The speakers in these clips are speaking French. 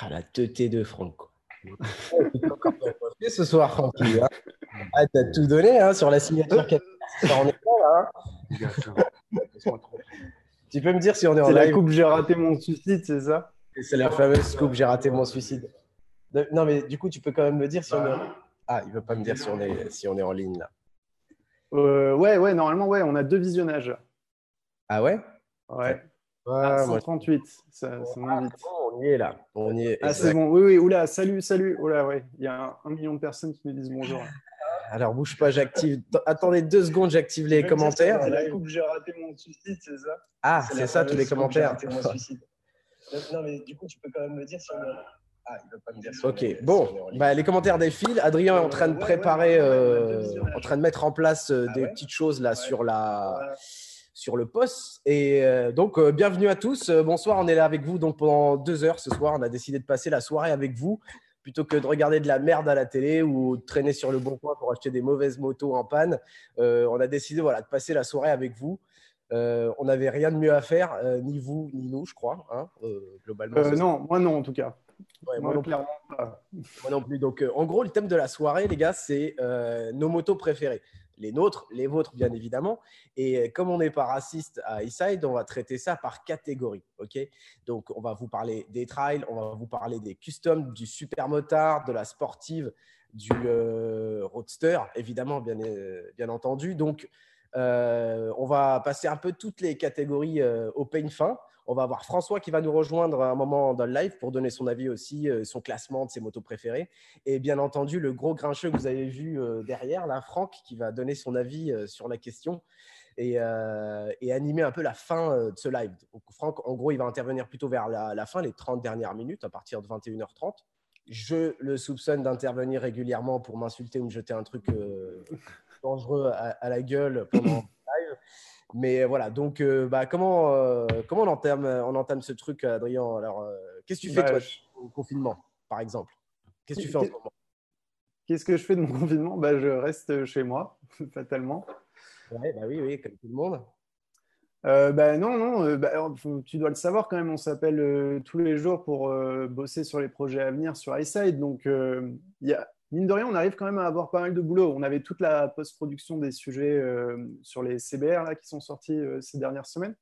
Ah, la teuté de Franck. quoi. ce soir, Francky. Hein. Ah, t'as tout donné hein, sur la signature. On est là, hein. Tu peux me dire si on est en C'est la coupe, j'ai raté mon suicide, c'est ça? C'est la fameuse coupe, j'ai raté mon suicide. De- Non, mais du coup, tu peux quand même me dire si on est. Ah, il veut pas me dire si on est, si on est en ligne là. Euh, Ouais, ouais, normalement, ouais, on a deux visionnages. Ah ouais? Ouais. Ah, Ah, moi, 138, ça, ça monte vite. on y est là. On y est. Ah, c'est bon, oui, oui, oula, salut, salut. Oula, ouais, il y a un, un million de personnes qui nous disent bonjour. Alors, bouge pas, j'active. Attendez deux secondes, j'active les commentaires. C'est la coupe, j'ai raté mon suicide, c'est ça Ah, c'est ça, tous les commentaires. Non, mais du coup, tu peux quand même me dire si on est. Ah, il veut pas me dire. Ok, bon, bah, les commentaires défilent. Adrien est en train de préparer, euh, en train de mettre en place euh, des petites choses là sur la, sur le poste. Et euh, donc, euh, bienvenue à tous. Euh, bonsoir, on est là avec vous donc pendant deux heures ce soir. On a décidé de passer la soirée avec vous plutôt que de regarder de la merde à la télé ou de traîner sur le bon coin pour acheter des mauvaises motos en panne. On a décidé voilà, de passer la soirée avec vous. On n'avait rien de mieux à faire, ni vous ni nous, je crois, hein, globalement. Non, moi non, en tout cas. Ouais, moi moi, non plus. clairement pas. Moi non plus. Donc, euh, en gros, le thème de la soirée, les gars, c'est euh, nos motos préférées. Les nôtres, les vôtres, bien évidemment. Et euh, comme on n'est pas raciste à Eastside, on va traiter ça par catégorie. ok? Donc, on va vous parler des trails, on va vous parler des customs, du super motard, de la sportive, du euh, roadster, évidemment, bien, euh, bien entendu. Donc, on va passer un peu toutes les catégories au peigne fin. On va avoir François qui va nous rejoindre à un moment dans le live pour donner son avis aussi, euh, son classement de ses motos préférées. Et bien entendu, le gros grincheux que vous avez vu euh, derrière, là, Franck, qui va donner son avis euh, sur la question et, animer un peu la fin de ce live. Donc, Franck, en gros, il va intervenir plutôt vers la, fin, les 30 dernières minutes, à partir de 21h30. Je le soupçonne d'intervenir régulièrement pour m'insulter ou me jeter un truc dangereux à, à la gueule pendant le live. Mais voilà, donc euh, bah, comment, euh, comment on, entame, on entame ce truc, Adrien? Alors, euh, qu'est-ce que tu fais, Bah, toi, je- au confinement, par exemple? Qu'est-ce que tu fais en ce moment? Qu'est-ce que je fais de mon confinement? Bah, Je reste chez moi, fatalement. Ouais, bah oui, oui, comme tout le monde. Euh, bah, non, non, euh, bah, alors, faut- tu dois le savoir quand même, on s'appelle euh, tous les jours pour euh, bosser sur les projets à venir sur iSide. Donc, euh, il y a, mine de rien, on arrive quand même à avoir pas mal de boulot. On avait toute la post-production des sujets euh, sur les CBR là, qui sont sortis euh, ces dernières semaines.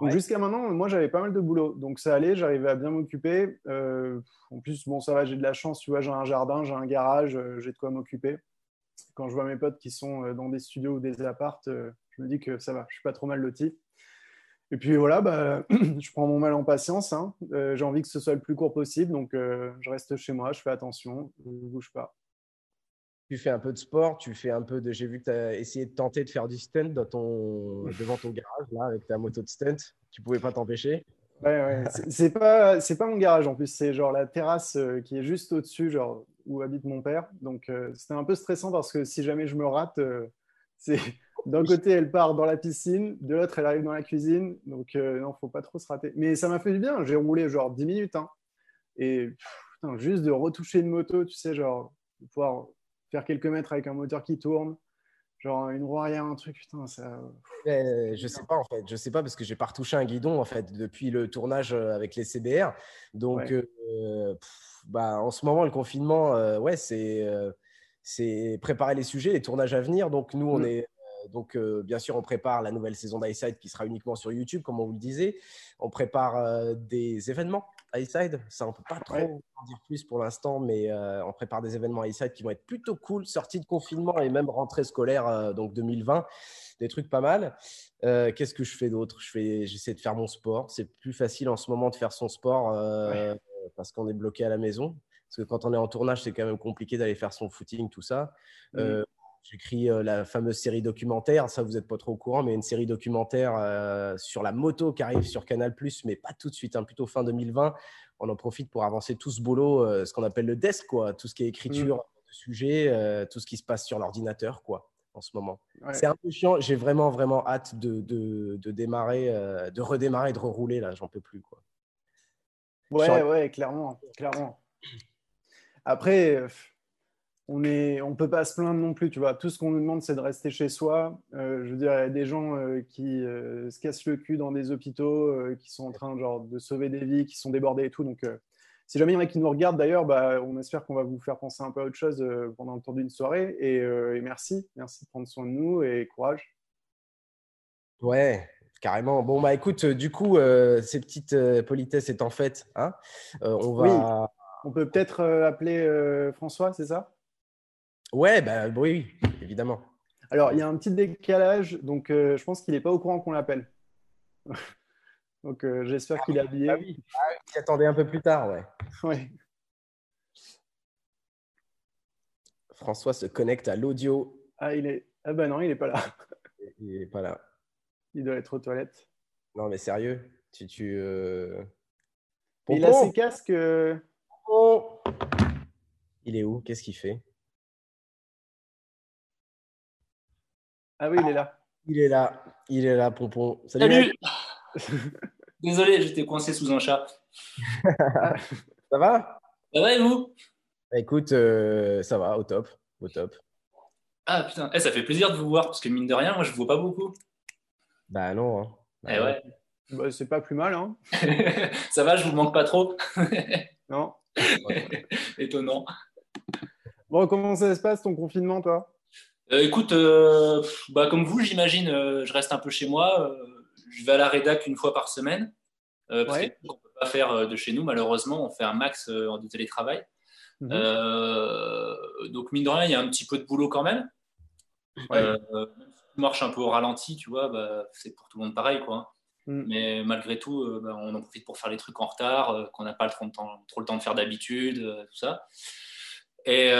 Ouais. jusqu'à maintenant, moi, j'avais pas mal de boulot. Donc, ça allait, j'arrivais à bien m'occuper. Euh, en plus, bon, ça va, j'ai de la chance, tu vois, j'ai un jardin, j'ai un garage, j'ai de quoi m'occuper. Quand je vois mes potes qui sont dans des studios ou des appartes, je me dis que ça va, je suis pas trop mal loti. Et puis voilà, bah, je prends mon mal en patience. hein. Euh, J'ai envie que ce soit le plus court possible, donc euh, je reste chez moi, je fais attention, je ne bouge pas. Tu fais un peu de sport, tu fais un peu de. J'ai vu que tu as essayé de tenter de faire du stunt dans ton... devant ton garage, là, avec ta moto de stunt. Tu pouvais pas t'empêcher. Ouais, ouais. C'est- pas, c'est pas mon garage en plus, c'est genre la terrasse euh, qui est juste au-dessus, genre où habite mon père. Donc euh, c'était un peu stressant parce que si jamais je me rate, c'est d'un côté elle part dans la piscine, de l'autre elle arrive dans la cuisine. Donc euh, non, faut pas trop se rater. Mais ça m'a fait du bien. J'ai roulé genre 10 minutes, hein. et pff, putain, juste de retoucher une moto, tu sais, genre de pouvoir faire quelques mètres avec un moteur qui tourne, genre une roue arrière, un truc, putain, ça. Euh, je sais pas en fait, je sais pas parce que j'ai pas retouché un guidon en fait depuis le tournage euh, avec les CBR. Donc, Ouais. euh, pff, bah, en ce moment le confinement, euh, ouais, c'est c'est préparer les sujets, les tournages à venir. Donc nous on Mm. est donc euh, bien sûr on prépare la nouvelle saison d'ISide qui sera uniquement sur YouTube comme on vous le disait. On prépare euh, des événements iSide. Ça on peut pas trop Ouais. en dire plus pour l'instant, mais euh, on prépare des événements iSide qui vont être plutôt cool, sortie de confinement et même rentrée scolaire euh, donc 2020 des trucs pas mal. Euh, Qu'est-ce que je fais d'autre? Je fais, j'essaie de faire mon sport. C'est plus facile en ce moment de faire son sport euh, parce qu'on est bloqué à la maison. Parce que quand on est en tournage, c'est quand même compliqué d'aller faire son footing, tout ça. Euh, J'écris euh, la fameuse série documentaire. Ça, vous n'êtes pas trop au courant, mais une série documentaire euh, sur la moto qui arrive sur Canal+, mais pas tout de suite, hein, plutôt fin 2020. On en profite pour avancer tout ce boulot, euh, ce qu'on appelle le desk, quoi. Tout ce qui est écriture de sujet, tout ce qui se passe sur l'ordinateur, quoi, en ce moment. Ouais. C'est un peu chiant. J'ai vraiment, vraiment hâte de, de, de démarrer, euh, de redémarrer, de rerouler. Là, j'en peux plus. Quoi. Ouais, Genre- ouais, clairement, clairement. Après, on est, on peut pas se plaindre non plus, tu vois. Tout ce qu'on nous demande, c'est de rester chez soi. Euh, je veux dire, il y a des gens euh, qui euh, se cassent le cul dans des hôpitaux, qui sont en train genre de sauver des vies, qui sont débordés et tout. Donc, si jamais il y en a qui nous regardent d'ailleurs, bah, on espère qu'on va vous faire penser un peu à autre chose pendant le temps d'une soirée. Et, et, merci, merci de prendre soin de nous et courage. Ouais, Carrément. Bon, bah écoute, du coup, ces petites politesses étant faites, hein, on va. On peut peut-être appeler François, c'est ça? Ouais, bah oui, évidemment. Alors, il y a un petit décalage, donc je pense qu'il n'est pas au courant qu'on l'appelle. donc, j'espère qu'il est ah habillé. Ah oui, ah, il attendait un peu plus tard, ouais. Ouais. François se connecte à l'audio. Ah, il est. Ah ben non, il n'est pas là. Il n'est pas là. Il doit être aux toilettes. Non, mais sérieux tu, tu euh, Il a ses casques. Euh, il est où? Qu'est-ce qu'il fait? Ah oui, il est là. Il est là. Il est là, Pompon. Salut, Désolé, j'étais coincé sous un chat. ça va? Ça va et vous? Bah, Écoute, euh, ça va, au top. Au top. Ah putain, eh, ça fait plaisir de vous voir parce que mine de rien, moi je ne vois pas beaucoup. Bah non. Hein. Bah, eh ouais. Bah, c'est pas plus mal. Hein. ça va, je vous manque pas trop? non. Étonnant. Bon, comment ça se passe ton confinement, toi? Euh, Écoute, euh, bah, comme vous, j'imagine, euh, je reste un peu chez moi. je vais à la rédac une fois par semaine. parce qu'on ne peut pas faire de chez nous, malheureusement. On fait un max de télétravail. Mhm. donc, mine de rien, il y a un petit peu de boulot quand même. Ouais marche un peu au ralenti, tu vois, bah, c'est pour tout le monde pareil, quoi. Mm. Mais malgré tout, bah, on en profite pour faire les trucs en retard, qu'on n'a pas trop, temps, trop le temps de faire d'habitude, tout ça. Et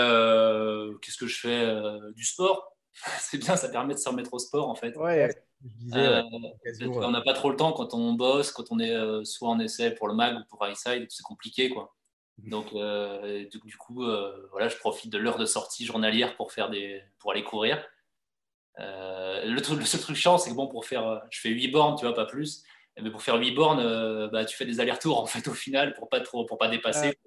qu'est-ce que je fais Du sport? c'est bien, ça permet de se remettre au sport, en fait. Ouais, on n'a pas trop le temps quand on bosse, quand on est soit en essai pour le mag ou pour iSide, c'est compliqué, quoi. Mm. Donc, du, coup, voilà, je profite de l'heure de sortie journalière pour, faire des, pour aller courir. Euh, le, truc, le seul truc chiant, c'est que bon, pour faire, euh, je fais 8 bornes, tu vois, pas plus. Mais pour faire 8 bornes, euh, bah, tu fais des allers-retours en fait au final pour pas trop, pour pas dépasser. Ouais,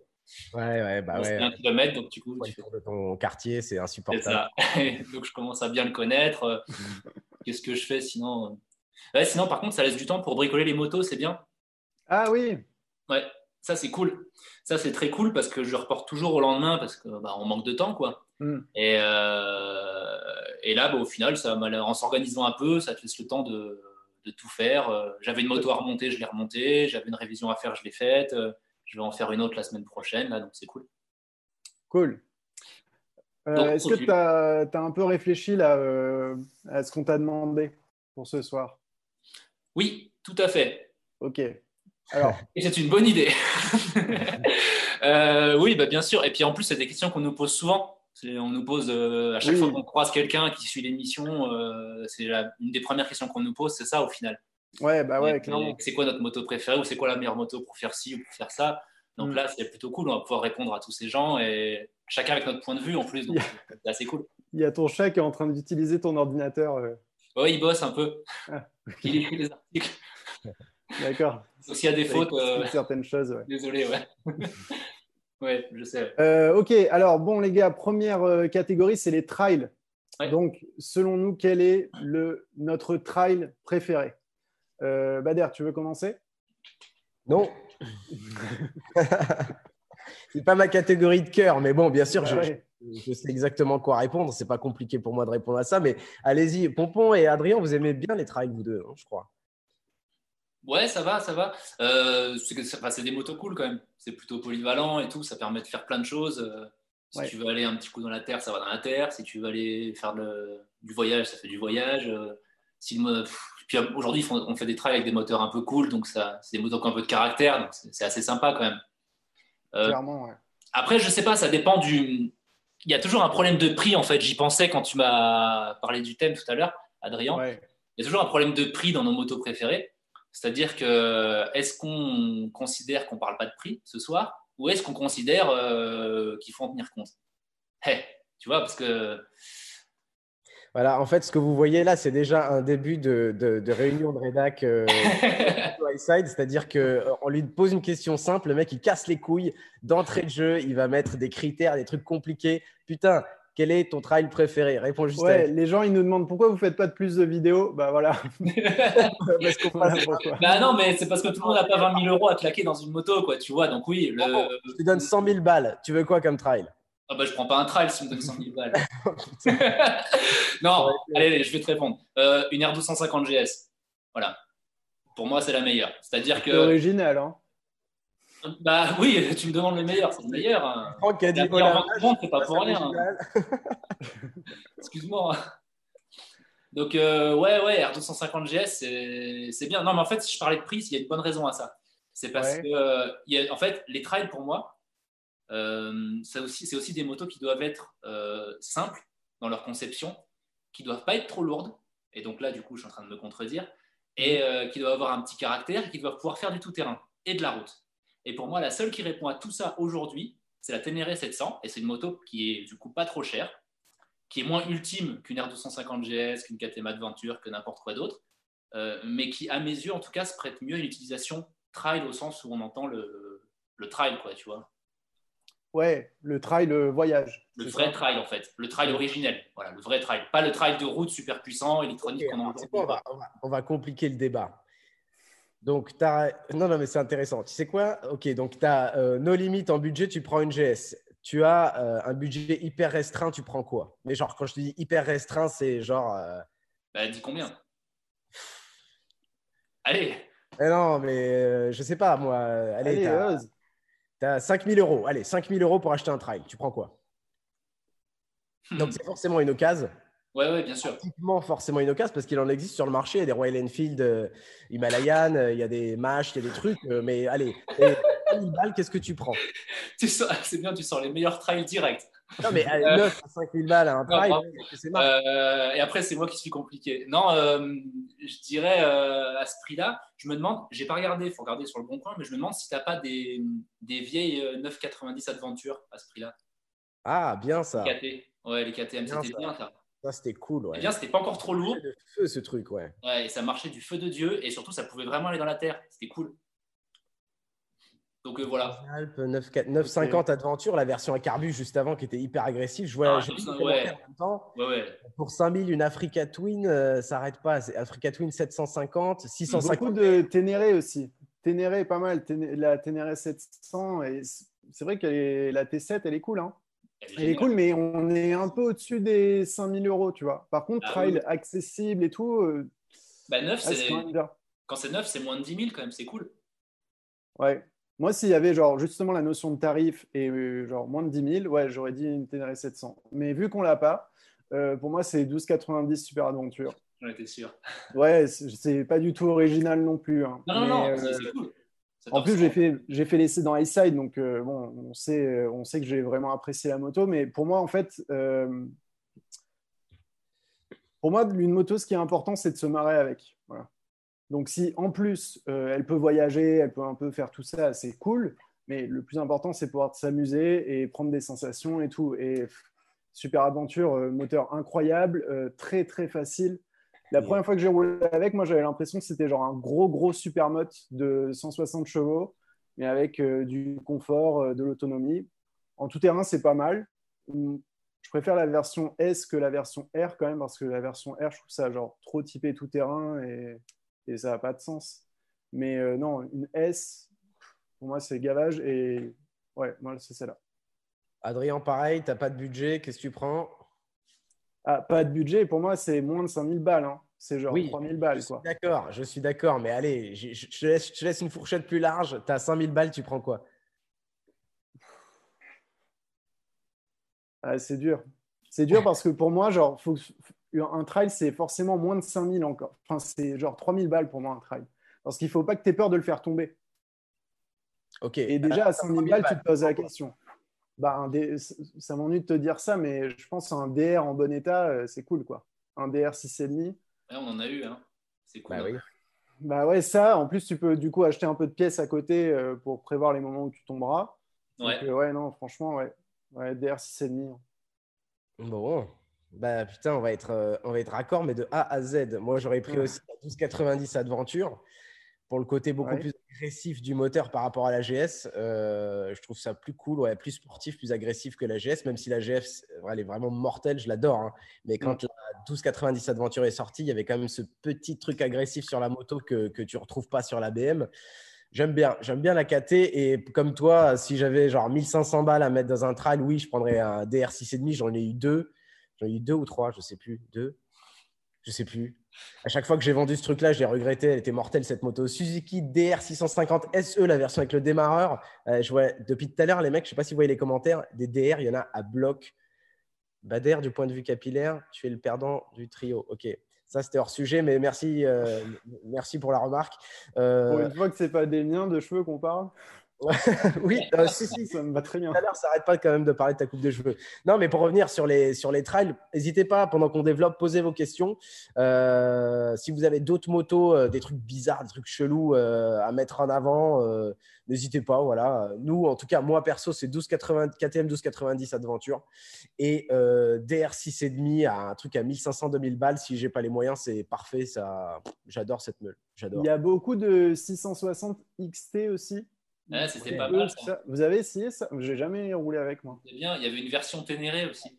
ouais, bah ouais. un kilomètre, donc du coup, tu de ton quartier, c'est insupportable. Ça. donc je commence à bien le connaître. Mm. Qu'est-ce que je fais sinon ouais, Sinon, par contre, ça laisse du temps pour bricoler les motos, c'est bien. Ah oui. Ouais, ça c'est cool. Ça c'est très cool parce que je reporte toujours au lendemain parce que bah, manque de temps, quoi. Mm. Et et là, bah, au final, ça, en s'organisant un peu, ça te laisse le temps de, tout faire. Euh, j'avais une moto à remonter, je l'ai remontée. J'avais une révision à faire, je l'ai faite. Euh, je vais en faire une autre la semaine prochaine, là, donc c'est cool. Cool. Euh, est-ce que tu as, un peu réfléchi là, à ce qu'on t'a demandé pour ce soir? Oui, tout à fait. Ok. Alors. Et c'est une bonne idée. oui, bah, bien sûr. Et puis en plus, c'est des questions qu'on nous pose souvent. On nous pose euh, à chaque fois qu'on croise quelqu'un qui suit l'émission, euh, c'est une des premières questions qu'on nous pose, c'est ça au final. Ouais, bah ouais, clairement. C'est quoi notre moto préférée ou c'est quoi la meilleure moto pour faire ci ou pour faire ça? Donc mm. là, c'est plutôt cool, on va pouvoir répondre à tous ces gens et chacun avec notre point de vue en plus, donc c'est assez cool. Il y a ton chat qui est en train d'utiliser ton ordinateur. Euh. Oui, il bosse un peu. Ah, il écrit des articles. D'accord. S'il y a des fautes. certaines choses, ouais. Désolé, ouais. Oui, je sais. Euh, ok, alors bon les gars, première euh, catégorie, c'est les trails. Donc, selon nous, quel est le, notre trail préféré? Euh, Bader, tu veux commencer? Non. c'est pas ma catégorie de cœur, mais bon, bien sûr, je, je, sais exactement quoi répondre. C'est pas compliqué pour moi de répondre à ça, mais allez-y. Pompon et Adrien, vous aimez bien les trails, vous deux, hein, je crois. Ouais, ça va, ça va. Euh, c'est des motos cool quand même. C'est plutôt polyvalent et tout. Ça permet de faire plein de choses. Euh, si tu veux aller un petit coup dans la terre, ça va dans la terre. Si tu veux aller faire du voyage, ça fait du voyage. Euh, si puis aujourd'hui, on fait des trails avec des moteurs un peu cool, donc ça, c'est des moteurs qui ont un peu de caractère, donc c'est assez sympa quand même. Clairement, ouais. Après, je sais pas, ça dépend du. Il y a toujours un problème de prix en fait. J'y pensais quand tu m'as parlé du thème tout à l'heure, Adrien. Il y a toujours un problème de prix dans nos motos préférées. C'est-à-dire que est-ce qu'on considère qu'on ne parle pas de prix ce soir ou est-ce qu'on considère euh, qu'il faut en tenir compte? Hey, Tu vois, parce que. Voilà, en fait, ce que vous voyez là, c'est déjà un début de, de, réunion de rédac euh, c'est-à-dire qu'on euh, lui pose une question simple, le mec il casse les couilles d'entrée de jeu, il va mettre des critères, des trucs compliqués. Putain, Quel est ton trail préféré? Réponds juste. Ouais, les gens ils nous demandent pourquoi vous faites pas de plus de vidéos? Bah voilà. parce qu'on voilà bah non, mais c'est parce que tout le monde n'a pas 20 000 euros à claquer dans une moto, quoi. Tu vois, donc oui. Le... je te donne 100 000 balles. Tu veux quoi comme trail ah bah je prends pas un trail si on me donne 100 000 balles. non, allez, je vais te répondre. Euh, une R250 GS. Voilà. Pour moi, c'est la meilleure. C'est-à-dire que. C'est original, hein. Bah oui, tu me demandes le meilleur, c'est le meilleur. Hein. Franck a dit c'est pas pour rien. Excuse-moi. Donc, euh, ouais, ouais, R250 GS, c'est bien. Non, mais en fait, si je parlais de prix, il y a une bonne raison à ça. C'est parce que, euh, y a, en fait, les trails, pour moi, euh, c'est aussi, aussi, des motos qui doivent être simples dans leur conception, qui doivent pas être trop lourdes. Et donc là, du coup, je suis en train de me contredire. Et qui doivent avoir un petit caractère et qui doivent pouvoir faire du tout-terrain et de la route. Et pour moi, la seule qui répond à tout ça aujourd'hui, c'est la Ténéré 700. Et c'est une moto qui est du coup pas trop chère, qui est moins ultime qu'une R250 GS, qu'une KTM Adventure, que n'importe quoi d'autre, euh, mais qui, à mes yeux, en tout cas, se prête mieux à une utilisation trail au sens où on entend le, le trail, quoi, tu vois. Ouais, le trail le voyage. Le vrai trail, en fait. Le trail originel. Voilà, le vrai trail. Pas le trail de route super puissant, électronique qu'on on, va, on va compliquer le débat. Donc, tu as... Non, non, mais c'est intéressant. Tu sais quoi? Ok, donc tu as euh, no limite en budget, tu prends une GS. Tu as euh, un budget hyper restreint, tu prends quoi? Mais genre, quand je te dis hyper restreint, c'est genre. Euh... Bah, dis combien? Allez mais Non, mais euh, je sais pas, moi. Allez, tu as, 5000 euros. Allez, 5000 euros pour acheter un trail. Tu prends quoi? Hmm. Donc, c'est forcément une occasion. Oui, ouais, bien sûr. Typiquement, forcément une occasion parce qu'il en existe sur le marché. Il y a des Royal Enfield euh, Himalayan, euh, il y a des Mash, il y a des trucs. Euh, mais allez, qu'est-ce que tu prends? C'est bien, tu sors les meilleurs trails directs. Non, mais 9 à 5 000 balles à un c'est Et après, c'est moi qui suis compliqué. Non, je dirais à ce prix-là, je me demande, j'ai pas regardé, il faut regarder sur le bon coin, mais je me demande si tu n'as pas des, des vieilles 9,90 Adventure à ce prix-là. Ah, bien ça. Les KT. Ouais, les KTM, c'était bien ça c'était cool. Ouais. Eh bien, c'était pas encore trop lourd. De feu, ce truc, ouais. Ouais, et ça marchait du feu de Dieu. Et surtout, ça pouvait vraiment aller dans la terre. C'était cool. Donc euh, voilà. Alpes 950 Adventure, la version à carbu juste avant qui était hyper agressive. Je vois, ah, ouais. en même temps. Ouais, ouais. Pour 5000, une Africa Twin, euh, ça n'arrête pas. Africa Twin 750, 650. Beaucoup de Ténéré aussi. Ténéré, pas mal. La Ténéré 700. Et c'est vrai que la T7, elle est cool. Hein. Elle est, cool, mais on est un peu au-dessus des 5000 euros, tu vois. Par contre, ah trail accessible et tout. Euh, bah, neuf, c'est. Quand c'est neuf, c'est moins de 10 000 quand même, c'est cool. Ouais. Moi, s'il y avait genre justement la notion de tarif et euh, genre moins de 10 000, ouais, j'aurais dit une Ténéré 700. Mais vu qu'on l'a pas, euh, pour moi, c'est 12,90 Super Aventure. J'en étais sûr. Ouais, c'est pas du tout original non plus. Hein. Non, non, non, c'est cool. En plus, j'ai fait, j'ai fait l'essai dans Highside, donc euh, bon, on sait, on sait que j'ai vraiment apprécié la moto. Mais pour moi, en fait, euh, pour moi, une moto, ce qui est important, c'est de se marrer avec. Donc, si en plus, euh, elle peut voyager, elle peut un peu faire tout ça, c'est cool. Mais le plus important, c'est pouvoir s'amuser et prendre des sensations et tout. Et super aventure, moteur incroyable, très très facile. La première fois que j'ai roulé avec, moi, j'avais l'impression que c'était genre un gros, gros supermote de 160 chevaux, mais avec euh, du confort, euh, de l'autonomie. En tout terrain, c'est pas mal. Hum, je préfère la version S que la version R quand même, parce que la version R, je trouve ça genre trop typé tout terrain et, ça n'a pas de sens. Mais euh, non, une S, pour moi, c'est gavage et ouais, moi, c'est celle-là. Adrien, pareil, tu n'as pas de budget, qu'est-ce que tu prends? Ah, pas de budget, pour moi, c'est moins de 5000 balles. Hein. C'est genre 3000 balles. D'accord, je suis d'accord. Mais allez, je, te laisse, une fourchette plus large. Tu as 5000 balles, tu prends quoi? Ah, C'est dur. C'est dur parce que pour moi, genre, faut, un trail, c'est forcément moins de 5000 encore. Enfin, c'est genre 3000 balles pour moi, un trail. Parce qu'il ne faut pas que tu aies peur de le faire tomber. Ok. Et déjà, à 5000 balles, tu te poses la question bah, ça m'ennuie de te dire ça, mais je pense un DR en bon état, euh, c'est cool, quoi. Un DR 6,5. Ouais, on en a eu, hein. C'est cool. Bah, oui. bah ouais, ça, en plus, tu peux du coup acheter un peu de pièces à côté euh, pour prévoir les moments où tu tomberas. Ouais. Donc, euh, ouais, non, franchement, ouais. ouais DR 6,5. Hein. Bon, bah putain, on va être, on va être raccord, mais de A à Z. Moi, j'aurais pris aussi 12,90 Adventure. pour le côté beaucoup Ouais. plus agressif du moteur par rapport à la GS. euh, je trouve ça plus cool, ouais, plus sportif, plus agressif que la GS, même si la GS, elle est vraiment mortelle, je l'adore. hein. Mais quand la 1290 Adventure est sortie, il y avait quand même ce petit truc agressif sur la moto que, que tu retrouves pas sur la BM. J'aime bien, j'aime bien la KT et comme toi, si j'avais genre 1500 balles à mettre dans un trail, oui, je prendrais un DR6,5. J'en ai eu deux, j'en ai eu deux ou trois, je sais plus, deux, je sais plus. À chaque fois que j'ai vendu ce truc-là, je l'ai regretté. Elle était mortelle cette moto. Suzuki DR650 SE, la version avec le démarreur. Euh, je vois depuis tout à l'heure, les mecs, je sais pas si vous voyez les commentaires, des DR, il y en a à bloc. Bader, du point de vue capillaire, tu es le perdant du trio. Ok, ça c'était hors sujet, mais merci, euh, merci pour la remarque. Euh, Pour une fois que c'est pas des miens de cheveux qu'on parle, oui, euh, si, si, ça me va très bien. tout à l'heure, ça n'arrête pas quand même de parler de ta coupe de cheveux. Non, mais pour revenir sur les, sur les trails, n'hésitez pas, pendant qu'on développe, posez vos questions. Euh, si vous avez d'autres motos, euh, des trucs bizarres, des trucs chelous euh, à mettre en avant, n'hésitez pas. Voilà. Nous, en tout cas, moi perso, c'est 1280, KTM 1290 Adventure et euh, DR6,5 à un truc à 1500-2000 balles. Si j'ai pas les moyens, c'est parfait. Ça, J'adore cette meule. J'adore. Il y a beaucoup de 660 XT aussi. Ouais, c'était pas mal. Ça. ça- Vous avez essayé ça? J'ai jamais roulé avec moi. C'était bien. Il y avait une version Ténéré aussi.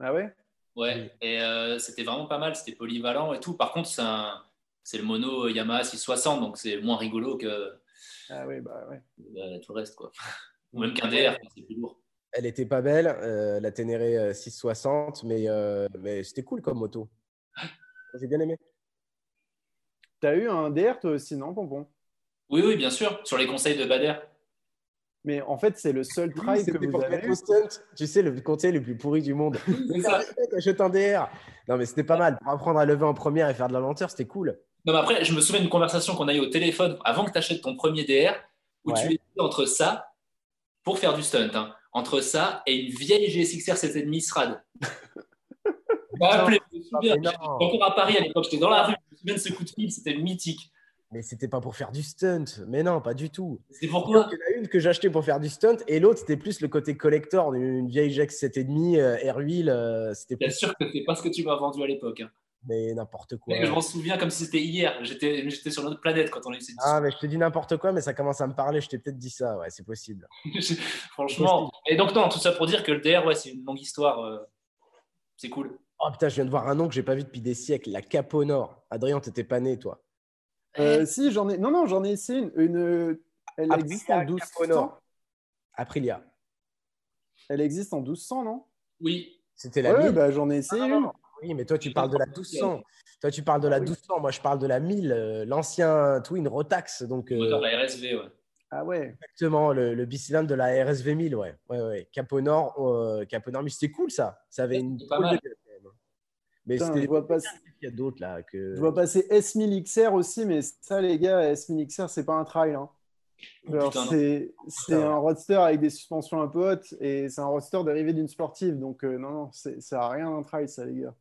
Ah ouais? Ouais, et euh, c'était vraiment pas mal, c'était polyvalent et tout. Par contre, c'est un- c'est le mono Yamaha 660, donc c'est moins rigolo que Ah oui, bah ouais. euh, tout le reste. Quoi. Ou même qu'un DR, c'est plus lourd. Elle était pas belle, euh, la Ténéré euh, 660, mais, euh, mais c'était cool comme moto. J'ai bien aimé. T'as eu un DR toi aussi, non, Pompon? Oui, oui, bien sûr, sur les conseils de Bader. Mais en fait, c'est le seul trail que C'était vous pour avez eu. Tu sais, le conseil le plus pourri du monde. Achète un DR. Non, mais c'était pas mal. Pour apprendre à lever en première et faire de la lenteur, c'était cool. Non, mais après, je me souviens d'une conversation qu'on a eue au téléphone avant que tu achètes ton premier DR, où Ouais. tu étais entre ça, pour faire du stunt, hein, entre ça et une vieille GSXR 7,5 SRAD. Tu m'as appelé, je me souviens. J'étais encore à Paris à l'époque, j'étais dans la rue, je me souviens de ce coup de fil, c'était mythique. Mais c'était pas pour faire du stunt. Mais non, pas du tout. C'était Il y pourquoi en a une que j'ai achetée pour faire du stunt et l'autre, c'était plus le côté collector, une vieille Jax 7,5 euh, Air Wheel. euh, c'était Bien plus. sûr que c'est pas ce que tu m'as vendu à l'époque. hein. Mais n'importe quoi. Mais Je m'en souviens comme si c'était hier. J'étais j'étais sur notre planète quand on a eu cette Ah, mais je te dis n'importe quoi, mais ça commence à me parler. Je t'ai peut-être dit ça. Ouais, c'est possible. discussion. Franchement. Et donc, non, tout ça pour dire que le DR, ouais, c'est une longue histoire. euh, C'est cool. Oh putain, je viens de voir un nom que j'ai pas vu depuis des siècles, la Capo Nord. Adrien, t'étais pas né, toi. Euh, si, j'en ai. Non, non, j'en ai essayé une. une- Elle Aprilia existe en Capo 1200. Nord. Aprilia. Elle existe en 1200, non? Oui. C'était la Ouais, 1000. bah, j'en ai essayé Ah, non, une. non. Oui, mais toi, tu parles de la 1200. Toi, tu parles de la 1200. Moi, je parle de la 1000, euh, l'ancien Twin Rotax. Donc, Le euh, moteur la RSV, ouais. Ah ouais. exactement, le, le bicylindre de la RSV 1000. Ouais, ouais, ouais. Capo Nord, euh, Capo Nord. Mais c'était cool, ça. Ça avait une. Pas mal. Mais Putain, c'était. je vois pas- Il y a d'autres, là. Que... Je vois passer S1000 XR aussi, mais ça, les gars, S1000 XR, c'est pas un trail. Hein. Non. c'est un roadster avec des suspensions un peu hautes et c'est un roadster dérivé d'une sportive. Donc, euh, non, non, ça a rien d'un trail, ça, les gars.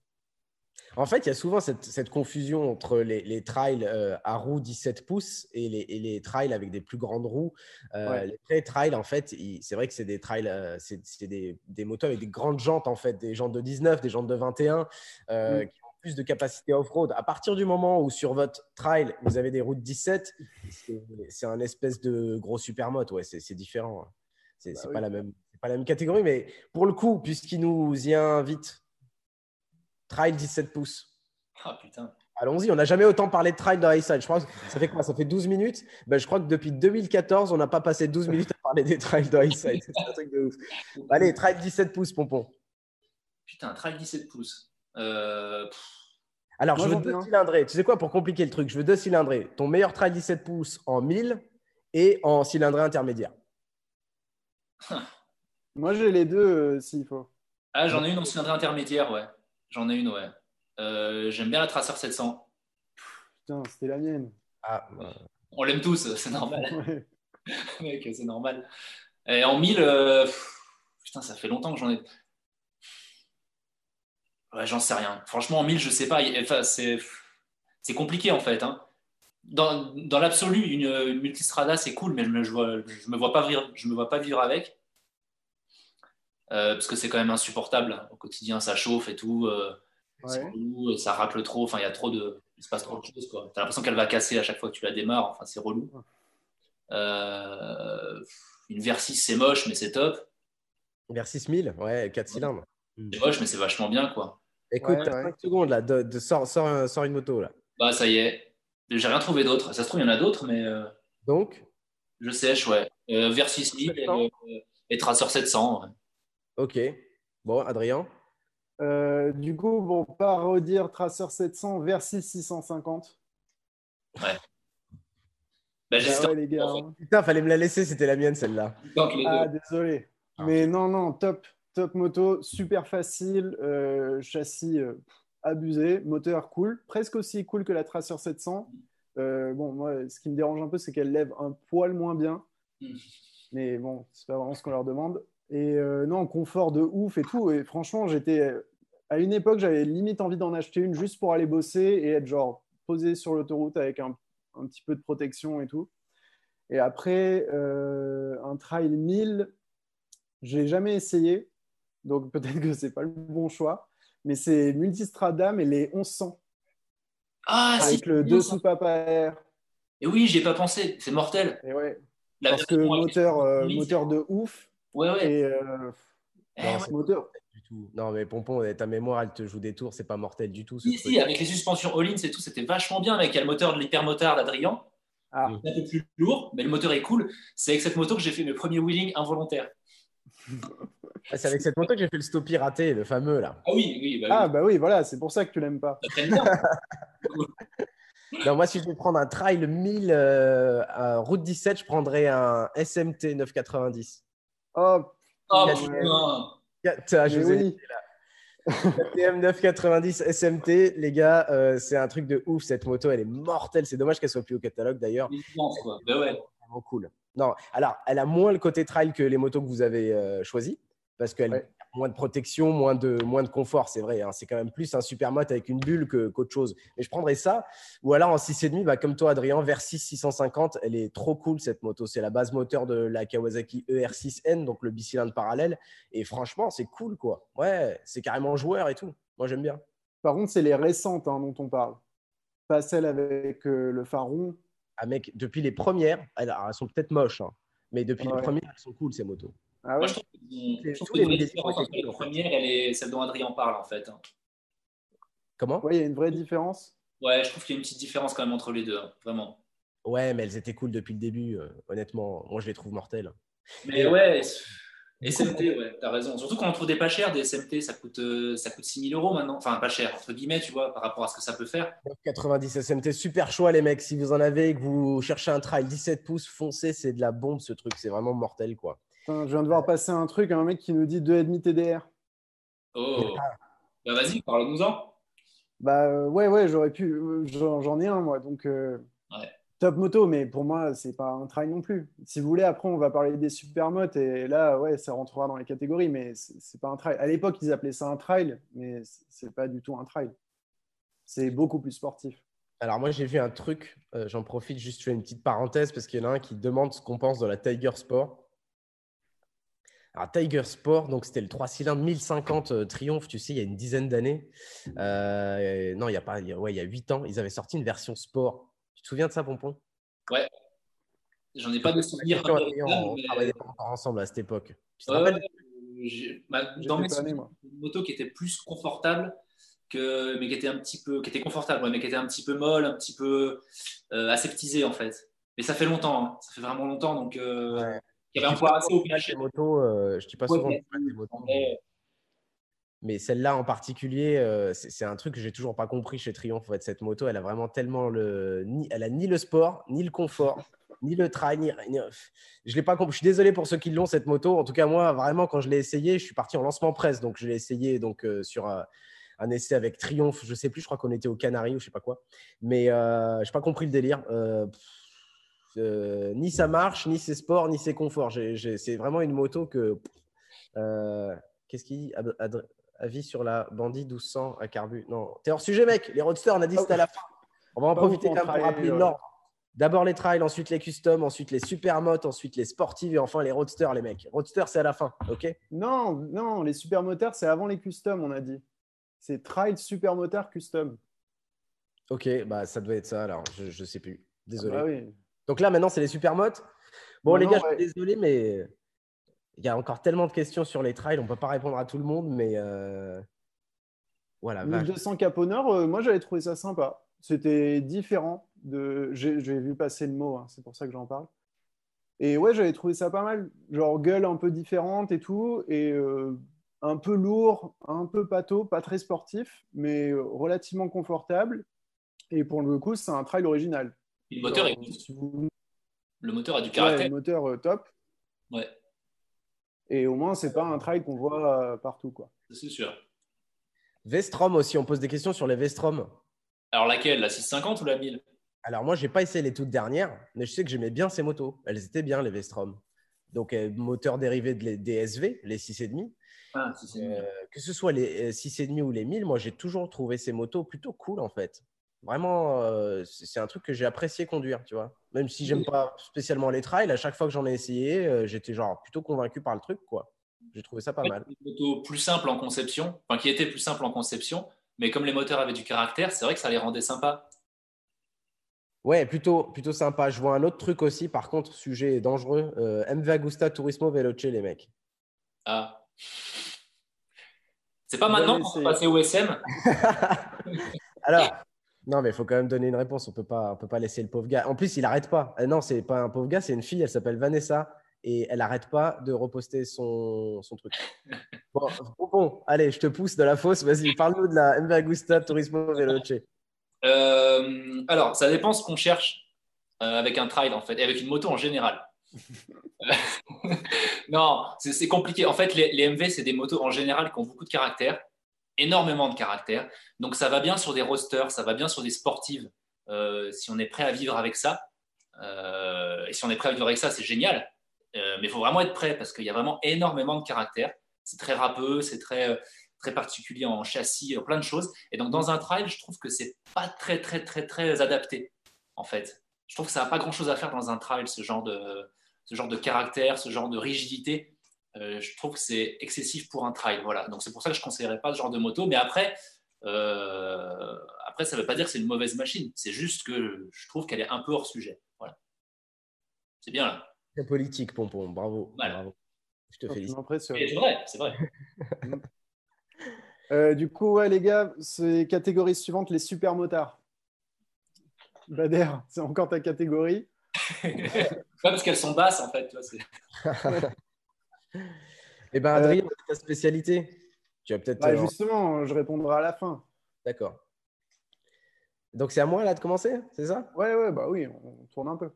En fait, il y a souvent cette, cette confusion entre les, les trails euh, à roues 17 pouces et les, et les trails avec des plus grandes roues. Euh, Ouais. Les trails, en fait, c'est vrai que c'est des trails, euh, c'est des, des motos avec des grandes jantes, en fait, des jantes de 19, des jantes de 21, euh, Mm. qui ont plus de capacité off-road. À partir du moment où sur votre trail, vous avez des roues de 17, c'est un espèce de gros supermote. Ouais, c'est différent. hein. C'est Bah oui. pas la même, c'est pas la même catégorie, mais pour le coup, puisqu'il nous y invite, trail 17 pouces. Ah putain. Allons-y, on n'a jamais autant parlé de trail dans Highside. Je crois que ça fait quoi? Ça fait 12 minutes? Ben, Je crois que depuis 2014, on n'a pas passé 12 minutes à parler des trails dans Highside. C'est un truc de ouf. Allez, trail 17 pouces, pompon. Putain, trail 17 pouces. Euh, Alors, Moi, je veux deux cylindrés. Tu sais quoi, pour compliquer le truc, je veux deux cylindrés. Ton meilleur trail 17 pouces en 1000 et en cylindré intermédiaire. Moi, j'ai les deux euh, s'il faut. Ah, j'en ai une en cylindrée intermédiaire, ouais. J'en ai une, ouais. Euh, J'aime bien la Tracer 700. Putain, c'était la mienne. Ah, euh, On l'aime tous, c'est normal. Ouais. Mec, c'est normal. Et en 1000, euh, putain, ça fait longtemps que j'en ai. Ouais, j'en sais rien. Franchement, en 1000, je sais pas. Enfin, c'est c'est compliqué en fait. hein. Dans, dans l'absolu, une, une multistrada, c'est cool, mais je me, je vois- je me vois pas vivre, je me vois pas vivre avec. Euh, parce que c'est quand même insupportable. Au quotidien, ça chauffe et tout. euh, Ouais. relou, ça racle trop. Enfin, il y a trop de. il se passe trop de choses. Tu as l'impression qu'elle va casser à chaque fois que tu la démarres. Enfin, c'est relou. Euh, une Versys, c'est moche, mais c'est top. Versys 1000, ouais, 4 cylindres. C'est moche, mais c'est vachement bien, quoi. Écoute, t'as 5 secondes là, de, de sors, sors, une moto là. Bah, ça y est. J'ai rien trouvé d'autre. Ça se trouve, il y en a d'autres, mais. Euh, Donc? Je sèche, ouais. Euh, Versys 1000 et, et, Tracer 700. Ok. Bon, Adrien euh, du coup, bon, pas redire Tracer 700 Versys 650. Ouais. Ouais, les gars. Putain, fallait me la laisser, c'était la mienne celle-là. Ah, désolé. Ah. Mais non, non, top, top moto, super facile, euh, châssis euh, abusé, moteur cool, presque aussi cool que la Tracer 700. bon, moi, ce qui me dérange un peu, c'est qu'elle lève un poil moins bien. Hmm. Mais bon, c'est pas vraiment ce qu'on leur demande. Et euh, non, confort de ouf et tout. Et franchement, j'étais à une époque, j'avais limite envie d'en acheter une juste pour aller bosser et être genre posé sur l'autoroute avec un, un, petit peu de protection et tout. Et après, euh, un trail 1000, j'ai jamais essayé, donc peut-être que c'est pas le bon choix. Mais c'est Multistrada, mais les 1100. Ah, avec le 2 soupapes air. Et oui, j'ai pas pensé, c'est mortel. Et ouais. Parce que moteur, euh, moteur de ouf. Ouais, ouais. Et, euh, non, moteur. Du tout. Non, mais Pompon, ta mémoire, elle te joue des tours, c'est pas mortel du tout. Si, si, avec les suspensions all-in, c'est tout, c'était vachement bien. Avec le moteur de l'hypermotard d'Adrien. Ah. un peu plus lourd, mais le moteur est cool. C'est avec cette moto que j'ai fait mes premiers wheeling involontaires. Ah, c'est avec cette moto que j'ai fait le stoppie raté, le fameux là. Ah oui, oui. Bah, Ah bah oui, voilà, c'est pour ça que tu l'aimes pas. non, moi, si je vais prendre un trail 1000 euh, route 17, je prendrais un SMT 990. Oh, oh putain. je vous ai KTM 990 SMT, les gars, euh, c'est un truc de ouf. Cette moto, elle est mortelle. C'est dommage qu'elle soit plus au catalogue d'ailleurs. Ben ouais. Vraiment cool. Non, alors, elle a moins le côté trail que les motos que vous avez euh, choisies parce qu'elle moins de protection, moins de, moins de confort, c'est vrai. Hein. C'est quand même plus un super moto avec une bulle qu'autre chose. Mais je prendrais ça. Ou alors en 6,5, bah, comme toi, Adrien, Versys 650, elle est trop cool cette moto. C'est la base moteur de la Kawasaki ER6N, donc le bicylindre parallèle. Et franchement, c'est cool, quoi. Ouais, c'est carrément joueur et tout. Moi, j'aime bien. Par contre, c'est les récentes hein, dont on parle. Pas celles avec euh, le phare rond. Ah, mec, depuis les premières, elles, sont peut-être moches, hein. mais depuis les premières, elles sont cool, ces motos. Ah Moi, je trouve, qu'il y a une différence entre la première et celle dont Adrien parle, en fait. Hein. Comment? Oui, il y a une vraie différence? Ouais, je trouve qu'il y a une petite différence quand même entre les deux, hein, vraiment. Ouais, mais elles étaient cool depuis le début, euh, honnêtement. Moi, je les trouve mortelles. Mais ouais, SMT, ouais, t'as raison. Surtout quand on trouve des pas chers, des SMT, ça coûte, euh, ça coûte 6 000 euros maintenant. Enfin, pas cher, entre guillemets, tu vois, par rapport à ce que ça peut faire. 90 SMT, super choix, les mecs. Si vous en avez et que vous cherchez un trail 17 pouces, foncez, c'est de la bombe, ce truc. C'est vraiment mortel, quoi je viens de voir passer un truc, un mec qui nous dit 2,5 TDR. Oh, bah vas-y, parle-nous-en. Bah euh, ouais, ouais, j'aurais pu, euh, j'en ai un moi, donc euh, top moto, mais pour moi, c'est pas un trail non plus. Si vous voulez, après, on va parler des supermotes et là, ouais, ça rentrera dans les catégories, mais c'est pas un trail. À l'époque, ils appelaient ça un trail, mais c'est pas du tout un trail. C'est beaucoup plus sportif. Alors moi, j'ai vu un truc, j'en profite juste, je fais une petite parenthèse parce qu'il y en a un qui demande ce qu'on pense de la Tiger Sport. Alors, Tiger Sport, donc c'était le 3 cylindres 1050 euh, Triumph, tu sais, il y a une dizaine d'années. Euh, non, il y a pas, ouais, il y a 8 ans, ils avaient sorti une version sport. Tu te souviens de ça, Pompon? Ouais. J'en ai pas de souvenirs. On, travaillait pas encore ensemble à cette époque. Tu te rappelles? bah, Dans mes souvenirs, une moto qui était plus confortable, que, mais qui était un petit peu, qui était confortable, mais qui était un petit peu molle, un petit peu euh, aseptisée en fait. Mais ça fait longtemps, hein. ça fait vraiment longtemps, donc. Euh, il y avait un poids assez au Motos, euh, je dis pas souvent des motos. Mais, celle-là en particulier, euh, c'est un truc que j'ai toujours pas compris chez Triumph. En fait, cette moto, elle a vraiment tellement le, ni, elle a ni le sport, ni le confort, ni le trail. Ni, je l'ai pas compris. Je suis désolé pour ceux qui l'ont cette moto. En tout cas, moi, vraiment, quand je l'ai essayé, je suis parti en lancement presse, donc je l'ai essayé donc euh, sur un essai avec Triumph. Je sais plus. Je crois qu'on était au Canaries ou je sais pas quoi. Mais je n'ai pas compris le délire. Euh, ni ça marche, ni c'est sport, ni c'est confort. C'est vraiment une moto que. Euh, qu'est-ce qu'il dit? Avis sur la Bandit 1200 à carbu. Non, t'es hors sujet, mec. Les roadsters, on a dit c'était à la fin. On va en profiter quand même pour rappeler l'ordre. D'abord les trails, ensuite les customs, ensuite les supermotes, ensuite les sportives et enfin les roadsters, les mecs. Roadster, c'est à la fin, ok? Non, non, les supermoteurs, c'est avant les customs, on a dit. C'est trail, supermoteur, custom. Ok, bah ça doit être ça alors, je, ne sais plus. Désolé. Ah bah oui. Donc là, maintenant, c'est les supermotes. Bon, les gars, je suis désolé, mais il y a encore tellement de questions sur les trails, on ne peut pas répondre à tout le monde, mais euh... voilà. 1200 cap euh, moi j'avais trouvé ça sympa. C'était différent. De... J'ai vu passer le mot, hein, c'est pour ça que j'en parle. Et ouais, j'avais trouvé ça pas mal. Genre gueule un peu différente et tout, et euh, un peu lourd, un peu pâteau, pas très sportif, mais relativement confortable. Et pour le coup, c'est un trail original. Le moteur, est... le moteur a du caractère. le moteur euh, top. Ouais. Et au moins, c'est pas un trail qu'on voit euh, partout. quoi. C'est sûr. Vestrom aussi, on pose des questions sur les Vestrom. Alors laquelle? La 650 ou la 1000 Alors moi, j'ai pas essayé les toutes dernières, mais je sais que j'aimais bien ces motos. Elles étaient bien, les Vestrom. Donc, euh, moteur dérivé des SV, les 6,5. Ah, que ce soit les 6,5 ou les 1000, moi, j'ai toujours trouvé ces motos plutôt cool, en fait. Vraiment, euh, c'est un truc que j'ai apprécié conduire, tu vois. Même si j'aime pas spécialement les trails, à chaque fois que j'en ai essayé, euh, j'étais genre plutôt convaincu par le truc, quoi. J'ai trouvé ça pas mal. Plus simple en conception, enfin qui était plus simple en conception, mais comme les moteurs avaient du caractère, c'est vrai que ça les rendait sympas. Ouais, plutôt, plutôt sympa. Je vois un autre truc aussi, par contre, sujet dangereux. Euh, MV Agusta Turismo Veloce, les mecs. Ah. C'est pas maintenant qu'on va passer au SM Alors, non, mais il faut quand même donner une réponse. On peut pas, peut pas laisser le pauvre gars. En plus, il n'arrête pas. Non, euh, non, c'est pas un pauvre gars, c'est une fille. Elle s'appelle Vanessa et elle n'arrête pas de reposter son, son truc. Bon, bon, allez, je te pousse de la fosse. Vas-y, parle-nous de la MV Agusta Turismo Veloce. Euh, alors, ça dépend ce qu'on cherche euh, avec un trail en fait, et avec une moto en général. non, c'est compliqué. En fait, les, les MV, c'est des motos en général qui ont beaucoup de caractère énormément de caractère. Donc ça va bien sur des rosters, ça va bien sur des sportives, euh, si on est prêt à vivre avec ça. Euh, et si on est prêt à vivre avec ça, c'est génial. Euh, mais il faut vraiment être prêt parce qu'il y a vraiment énormément de caractère. C'est très râpeux, c'est très, très particulier en châssis, plein de choses. Et donc dans un trail, je trouve que c'est pas très, très, très, très adapté, en fait. Je trouve que ça n'a pas grand-chose à faire dans un trail, ce genre de, ce genre de caractère, ce genre de rigidité. Euh, je trouve que c'est excessif pour un trail. Voilà. Donc c'est pour ça que je ne conseillerais pas ce genre de moto. Mais après, euh, après ça ne veut pas dire que c'est une mauvaise machine. C'est juste que je trouve qu'elle est un peu hors sujet. Voilà. C'est bien là. C'est politique, Pompon. Bravo. Bravo. Je te félicite. C'est vrai, c'est vrai. Euh, du coup, ouais, les gars, c'est catégorie suivante, les super motards. Bader, c'est encore ta catégorie. pas parce qu'elles sont basses, en fait. Eh bien, Adrien, euh, ta spécialité Tu as peut-être. Bah, euh, justement, je répondrai à la fin. D'accord. Donc, c'est à moi là de commencer, c'est ça? Ouais, ouais, bah oui, on tourne un peu.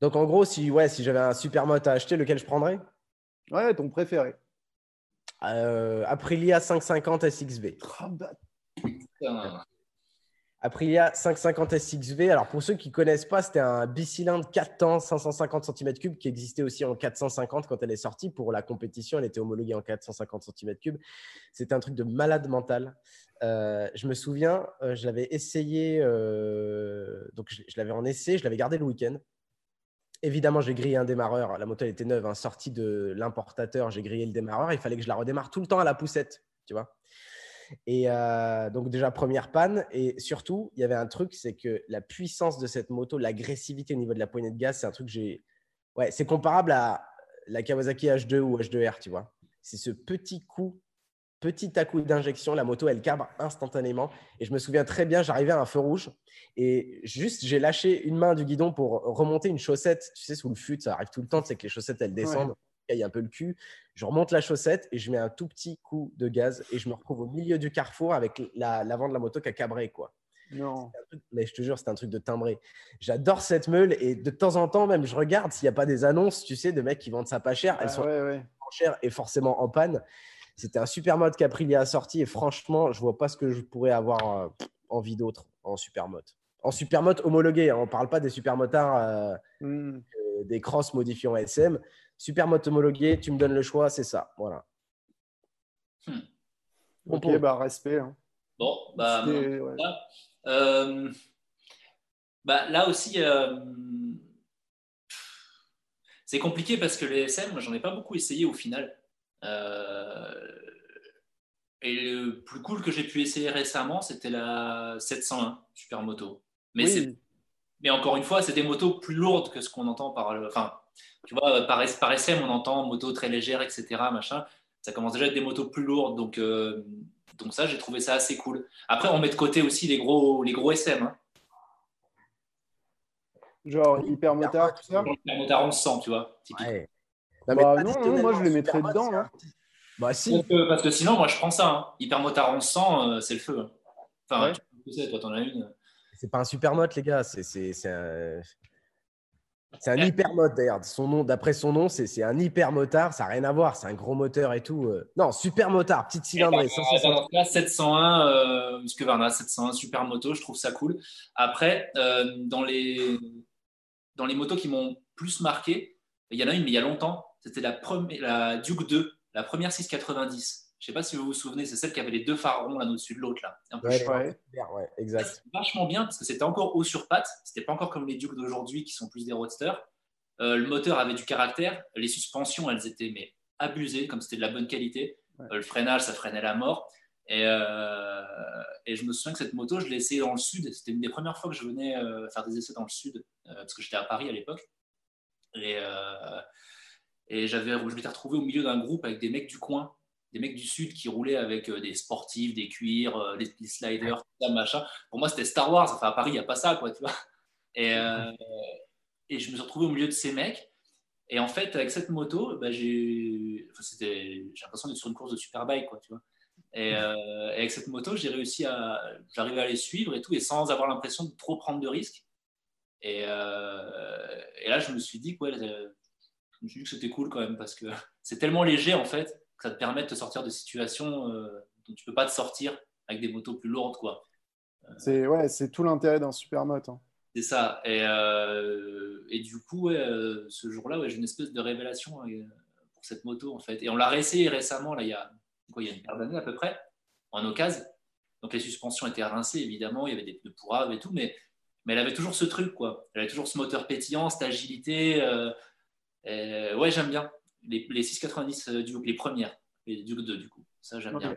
Donc, en gros, si, ouais, si j'avais un super mot à acheter, lequel je prendrais? Ouais, ton préféré. Euh, Aprilia 550 SXV. Oh, bah... Aprilia 550 SXV. Alors pour ceux qui ne connaissent pas, c'était un bicylindre 4 temps 550 cm3 qui existait aussi en 450 quand elle est sortie. Pour la compétition, elle était homologuée en 450 cm3. C'était un truc de malade mental. Euh, je me souviens, euh, je l'avais essayé, euh, donc je, l'avais en essai, je l'avais gardé le week-end. Évidemment, j'ai grillé un démarreur. La moto elle était neuve, hein, sortie de l'importateur, j'ai grillé le démarreur. Il fallait que je la redémarre tout le temps à la poussette, tu vois. Et euh, donc déjà, première panne. Et surtout, il y avait un truc, c'est que la puissance de cette moto, l'agressivité au niveau de la poignée de gaz, c'est un truc que j'ai... Ouais, c'est comparable à la Kawasaki H2 ou H2R, tu vois. C'est ce petit coup, petit à coup d'injection, la moto, elle cabre instantanément. Et je me souviens très bien, j'arrivais à un feu rouge et juste, j'ai lâché une main du guidon pour remonter une chaussette. Tu sais, sous le fut, ça arrive tout le temps, c'est que les chaussettes, elles descendent caille un peu le cul. Je remonte la chaussette et je mets un tout petit coup de gaz et je me retrouve au milieu du carrefour avec l'avant de la moto qui a cabré, quoi. Non. mais je te jure, c'est un truc de timbré. J'adore cette meule et de temps en temps, même, je regarde s'il n'y a pas des annonces, tu sais, de mecs qui vendent ça pas cher. Elles ah, sont ouais, chères et forcément en panne. C'était un super mode qu'Aprilia a sorti et franchement, je vois pas ce que je pourrais avoir euh, envie d'autre en super mode. En super mode homologué, hein. on parle pas des super motards, euh, hmm. des cross modifiés en SM. Super moto homologué, tu me donnes le choix, c'est ça. Voilà. Hmm. Ok, bah respect. Hein. Bon, bah, euh, bah, là aussi, euh, c'est compliqué parce que les SM, j'en ai pas beaucoup essayé au final. Euh, Et le plus cool que j'ai pu essayer récemment, c'était la 701 Supermoto. Mais, mais encore une fois, c'est des motos plus lourdes que ce qu'on entend par. Enfin, tu vois, par, par SM, on entend moto très légère, etc. Machin. Ça commence déjà à être des motos plus lourdes. Donc, euh, donc ça, j'ai trouvé ça assez cool. Après, on met de côté aussi les gros, les gros SM. Hein. Genre hypermotard, tout ça? Hypermotard, on le sent, tu vois. Non, bah, non, moi je les mettrais dedans. Hein. Bah si. parce que sinon, moi je prends ça. Hein. Hypermotard 1100, euh, c'est le feu. Hein. Enfin, tu sais, toi t'en as une. C'est pas un supermote, les gars. C'est un. C'est un hyper d'ailleurs. Son nom, d'après son nom, c'est un hyper motard. Ça n'a rien à voir. C'est un gros moteur et tout. Euh. Non, super motard, petite cylindrée. Cas, 701, euh, 701 super moto, je trouve ça cool. Après, euh, dans les dans les motos qui m'ont plus marqué, il y en a une, mais il y a longtemps. C'était la première, la Duke 2, la première 690. Je sais pas si vous vous souvenez, c'est celle qui avait les deux phares ronds l'un au-dessus de l'autre là. Un peu ouais, ouais, exact. Vachement bien parce que c'était encore haut sur pattes. C'était pas encore comme les Dukes d'aujourd'hui qui sont plus des roadsters. Euh, le moteur avait du caractère. Les suspensions, elles étaient mais abusées, comme c'était de la bonne qualité. Euh, le freinage, ça freinait la mort. Et, euh, et, je me souviens que cette moto, je l'ai essayée dans le sud. C'était une des premières fois que je venais faire des essais dans le sud, parce que j'étais à Paris à l'époque. Et, et j'avais, je m'étais retrouvé au milieu d'un groupe avec des mecs du coin des mecs du Sud qui roulaient avec euh, des sportifs, des cuirs, euh, des, sliders, tout ça, machin. Pour moi, c'était Star Wars. Enfin, à Paris, il n'y a pas ça, quoi, tu vois. Et, euh, et je me suis retrouvé au milieu de ces mecs. Et en fait, avec cette moto, bah, j'ai enfin, l'impression d'être sur une course de superbike, quoi, tu vois. Et, avec cette moto, j'ai réussi à, j'arrivais à les suivre et tout, et sans avoir l'impression de trop prendre de risques. Et, et, là, je me suis dit, quoi, je me suis dit que c'était cool quand même parce que c'est tellement léger en fait ça te permet de te sortir de situations euh, dont tu peux pas te sortir avec des motos plus lourdes. quoi. Euh, c'est ouais, c'est tout l'intérêt d'un supermoto. Hein. C'est ça. Et, euh, et, du coup, ce jour-là, ouais, j'ai une espèce de révélation pour cette moto en fait. Et on l'a réessayé récemment, là, il y a, quoi, il y a une paire d'années à peu près, en occasion. Donc les suspensions étaient rincées évidemment, il y avait des pneus pourraves et tout, mais, mais elle avait toujours ce truc quoi. Elle avait toujours ce moteur pétillant, cette agilité. ouais, j'aime bien les, les 6,90 euh, Duke, les premières, les Duke 2 du coup. Ça, j'aime bien.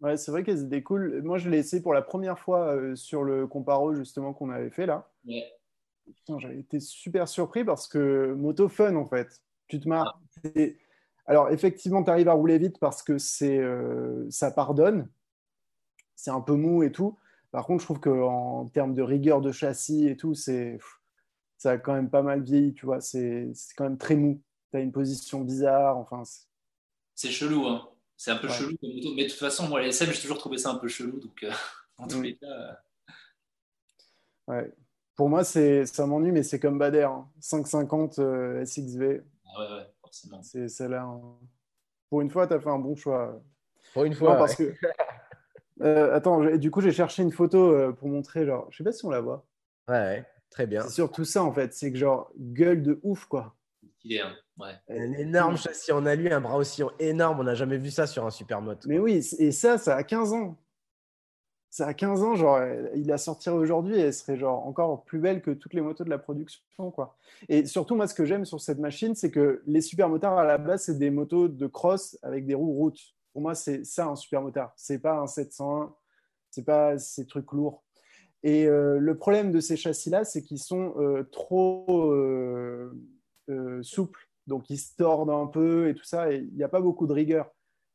Ouais, c'est vrai qu'elles étaient cool. Moi, je l'ai essayé pour la première fois euh, sur le comparo justement qu'on avait fait là. Ouais. J'avais été super surpris parce que moto fun en fait. Tu te marres. Ah. Alors effectivement, tu arrives à rouler vite parce que c'est euh, ça pardonne. C'est un peu mou et tout. Par contre, je trouve qu'en termes de rigueur de châssis et tout, c'est ça a quand même pas mal vieilli. Tu vois, c'est quand même très mou as une position bizarre. Enfin, c'est chelou, hein. C'est un peu chelou Mais de toute façon, moi, les SM, j'ai toujours trouvé ça un peu chelou. Donc, euh, en tous mm. les cas. Euh. Ouais. Pour moi, ça m'ennuie, mais c'est comme Bader. 550 hein. SXV. Euh, ah ouais, ouais, forcément. C'est celle-là. Hein. Pour une fois, tu as fait un bon choix. Pour une fois. parce que. attends, du coup, j'ai cherché une photo pour montrer. Genre, je sais pas si on la voit. Ouais, très bien. C'est surtout ça, en fait. C'est que, genre, gueule de ouf, quoi. Il est, Un énorme châssis en alu, un bras aussi énorme. On n'a jamais vu ça sur un supermoto. Mais oui, et ça, ça a 15 ans. Ça a 15 ans, genre, il la sortirait aujourd'hui et elle serait genre encore plus belle que toutes les motos de la production, quoi. Et surtout, moi, ce que j'aime sur cette machine, c'est que les supermotards, à la base, c'est des motos de cross avec des roues routes. Pour moi, c'est ça un supermotard. C'est pas un 701, c'est pas ces trucs lourds. Et euh, le problème de ces châssis-là, c'est qu'ils sont euh, trop euh, souples donc il se tordent un peu et tout ça, et il n'y a pas beaucoup de rigueur.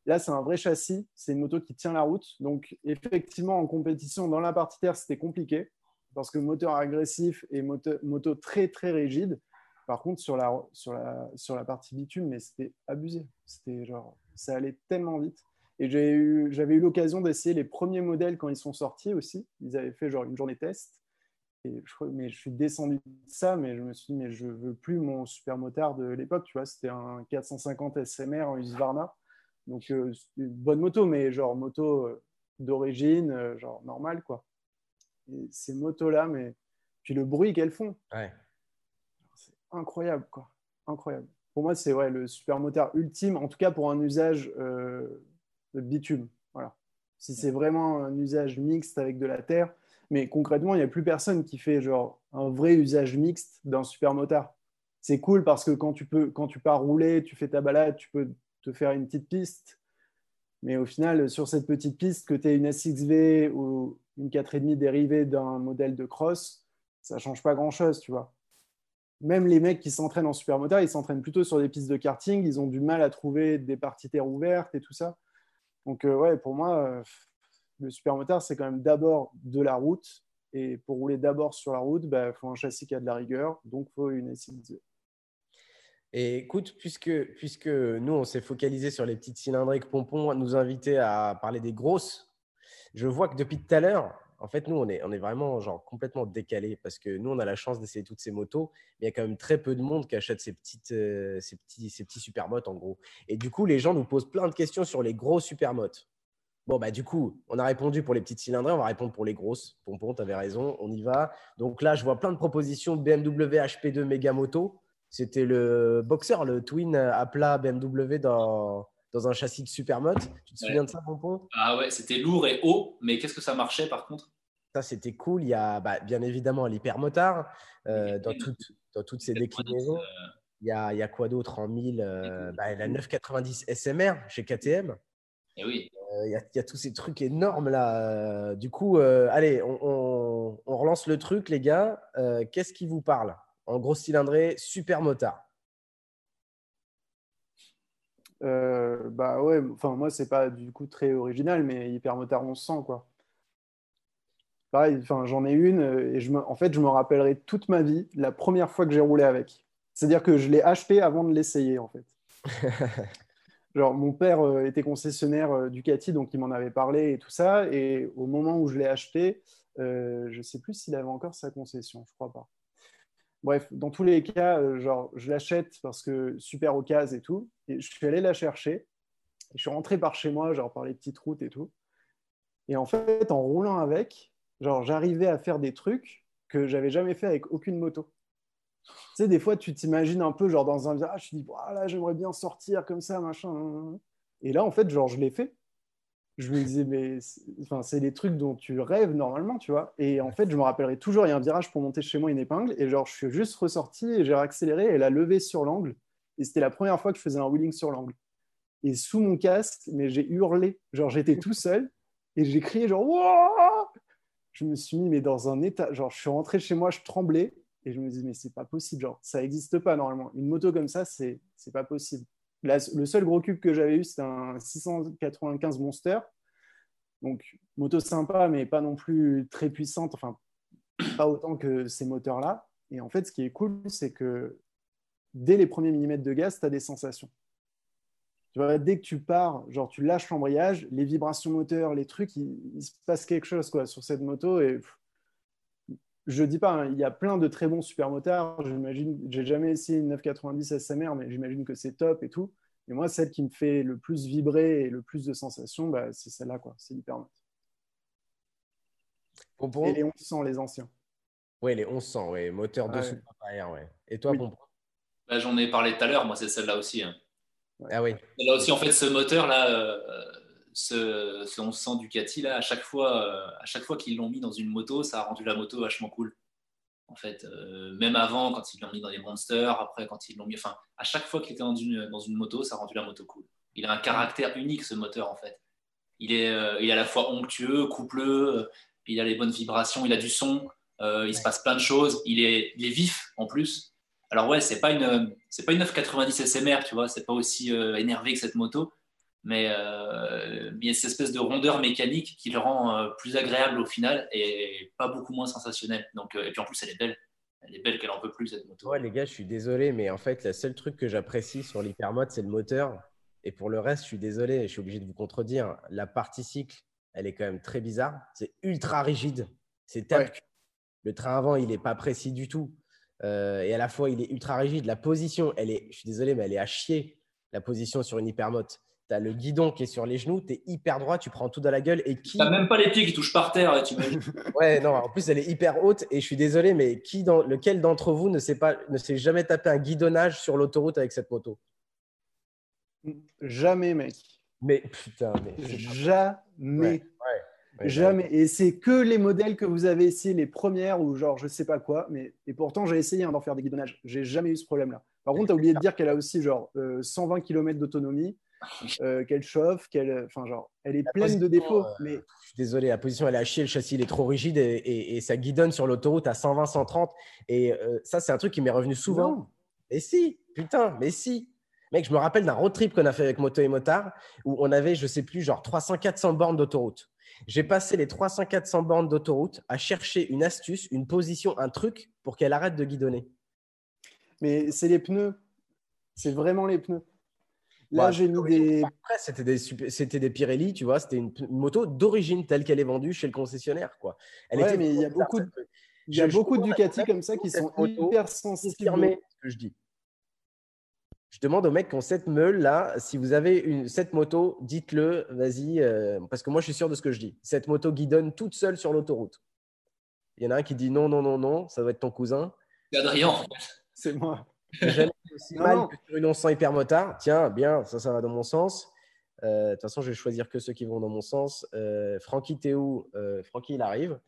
Là, c'est un vrai châssis, c'est une moto qui tient la route. Donc, effectivement, en compétition, dans la partie terre, c'était compliqué parce que moteur agressif et moto, très, très rigide. Par contre, sur la, sur la, sur la partie bitume, mais c'était abusé. C'était genre, ça allait tellement vite. Et j'avais eu, eu l'occasion d'essayer les premiers modèles quand ils sont sortis aussi. Ils avaient fait genre une journée test je, mais je suis descendu de ça, mais je me suis dit, mais je veux plus mon super motard de l'époque, tu vois, c'était un 450 SMR en Husqvarna. Donc, euh, une bonne moto, mais genre moto euh, d'origine, euh, genre normale, quoi. Et ces motos-là, mais puis le bruit qu'elles font. C'est incroyable, quoi. Incroyable. Pour moi, c'est ouais, le super motard ultime, en tout cas pour un usage de bitume. Voilà. Si c'est vraiment un usage mixte avec de la terre, mais concrètement, il n'y a plus personne qui fait genre un vrai usage mixte d'un super motard. C'est cool parce que quand tu, peux, quand tu pars rouler, tu fais ta balade, tu peux te faire une petite piste. Mais au final, sur cette petite piste, que tu aies une SXV ou une 4,5 dérivée d'un modèle de cross, ça change pas grand-chose, tu vois. Même les mecs qui s'entraînent en supermoteur, ils s'entraînent plutôt sur des pistes de karting, ils ont du mal à trouver des parties terre ouvertes et tout ça. Donc, euh, ouais, pour moi, euh, le supermoteur, c'est quand même d'abord de la route. Et pour rouler d'abord sur la route, il bah, faut un châssis qui a de la rigueur, donc il faut une SXV. Et écoute, puisque, puisque nous, on s'est focalisé sur les petites cylindriques, Pompon nous invitait à parler des grosses. Je vois que depuis tout à l'heure, en fait, nous, on est, on est vraiment genre complètement décalé parce que nous, on a la chance d'essayer toutes ces motos, mais il y a quand même très peu de monde qui achète ces, petites, euh, ces, petits, ces petits supermotes en gros. Et du coup, les gens nous posent plein de questions sur les gros supermotes. Bon, bah, du coup, on a répondu pour les petites cylindrées, on va répondre pour les grosses. Pompon, tu avais raison, on y va. Donc là, je vois plein de propositions BMW HP2 Megamoto. C'était le boxer, le twin à plat BMW dans, dans un châssis de Supermote. Tu te souviens de ça, Pompon? Ah ouais, c'était lourd et haut, mais qu'est-ce que ça marchait par contre? Ça, c'était cool. Il y a bah, bien évidemment l'hypermotard euh, dans, dans toutes ces déclinaisons. Euh. Il y, a, il y a quoi d'autre en 1000 euh, bah, La 990 SMR chez KTM. Et eh oui. il, y a, il, y a, tous ces trucs énormes là. Du coup, allez, on, on, relance le truc, les gars. Qu'est-ce qui vous parle? En gros cylindré, super motard. Euh, bah ouais, enfin moi c'est pas du coup très original, mais hyper motard 1100 quoi. Pareil, enfin j'en ai une et je en fait je me rappellerai toute ma vie la première fois que j'ai roulé avec. C'est-à-dire que je l'ai acheté avant de l'essayer en fait. Genre mon père euh, était concessionnaire euh, Ducati donc il m'en avait parlé et tout ça et au moment où je l'ai acheté, je sais plus s'il avait encore sa concession, je crois pas. Bref, dans tous les cas, euh, genre, je l'achète parce que super occasion et tout. Et je suis allé la chercher. je suis rentré par chez moi, genre par les petites routes et tout. Et en fait, en roulant avec, genre, j'arrivais à faire des trucs que j'avais jamais fait avec aucune moto. Tu sais, des fois, tu t'imagines un peu, genre, dans un virage, tu dis, voilà, j'aimerais bien sortir comme ça, machin. Et là, en fait, genre, je l'ai fait je me disais, mais enfin, c'est des trucs dont tu rêves normalement, tu vois. Et en fait, je me rappellerai toujours, il y a un virage pour monter chez moi une épingle, et genre, je suis juste ressorti et j'ai accéléré et la levé sur l'angle. Et c'était la première fois que je faisais un wheeling sur l'angle. Et sous mon casque, mais j'ai hurlé. Genre, j'étais tout seul et j'ai crié, genre, Wouah Je me suis mis, mais dans un état, genre, je suis rentré chez moi, je tremblais et je me dis, mais c'est pas possible, genre, ça n'existe pas normalement. Une moto comme ça, c'est pas possible le seul gros cube que j'avais eu, c'était un 695 Monster. Donc, moto sympa, mais pas non plus très puissante, enfin, pas autant que ces moteurs-là. Et en fait, ce qui est cool, c'est que dès les premiers millimètres de gaz, tu as des sensations. Tu vois, dès que tu pars, genre tu lâches l'embrayage, les vibrations moteurs, les trucs, il, se passe quelque chose quoi, sur cette moto. Et je dis pas, hein, il y a plein de très bons super motards. J'imagine, j'ai jamais essayé une 990 SMR, mais j'imagine que c'est top et tout. Et moi, celle qui me fait le plus vibrer et le plus de sensations, bah, c'est celle-là, quoi. C'est l'hypermote. Et les 1100, les anciens. Oui, les 1100, oui. Moteur de ah, ouais. Et toi, bon bah, J'en ai parlé tout à l'heure, moi, c'est celle-là aussi. Hein. Ah oui. Là aussi, en fait, ce moteur-là, euh, ce, ce 1100 Ducati là, à chaque fois, euh, à chaque fois qu'ils l'ont mis dans une moto, ça a rendu la moto vachement cool. En fait, euh, même avant, quand ils l'ont mis dans des monsters, après quand ils l'ont mis, enfin, à chaque fois qu'il était dans une, dans une moto, ça a rendu la moto cool. Il a un caractère unique ce moteur en fait. Il est, euh, il est à la fois onctueux, coupleux, il a les bonnes vibrations, il a du son, il se passe plein de choses, il est, il est vif en plus. Alors ouais, c'est pas une, c'est pas une 990 SMR, tu vois, c'est pas aussi énervé que cette moto, mais euh, il y a cette espèce de rondeur mécanique qui le rend euh, plus agréable au final et pas beaucoup moins sensationnel. Donc, euh, et puis en plus, elle est belle. Elle est belle qu'elle en peut plus, cette moto. Ouais, les gars, je suis désolé, mais en fait, le seul truc que j'apprécie sur l'hypermode, c'est le moteur. Et pour le reste, je suis désolé, je suis obligé de vous contredire. La partie cycle, elle est quand même très bizarre. C'est ultra rigide. C'est tape. Le train avant, il n'est pas précis du tout. et à la fois, il est ultra rigide. La position, elle est, je suis désolé, mais elle est à chier. La position sur une hypermote tu as le guidon qui est sur les genoux, tu es hyper droit, tu prends tout dans la gueule. Et qui. Tu même pas les pieds qui touchent par terre, tu Ouais, non, en plus, elle est hyper haute. Et je suis désolé, mais qui dans... lequel d'entre vous ne s'est, pas... ne s'est jamais tapé un guidonnage sur l'autoroute avec cette moto? Jamais, mec. Mais putain, mais. Jamais. Jamais. Et c'est que les modèles que vous avez essayé, les premières ou genre je sais pas quoi. Mais et pourtant j'ai essayé hein, d'en faire des guidonnages. J'ai jamais eu ce problème-là. Par contre, tu as oublié de dire qu'elle a aussi genre 120 euh, km d'autonomie euh, qu'elle chauffe, qu'elle, enfin genre, elle est pleine de défauts. euh, mais Je suis désolé, la position elle est à chier, le châssis il est trop rigide et, et- et ça guidonne sur l'autoroute à 120, 130. Et euh, ça, c'est un truc qui m'est revenu souvent. non. Mais si, putain, mais si. Mec, je me rappelle d'un road trip qu'on a fait avec Moto et Motard où on avait, je sais plus, genre 300, 400 bornes d'autoroute. J'ai passé les 300, 400 bornes d'autoroute à chercher une astuce, une position, un truc pour qu'elle arrête de guidonner. Mais c'est les pneus. C'est vraiment les pneus. Là, Ouais, j'ai mis des. Après, c'était des, super- c'était des Pirelli, tu vois, c'était une, une moto d'origine telle qu'elle est vendue chez le concessionnaire. Quoi. Elle Ouais, était mais il y a beaucoup de-. Il y a beaucoup de Ducati comme ça qui sont moto hyper sensibles. ce que je dis. Je demande aux mecs qui ont cette meule là, si vous avez une, cette moto, dites-le, vas-y, euh, parce que moi je suis sûr de ce que je dis. Cette moto guidonne toute seule sur l'autoroute. Il y en a un qui dit non, non, non, non, ça doit être ton cousin. C'est Adrien. C'est moi. Jamais aussi mal non. que sur une 1100 hypermotard. Tiens, bien, ça, ça va dans mon sens. Euh, De toute façon, je vais choisir que ceux qui vont dans mon sens. Euh, Francky, t'es où? Euh, Francky, il arrive.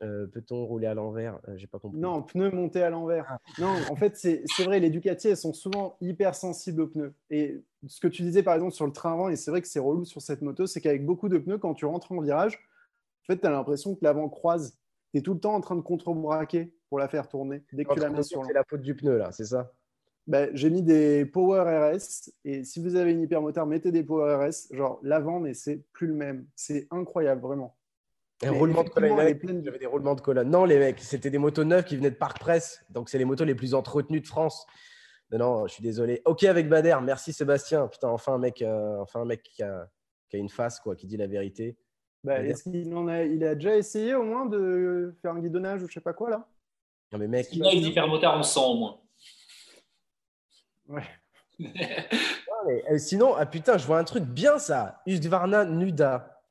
Peut-on rouler à l'envers? J'ai pas compris. Non, pneus montés à l'envers. Ah. Non, en fait, c'est c'est vrai, les Ducati, elles sont souvent hyper sensibles aux pneus. Et ce que tu disais, par exemple, sur le train avant, et c'est vrai que c'est relou sur cette moto, c'est qu'avec beaucoup de pneus, quand tu rentres en virage, en fait, tu as l'impression que l'avant croise. Tu es tout le temps en train de contre-braquer pour la faire tourner dès que tu la mets sur C'est la faute du pneu là, c'est ça? Ben, J'ai mis des Power RS. Et si vous avez une hypermotard, mettez des Power RS. Genre l'avant, mais c'est plus le même. C'est incroyable, vraiment. Mais roulement de colonne. pleine J'avais des roulements de colonne. Non, les mecs, c'était des motos neuves qui venaient de Parc Presse. Donc, c'est les motos les plus entretenues de France. Non, non, je suis désolé. Ok avec Bader. Merci Sébastien. Putain, enfin un mec, euh, enfin un mec qui a, qui a une face, quoi, qui dit la vérité. Ouais. Est-ce qu'il en a, il a déjà essayé au moins de faire un guidonnage ou je sais pas quoi là? Non, mais mec, Il a une hypermotard en sang au moins. Ouais. non, mais, euh, sinon, ah putain, je vois un truc bien ça. Husqvarna Nuda.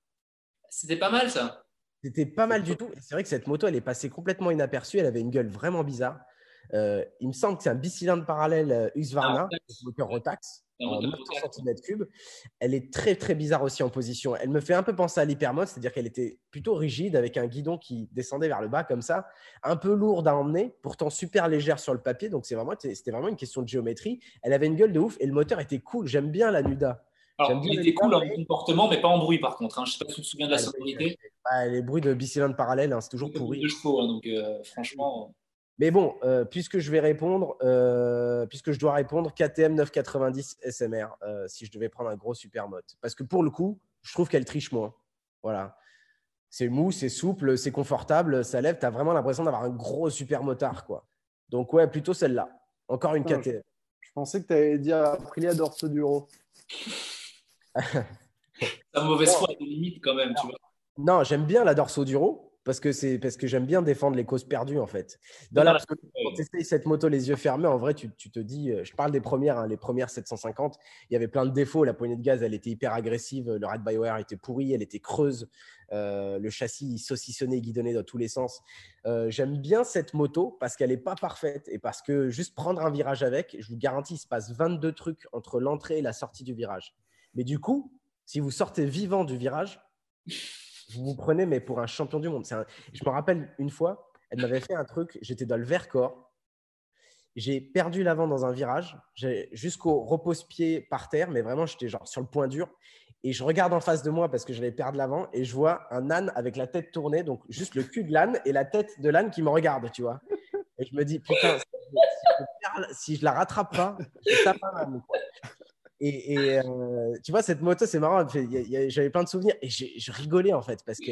C'était pas mal ça. C'était pas mal du tout. Et C'est vrai que cette moto, elle est passée complètement inaperçue. Elle avait une gueule vraiment bizarre. Euh, il me semble que c'est un bicylindre parallèle Husqvarna, moteur Rotax, en moteur 900 Rotax. cm3. Elle est très très bizarre aussi en position. Elle me fait un peu penser à l'hypermode, c'est-à-dire qu'elle était plutôt rigide avec un guidon qui descendait vers le bas comme ça, un peu lourde à emmener, pourtant super légère sur le papier. Donc c'est vraiment, c'était vraiment une question de géométrie. Elle avait une gueule de ouf et le moteur était cool. J'aime bien la Nuda. Alors, il était cool en comportement, mais pas en bruit par contre. hein. Je sais pas si tu te souviens de la sonorité. Les bruits de bicylindre parallèle, hein, c'est toujours De pourri. chevaux, hein, donc euh, franchement. Mais bon, euh, puisque je vais répondre, euh, puisque je dois répondre, KTM 990 SMR, euh, si je devais prendre un gros supermote. Parce que pour le coup, je trouve qu'elle triche moins. Voilà. C'est mou, c'est souple, c'est confortable, ça lève. Tu as vraiment l'impression d'avoir un gros supermotard. Quoi. Donc, ouais, plutôt celle-là. Encore une Putain, KTM. Je pensais que tu allais dire Aprilia Dorso Duro. Sa mauvaise foi a des limites quand même, tu vois. Non, j'aime bien la Dorso Duro parce que, c'est, parce que j'aime bien défendre les causes perdues, en fait. Dans la, parce que quand tu essayes cette moto les yeux fermés, en vrai, tu, tu te dis, euh, je parle des premières, hein, les premières 750, il y avait plein de défauts. La poignée de gaz, elle était hyper agressive. Le ride by wire était pourri, elle était creuse. Euh, le châssis, il saucissonnait, guidonnait dans tous les sens. Euh, j'aime bien cette moto parce qu'elle n'est pas parfaite et parce que juste prendre un virage avec, je vous garantis, il se passe 22 trucs entre l'entrée et la sortie du virage. Mais du coup, si vous sortez vivant du virage, vous vous prenez mais pour un champion du monde. Je me rappelle une fois, elle m'avait fait un truc, j'étais dans le Vercors, j'ai perdu l'avant dans un virage, jusqu'au repose-pied par terre, mais vraiment j'étais sur le point dur. Et je regarde en face de moi parce que j'allais perdre l'avant et je vois un âne avec la tête tournée, donc juste le cul de l'âne et la tête de l'âne qui me regarde, tu vois. Et je me dis, putain, si je, si je la rattrape pas, je tape un âne. Et, et, euh, tu vois, cette moto, c'est marrant. J'avais plein de souvenirs et je rigolais en fait parce que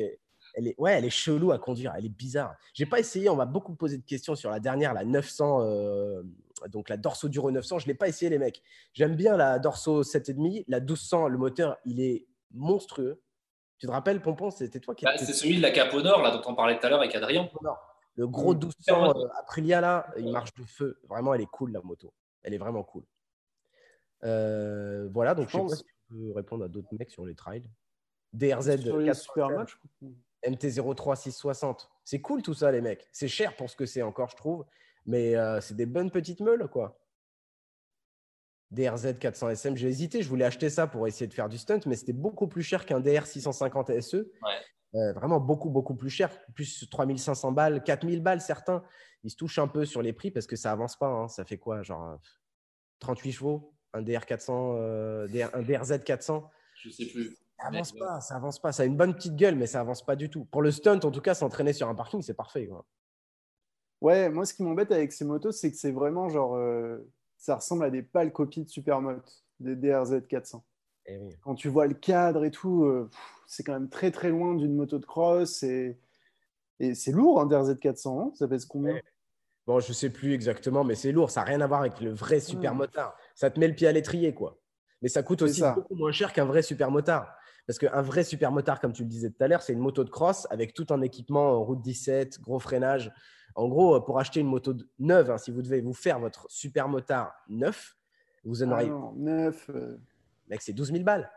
elle est, ouais, elle est chelou à conduire. Elle est bizarre. J'ai pas essayé. On m'a beaucoup posé de questions sur la dernière, la 900, euh, donc la Dorso Duro 900. Je l'ai pas essayé, les mecs. J'aime bien la Dorso 7,5. La 1200, le moteur, il est monstrueux. Tu te rappelles, Pompon, c'était toi qui Bah, c'est celui de la Nord, là, dont on parlait tout à l'heure avec Adrien. le gros Mm. 1200 euh, Aprilia là, il marche de feu. Vraiment, elle est cool la moto. Elle est vraiment cool. Euh, voilà, donc je, Je sais pas pense- si tu peux répondre à d'autres mecs sur les trails. DRZ Sur les 400, super matchs. MT03 660. C'est cool tout ça, les mecs. C'est cher pour ce que c'est encore, je trouve. Mais euh, c'est des bonnes petites meules, quoi. DRZ 400 SM, j'ai hésité, je voulais acheter ça pour essayer de faire du stunt, mais c'était beaucoup plus cher qu'un DR 650 SE. Euh, vraiment beaucoup, beaucoup plus cher. Plus 3500 balles, 4000 balles, certains. Ils se touchent un peu sur les prix parce que ça avance pas. hein. Ça fait quoi Genre euh, 38 chevaux? Un DR400, un DRZ 400 Je sais plus. Ça avance pas, ça avance pas. Ça a une bonne petite gueule, mais ça avance pas du tout. Pour le stunt, en tout cas, s'entraîner sur un parking, c'est parfait. Quoi. Ouais, moi, ce qui m'embête avec ces motos, c'est que c'est vraiment genre. ça ressemble à des pâles copies de Supermoto, des DRZ 400. Eh oui. Quand tu vois le cadre et tout, c'est quand même très très loin d'une moto de cross. Et, et c'est lourd, un DRZ 400. Hein ça pèse combien? Bon, je sais plus exactement, mais c'est lourd. Ça n'a rien à voir avec le vrai super motard. Ça te met le pied à l'étrier, quoi. Mais ça coûte aussi beaucoup moins cher qu'un vrai super motard. Parce qu'un vrai super motard, comme tu le disais tout à l'heure, c'est une moto de cross avec tout un équipement route 17, gros freinage. En gros, pour acheter une moto neuve, hein, si vous devez vous faire votre super motard neuf, vous en ah aurez. non, neuf. euh, Mec, c'est 12 000 balles.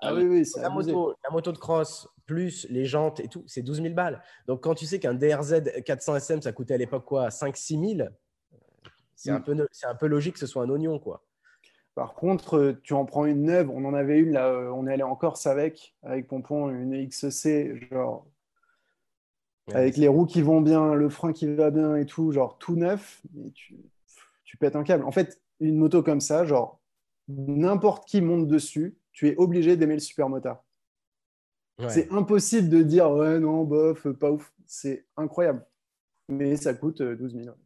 Ah, oui, oui, c'est La moto, la moto de cross, plus les jantes et tout, c'est 12 000 balles. Donc, quand tu sais qu'un DRZ 400 SM, ça coûtait à l'époque quoi 5-6 000, c'est un, Mm. peu, c'est un peu logique que ce soit un oignon, quoi. Par contre, euh, tu en prends une neuve. On en avait une là, euh, on est allé en Corse avec, avec Pompon, une XC, genre Ouais, avec les roues qui vont bien, le frein qui va bien et tout, genre tout neuf. Et tu, tu pètes un câble. En fait, une moto comme ça, genre n'importe qui monte dessus, tu es obligé d'aimer le supermotard. ouais. C'est impossible de dire ouais, non, bof, pas ouf. C'est incroyable. Mais ça coûte euh, 12 000.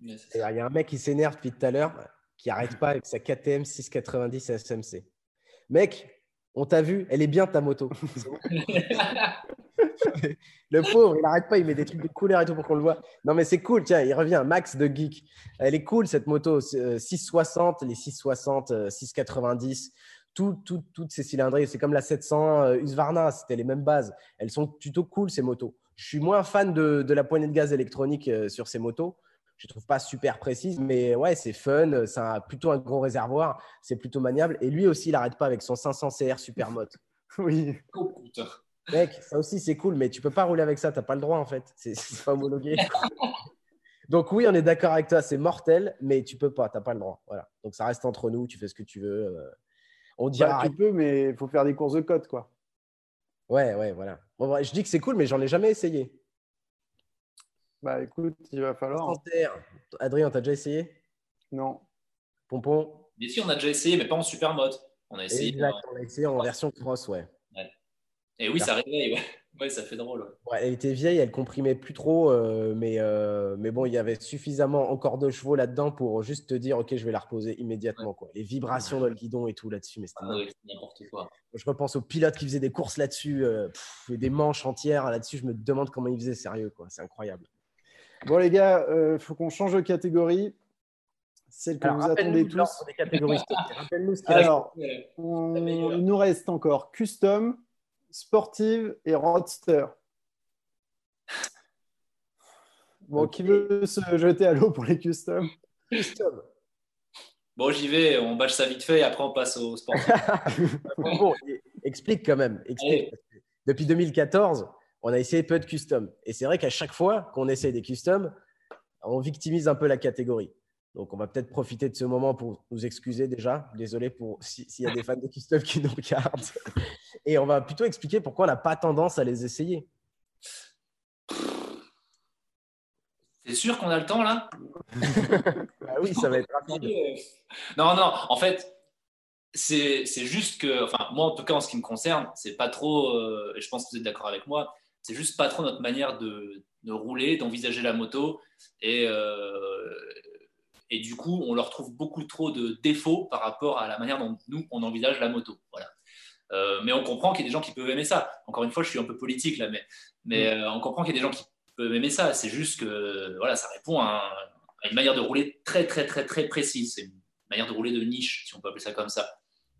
Il y a un mec qui s'énerve depuis tout à l'heure, qui arrête pas avec sa KTM 690 SMC. Mec, on t'a vu, elle est bien ta moto. Le pauvre, il n'arrête pas, il met des trucs de couleur et tout pour qu'on le voit. Non, mais c'est cool, tiens, il revient, Max de Geek. Elle est cool cette moto, euh, 660, les 660, euh, 690, tout, tout- toutes ces cylindrées. C'est comme la 700 euh, Husqvarna, c'était les mêmes bases. Elles sont plutôt cool ces motos. Je suis moins fan de, de la poignée de gaz électronique euh, sur ces motos. Je ne trouve pas super précise, mais ouais, c'est fun. C'est plutôt un gros réservoir. C'est plutôt maniable. Et lui aussi, il n'arrête pas avec son 500 CR Supermoto. Oui. Oh, putain. Mec, ça aussi, c'est cool, mais tu peux pas rouler avec ça. Tu n'as pas le droit, en fait. C'est pas homologué. Donc, oui, on est d'accord avec toi. C'est mortel, mais tu peux pas. Tu n'as pas le droit. Voilà. Donc, ça reste entre nous. Tu fais ce que tu veux. euh, On dira. Bah, tu peux, mais il faut faire des courses de côte, quoi. Ouais, ouais, voilà. Bon, je dis que c'est cool, mais j'en ai jamais essayé. Bah écoute, il va falloir. hein. Adrien, t'as déjà essayé? Non. Pompon? Mais si, on a déjà essayé, mais pas en super mode. On a essayé. Exact, euh, on l'a essayé en version cross, ouais. Et oui, ça réveille, ouais. Ouais, ça fait drôle. ouais. Ouais, elle était vieille, elle comprimait plus trop, euh, mais, euh, mais bon, il y avait suffisamment encore de chevaux là-dedans pour juste te dire, ok, je vais la reposer immédiatement. Quoi. Les vibrations dans le guidon et tout là-dessus, mais c'était Ah ouais, c'est n'importe quoi. Je repense aux pilotes qui faisaient des courses là-dessus, euh, pff, et des manches entières là-dessus. Je me demande comment ils faisaient, sérieux, quoi. C'est incroyable. Bon les gars, il faut qu'on change de catégorie. Celle que Alors, vous attendez tous. des catégories. Alors, on- meilleure. il nous reste encore custom, sportive et roadster. Bon, qui veut se jeter à l'eau pour les custom Custom. Bon, j'y vais, on bâche ça vite fait et après on passe au sport. Bon, bon, explique quand même. Explique. Depuis 2014, on a essayé peu de custom. Et c'est vrai qu'à chaque fois qu'on essaie des customs, on victimise un peu la catégorie. Donc, on va peut-être profiter de ce moment pour nous excuser déjà. Désolé pour si- s'il y a des fans de custom qui nous regardent. Et on va plutôt expliquer pourquoi on n'a pas tendance à les essayer. T'es sûr qu'on a le temps là? Ah oui, ça va être rapide. Non, non, en fait, c'est c'est juste que, enfin, moi en tout cas en ce qui me concerne, c'est pas trop, euh, et je pense que vous êtes d'accord avec moi, c'est juste pas trop notre manière de, de rouler, d'envisager la moto. Et, euh, et du coup, on leur trouve beaucoup trop de défauts par rapport à la manière dont nous, on envisage la moto. Voilà. Euh, mais on comprend qu'il y a des gens qui peuvent aimer ça. Encore une fois, je suis un peu politique là, mais, mais euh, on comprend qu'il y a des gens qui peuvent aimer ça. C'est juste que voilà, ça répond à, un- à une manière de rouler très, très, très, très précise. C'est une manière de rouler de niche, si on peut appeler ça comme ça.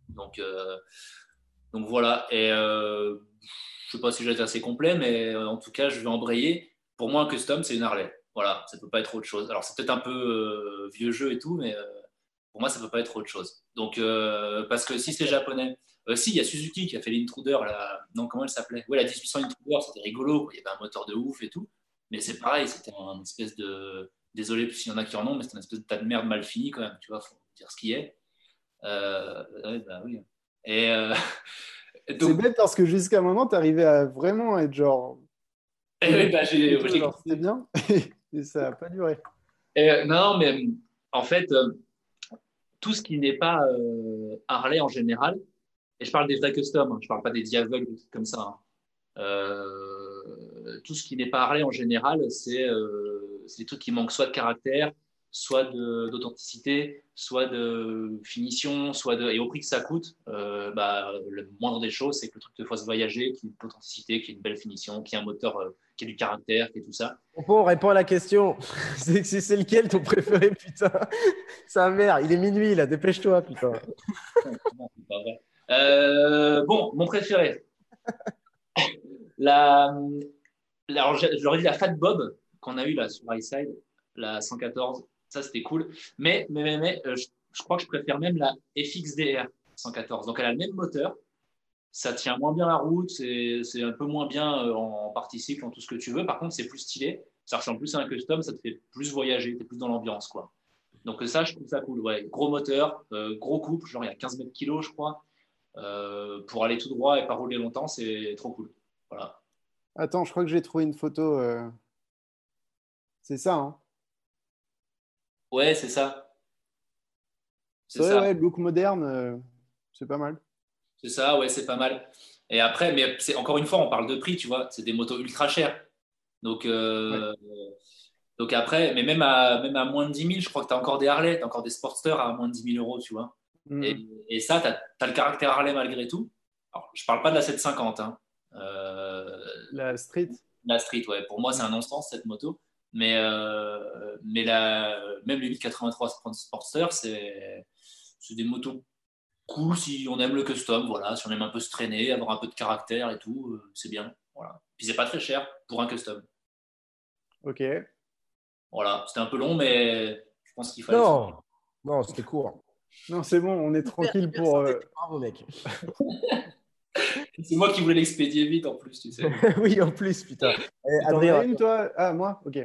Donc, donc voilà. Et je sais pas si j'ai été assez complet, mais euh, en tout cas, je vais embrayer. Pour moi, un custom, c'est une Harley. Voilà, ça peut pas être autre chose. Alors, c'est peut-être un peu euh, vieux jeu et tout, mais euh, pour moi, ça peut pas être autre chose. Donc, parce que si c'est japonais, si, il y a Suzuki qui a fait l'intruder, là. Non, comment elle s'appelait? Ouais, la 1800 intruder, c'était rigolo. Il y avait un moteur de ouf et tout. Mais c'est pareil, c'était un espèce de. Désolé s'il y en a qui en ont, mais c'était un espèce de tas de merde mal fini quand même, tu vois, faut dire ce qui est. Ouais, bah oui. Et C'est bête parce que jusqu'à maintenant, tu arrivais à vraiment être genre. eh oui, bah, j'ai- C'était bien. Et ça n'a pas duré. Et, euh, non, mais en fait, euh, tout ce qui n'est pas euh, Harley en général, et je parle des vrais customs, hein, je parle pas des diavoles ou des trucs comme ça. Hein. Euh, tout ce qui n'est pas Harley en général, c'est euh, des trucs qui manquent soit de caractère, soit d'authenticité, soit de finition, soit de. Et au prix que ça coûte, euh, bah, le moindre des choses, c'est que le truc te fasse voyager, qu'il y ait de l'authenticité, qu'il y ait une belle finition, qu'il y ait un moteur euh, qui ait du caractère, qui ait tout ça. On répond à la question. c'est lequel ton préféré, putain? Sa mère, il est minuit là, dépêche-toi, putain. Euh, bon, mon préféré. la, la, j'aurais dit la Fat Bob qu'on a eu là sur Side, la 114 ça, c'était cool. Mais, mais, mais, euh, je, crois que je préfère même la FXDR 114. Donc, elle a le même moteur. Ça tient moins bien la route. C'est un peu moins bien euh, en, cycle, en tout ce que tu veux. Par contre, c'est plus stylé. Ça ressemble plus à un custom. Ça te fait plus voyager. Tu es plus dans l'ambiance, quoi. Donc, ça, je trouve ça cool. Ouais, gros moteur, euh, gros couple. Genre, il y a 15 mètres kilos, je crois. pour aller tout droit et pas rouler longtemps, c'est trop cool. Voilà. Attends, je crois que j'ai trouvé une photo. C'est ça, hein Ouais, c'est ça. C'est ça. Ouais, look moderne, euh, c'est pas mal. C'est ça, ouais, c'est pas mal. Et après, mais c'est encore une fois, on parle de prix, tu vois, c'est des motos ultra chères. Donc, euh, donc après, mais même à, même à moins de 10 000, je crois que tu as encore des Harley, tu as encore des Sportsters à moins de 10 000 euros, tu vois. Mm. Et, ça, tu as, le caractère Harley malgré tout. Alors, je parle pas de la 750. Hein. Euh, la Street La Street, ouais. Pour moi, c'est un non-sens cette moto. Mais, euh, mais la, même les 883 Sportster, c'est des motos cool si on aime le custom, voilà, si on aime un peu se traîner, avoir un peu de caractère et tout, euh, c'est bien. Voilà. Puis c'est pas très cher pour un custom. Ok. Voilà, c'était un peu long, mais je pense qu'il fallait. Non, non c'était court. Non, c'est bon, on est tranquille pour. Euh, Bravo, mec. c'est moi qui voulais l'expédier vite en plus, tu sais. oui, en plus, putain. Adrien, une, toi? Ah, moi? Ok.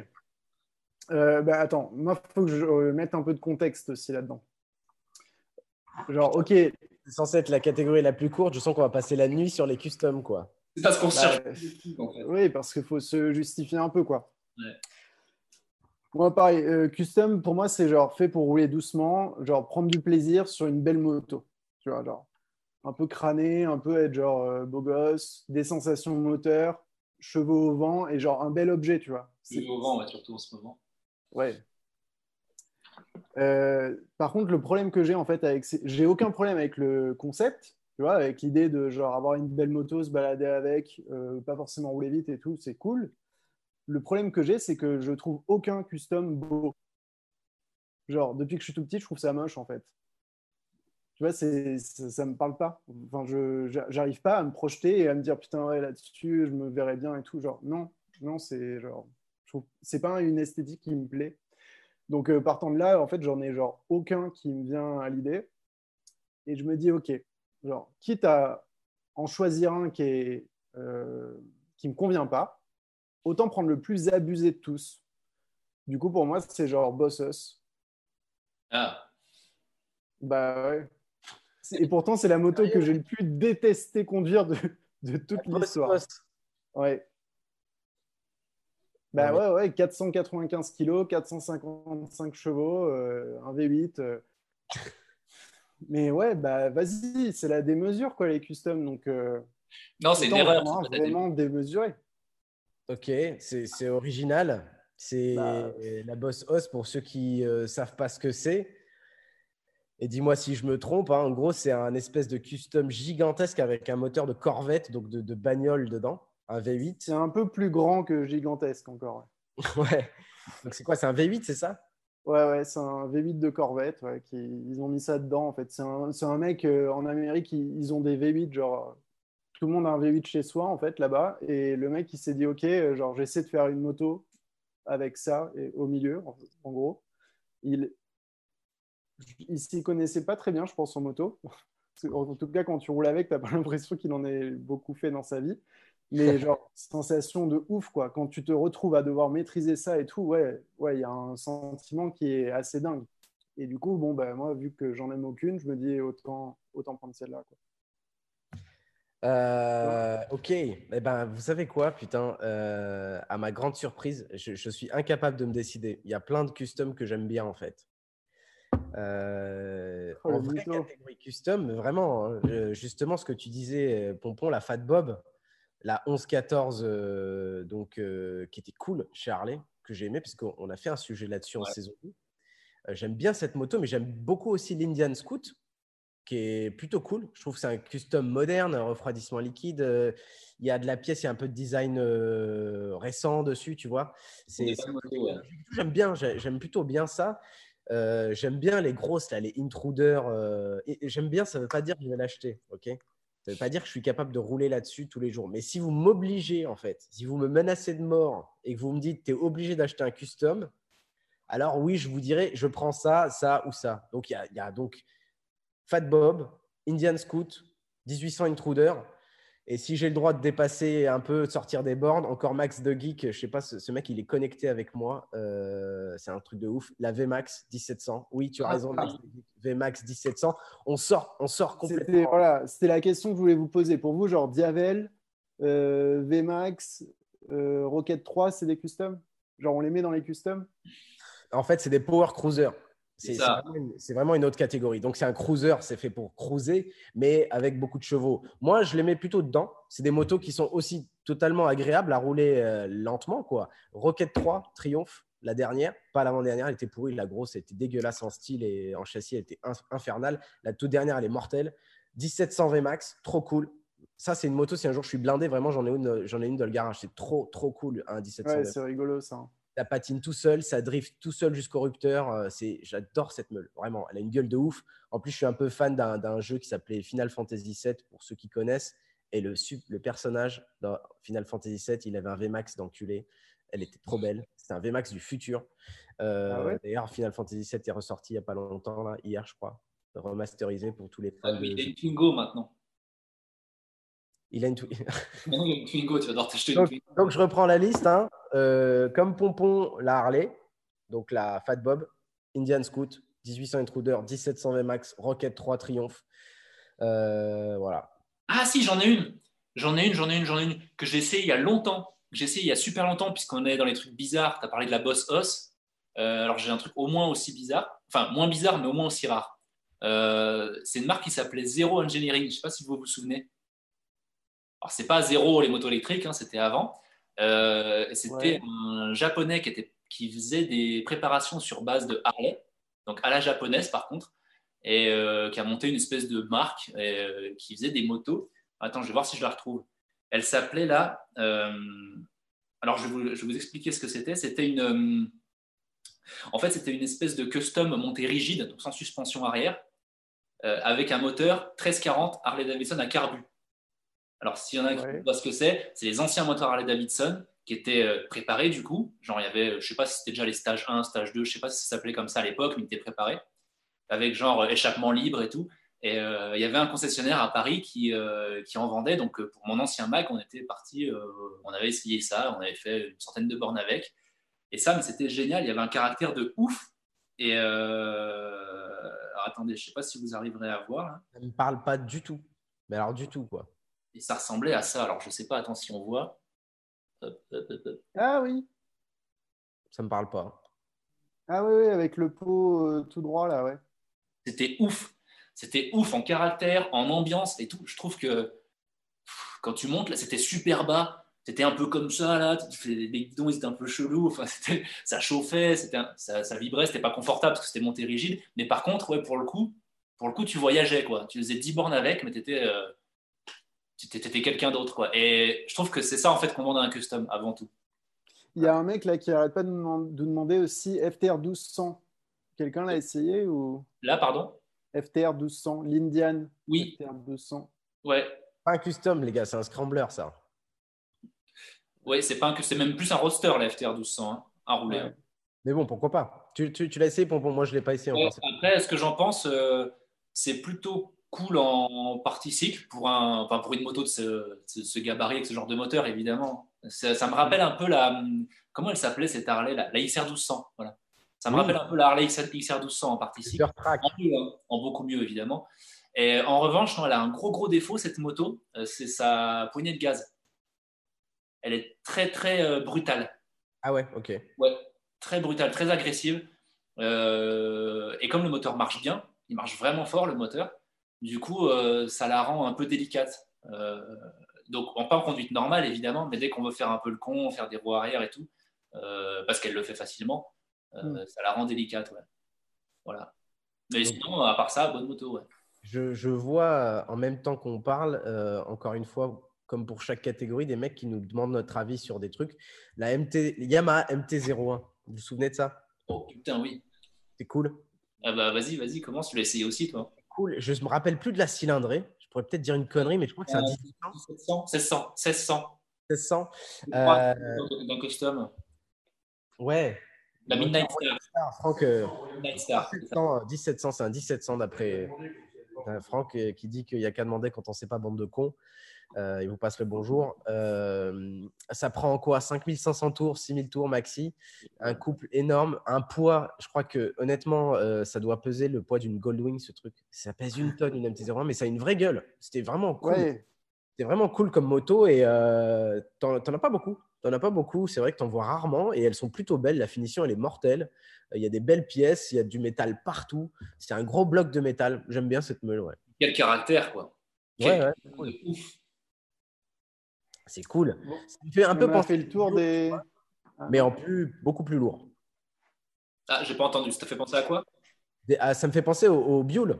Euh, bah, attends, moi, il faut que je euh, mette un peu de contexte aussi là-dedans. Genre, ok. C'est censé être la catégorie la plus courte. Je sens qu'on va passer la nuit sur les customs, quoi. C'est parce qu'on cherche. Bah, oui, parce qu'il faut se justifier un peu, quoi. Moi, pareil, euh, custom, pour moi, c'est genre fait pour rouler doucement, genre prendre du plaisir sur une belle moto. Tu vois, genre un peu crâné, un peu être genre beau gosse, des sensations moteur, chevaux au vent et genre un bel objet, tu vois. Chevaux au vent, surtout en ce moment. Ouais. Euh, par contre, le problème que j'ai en fait avec, j'ai aucun problème avec le concept, tu vois, avec l'idée de genre avoir une belle moto, se balader avec, euh, pas forcément rouler vite et tout, c'est cool. Le problème que j'ai, c'est que je trouve aucun custom beau. Genre, depuis que je suis tout petit, je trouve ça moche en fait. Tu vois, ça, me parle pas. Enfin, je j'arrive pas à me projeter et à me dire putain ouais là-dessus, je me verrais bien et tout. Genre, non, non, c'est genre c'est pas une esthétique qui me plaît. Donc, euh, partant de là, en fait, j'en ai genre aucun qui me vient à l'idée. Et je me dis, OK, genre, quitte à en choisir un qui est, euh, qui me convient pas, autant prendre le plus abusé de tous. Du coup, pour moi, c'est genre Bossos. Ah. Bah ouais. Et pourtant, c'est la moto que j'ai le plus détesté conduire de, de toute l'histoire. Ouais. Bah ouais, ouais, 495 kilos, 455 chevaux, euh, un V8. Euh. Mais ouais, bah vas-y, c'est la démesure, quoi, les customs. Donc, euh, non, c'est une erreur. Vraiment démesuré. Ok, c'est original. C'est bah, la Boss Os pour ceux qui ne savent pas ce que c'est. Et dis-moi si je me trompe, hein, en gros, c'est un espèce de custom gigantesque avec un moteur de Corvette, donc de, de bagnole dedans. Un V8 C'est un peu plus grand que gigantesque encore. Ouais. Donc c'est quoi C'est un V8, c'est ça? Ouais, ouais, c'est un V8 de Corvette. qui, ils ont mis ça dedans en fait. C'est un, un, mec euh, en Amérique, ils, ont des V8, genre tout le monde a un V8 chez soi en fait là-bas. Et le mec il s'est dit, ok, euh, genre j'essaie de faire une moto avec ça et, au milieu, en, gros. Il, il s'y connaissait pas très bien, je pense, en moto. En tout cas, quand tu roules avec, tu n'as pas l'impression qu'il en ait beaucoup fait dans sa vie mais genre sensation de ouf quoi. Quand tu te retrouves à devoir maîtriser ça et tout ouais ouais il y a un sentiment qui est assez dingue. Et du coup bon ben moi vu que j'en aime aucune je me dis autant autant prendre celle-là quoi. Euh, ok, eh ben, vous savez quoi, putain, euh, à ma grande surprise, je, je, suis incapable de me décider. Il y a plein de customs que j'aime bien en fait. Euh, Oh, en vraie catégorie custom, vraiment, hein, euh, justement, ce que tu disais, Pompon, la Fat Bob, la 11-14, euh, donc, euh, qui était cool chez Harley, que j'ai aimé, parce qu'on on a fait un sujet là-dessus en saison 2. Euh, j'aime bien cette moto, mais j'aime beaucoup aussi l'Indian Scoot, qui est plutôt cool. Je trouve que c'est un custom moderne, un refroidissement liquide. euh, Il y a de la pièce, il y a un peu de design euh, récent dessus, tu vois. C'est, ouais. J'aime bien, j'ai- j'aime plutôt bien ça. Euh, j'aime bien les grosses, là, les intruders. j'aime bien, ça ne veut pas dire que je vais l'acheter, ok? Ça ne veut pas dire que je suis capable de rouler là-dessus tous les jours. Mais si vous m'obligez, en fait, si vous me menacez de mort et que vous me dites tu es obligé d'acheter un custom, alors oui, je vous dirais je prends ça, ça ou ça. Donc il y y a donc Fat Bob, Indian Scoot, 1800 Intruder. Et si j'ai le droit de dépasser un peu, de sortir des bornes, encore Max de Geek, je sais pas, ce, ce mec, il est connecté avec moi. euh, c'est un truc de ouf. La VMAX 1700. Oui, tu as Ah, raison. Max. VMAX 1700. On sort, on sort C'était complètement. voilà, c'était la question que je voulais vous poser. Pour vous, genre Diavel, euh, VMAX, euh, Rocket 3, c'est des customs? Genre on les met dans les customs? En fait, c'est des power cruisers. C'est vraiment, une- c'est vraiment une autre catégorie. Donc, c'est un cruiser, c'est fait pour cruiser, mais avec beaucoup de chevaux. Moi, je les mets plutôt dedans. C'est des motos qui sont aussi totalement agréables à rouler euh, lentement. Quoi. Rocket 3, Triomphe, la dernière, pas l'avant-dernière, elle était pourrie. La grosse, elle était dégueulasse en style et en châssis, elle était in- infernale. La toute dernière, elle est mortelle. 1700 VMAX, trop cool. Ça, c'est une moto. Si un jour je suis blindé, vraiment, j'en ai une, j'en ai une dans le garage. C'est trop, trop cool, un 1700 Ouais, VMAX c'est rigolo ça. Ça patine tout seul, ça drift tout seul jusqu'au rupteur. euh, C'est, j'adore cette meule, vraiment. Elle a une gueule de ouf. En plus, je suis un peu fan d'un, d'un jeu qui s'appelait Final Fantasy VII, pour ceux qui connaissent. Et le, personnage dans Final Fantasy VII, il avait un VMAX d'enculé. Elle était trop belle. C'était un VMAX du futur. Euh, Ah ouais? D'ailleurs, Final Fantasy VII est ressorti il n'y a pas longtemps, là, hier, je crois. Remasterisé pour tous les fans. Ah, mais de- il maintenant. Il a une il a Twingo, tu vas devoir t'acheter une Donc, Twingo. donc, je reprends la liste. hein. Euh, comme Pompon, la Harley, donc la Fat Bob, Indian Scoot, 1800 Intruder, 1700 VMAX, Rocket 3 Triomphe. Euh, voilà. Ah si, j'en ai une. J'en ai une, j'en ai une, j'en ai une que j'ai essayé il y a longtemps. Que J'ai essayé il y a super longtemps puisqu'on est dans les trucs bizarres. Tu as parlé de la Boss Os. Euh, alors j'ai un truc au moins aussi bizarre. Enfin, moins bizarre, mais au moins aussi rare. C'est une marque qui s'appelait Zero Engineering. Je ne sais pas si vous vous souvenez. Alors c'est pas Zero les motos électriques, hein, c'était avant. Euh, c'était Ouais. un japonais qui, était, qui faisait des préparations sur base de Harley, donc à la japonaise par contre, et euh, qui a monté une espèce de marque et, euh, qui faisait des motos. Attends, je vais voir si je la retrouve. Elle s'appelait là. alors, je vais, vous, je vais vous expliquer ce que c'était. C'était une. en fait, c'était une espèce de custom montée rigide, donc sans suspension arrière, avec un moteur 1340 Harley Davidson à carbu. Alors, s'il y en a qui Ouais. voient ce que c'est, c'est les anciens moteurs Harley Davidson qui étaient euh, préparés du coup. Genre, il y avait, euh, je sais pas si c'était déjà les stages 1, stage 2, je sais pas si ça s'appelait comme ça à l'époque, mais ils étaient préparés avec genre euh, échappement libre et tout. Et euh, il y avait un concessionnaire à Paris qui, euh, qui en vendait. Donc, pour mon ancien Mac, on était parti, euh, on avait essayé ça, on avait fait une centaine de bornes avec. Et ça, mais c'était génial. Il y avait un caractère de ouf. Et alors, attendez, je sais pas si vous arriverez à voir. là. Ça ne me parle pas du tout. Mais alors, du tout, quoi. Et ça ressemblait à ça. Alors, je sais pas, attends si on voit. Hop, hop, hop, hop. Ah oui, Ça ne me parle pas. ah oui, oui, avec le pot euh, tout droit là, ouais. C'était ouf. C'était ouf en caractère, en ambiance et tout. Je trouve que pff, quand tu montes, là, c'était super bas. C'était un peu comme ça, là. Tu Les guidons, ils étaient un peu chelous. Enfin, c'était- ça chauffait, c'était un- ça, ça vibrait. C'était pas confortable parce que c'était monté rigide. Mais par contre, ouais, pour le coup, pour le coup, tu voyageais, quoi. Tu faisais 10 bornes avec, mais t'étais, euh, tu étais, t'étais quelqu'un d'autre, quoi. Et je trouve que c'est ça, en fait, qu'on vend dans un custom, avant tout. Il y a un mec là qui arrête pas de, de demander aussi FTR 1200. Quelqu'un l'a essayé ou? Là, pardon? FTR 1200, l'Indian Oui, FTR 200. ouais. Pas un custom, les gars, c'est un scrambler, ça. Ouais, c'est pas un, c'est même plus un roster, la FTR 1200, hein, à rouler. Ouais. hein. Mais bon, pourquoi pas? Tu, tu, tu l'as essayé, Pompon Moi, je ne l'ai pas essayé Ouais, encore. après, ce que j'en pense, euh, c'est plutôt cool en partie cycle pour, un, enfin, pour une moto de ce, gabarit avec ce genre de moteur, évidemment. Ça, ça me rappelle un peu la. Comment elle s'appelait cette Harley La, la XR 1200. Voilà. Ça me Oui. rappelle un peu la Harley XR 1200 en partie cycle. En, hein, en beaucoup mieux, évidemment. Et en revanche, non, elle a un gros, gros défaut, cette moto, euh, c'est sa poignée de gaz. Elle est très, très euh, brutale. Ah ouais, ok. Ouais, très brutale, très agressive. et comme le moteur marche bien, il marche vraiment fort le moteur, du coup, ça la rend un peu délicate. donc, on pas en conduite normale, évidemment, mais dès qu'on veut faire un peu le con, faire des roues arrière et tout, parce qu'elle le fait facilement, mm. ça la rend délicate. Ouais. Voilà. Mais sinon, à part ça, bonne moto. Ouais. Je, vois en même temps qu'on parle, encore une fois, comme pour chaque catégorie, des mecs qui nous demandent notre avis sur des trucs. La MT, Yamaha MT-01, vous vous souvenez de ça? Oh putain, oui. C'est cool. Ah bah vas-y, vas-y, commence, tu l'as essayé aussi, toi. Cool. Je me rappelle plus de la cylindrée. Je pourrais peut-être dire une connerie, mais je crois que c'est un 1700. 1600. 1600. 1600. Euh... D'un custom. Ouais. La Midnight Star. Franck, euh, Midnight Star. 1700, c'est un 1700 d'après euh, Franck euh, qui dit qu'il n'y a qu'à demander quand on ne sait pas bande de cons. Euh, il vous passe le bonjour. Euh, ça prend quoi? 5500 tours, 6000 tours maxi? Un couple énorme. Un poids, je crois que honnêtement, euh, ça doit peser le poids d'une Goldwing, ce truc. Ça pèse une tonne, une MT-01, mais ça a une vraie gueule. C'était vraiment cool. C'était vraiment cool comme moto et t'en as pas beaucoup. T'en as pas beaucoup. C'est vrai que t'en vois rarement et elles sont plutôt belles. La finition, elle est mortelle. Il y a des belles pièces, il y a du métal partout. C'est un gros bloc de métal. J'aime bien cette meule. Ouais. Quel caractère, quoi. Ouais, ouais. C'est cool. Ça me fait un peu penser. le tour des. Mais en plus, beaucoup plus lourd. Ah, j'ai pas entendu. Ça te fait penser à quoi? Ah, Ça me fait penser aux, Bioul.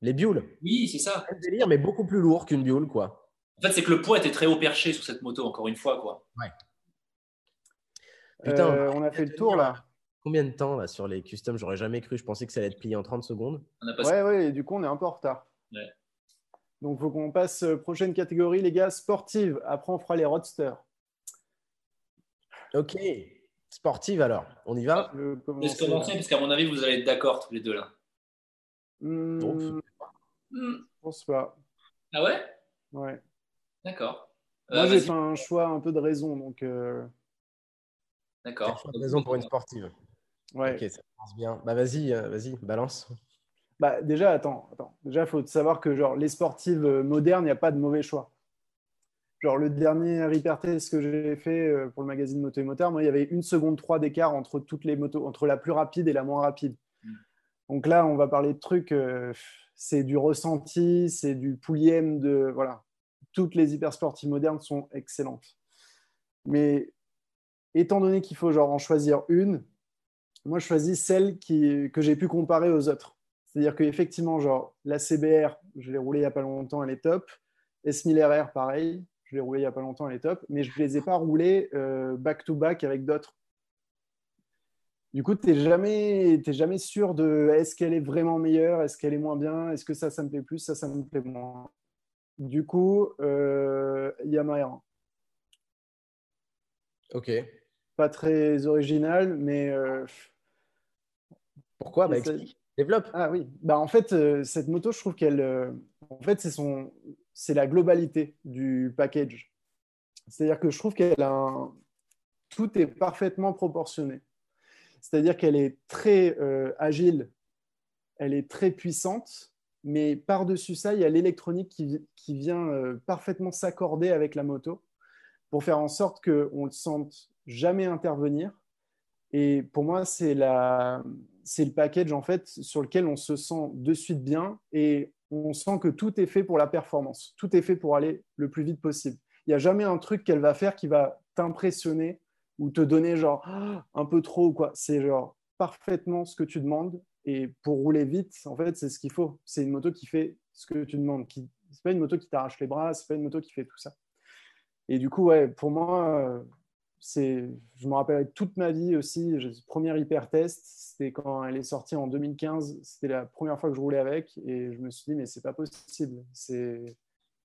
Les Bioul. Oui, c'est ça. Un délire, mais beaucoup plus lourd qu'une Bioul, quoi. En fait, c'est que le poids était très haut perché sur cette moto, encore une fois, quoi. Ouais. Putain, euh, on a fait le tour là. Combien de temps là sur les customs? J'aurais jamais cru. Je pensais que ça allait être plié en 30 secondes. Ouais, ouais, et du coup, on est un peu en retard. Ouais. Donc, il faut qu'on passe euh, prochaine catégorie, les gars, sportive. Après, on fera les roadsters. Ok, sportive alors. On y va? Je Laisse commencer, parce qu'à mon avis, vous allez être d'accord tous les deux là. Hmm. Je pense pas. Ah ouais? Ouais. D'accord. Moi, euh, j'ai fait un choix un peu de raison. donc. Euh... D'accord. raison pour une sportive? Ouais. Ok, ça passe bien. Bah, vas-y, euh, vas-y, balance. Bah, déjà, attends, attends. Déjà, il faut savoir que genre, les sportives euh, modernes, il n'y a pas de mauvais choix. Genre, le dernier hyper test que j'ai fait euh, pour le magazine Moto et Moteur, moi, il y avait une seconde 3 d'écart entre toutes les motos, entre la plus rapide et la moins rapide. Mm. Donc là, on va parler de trucs, euh, c'est du ressenti, c'est du poulième de. Voilà. Toutes les hyper sportives modernes sont excellentes. Mais étant donné qu'il faut genre en choisir une, moi, je choisis celle qui, que j'ai pu comparer aux autres. C'est-à-dire qu'effectivement, genre, la CBR, je l'ai roulée il n'y a pas longtemps, elle est top. S1000 RR, pareil, je l'ai roulée il n'y a pas longtemps, elle est top. Mais je ne les ai pas roulées euh, back-to-back avec d'autres. Du coup, tu n'es jamais, jamais sûr de est-ce qu'elle est vraiment meilleure, est-ce qu'elle est moins bien, est-ce que ça, ça me plaît plus, ça, ça me plaît moins. Du coup, euh, Yamaha Ok. Pas très original, mais. Euh, Pourquoi? Bah, explique. Développe. Ah oui. Bah, en fait, euh, cette moto, je trouve qu'elle. Euh, en fait, c'est son... la globalité du package. C'est-à-dire que je trouve qu'elle a. Tout est parfaitement proportionné. C'est-à-dire qu'elle est très euh, agile, elle est très puissante, mais par-dessus ça, il y a l'électronique qui, qui, vient parfaitement s'accorder avec la moto pour faire en sorte qu'on ne le sente jamais intervenir. Et pour moi, c'est la, c'est le package en fait sur lequel on se sent de suite bien et on sent que tout est fait pour la performance, tout est fait pour aller le plus vite possible. Il n'y a jamais un truc qu'elle va faire qui va t'impressionner ou te donner genre un peu trop quoi. C'est genre parfaitement ce que tu demandes et pour rouler vite, en fait, c'est ce qu'il faut. C'est une moto qui fait ce que tu demandes. Qui... C'est pas une moto qui t'arrache les bras, c'est pas une moto qui fait tout ça. Et du coup, ouais, pour moi, je me rappelle toute ma vie aussi, le premier hyper test, c'était quand elle est sortie en 2015, c'était la première fois que je roulais avec et je me suis dit mais c'est pas possible, c'est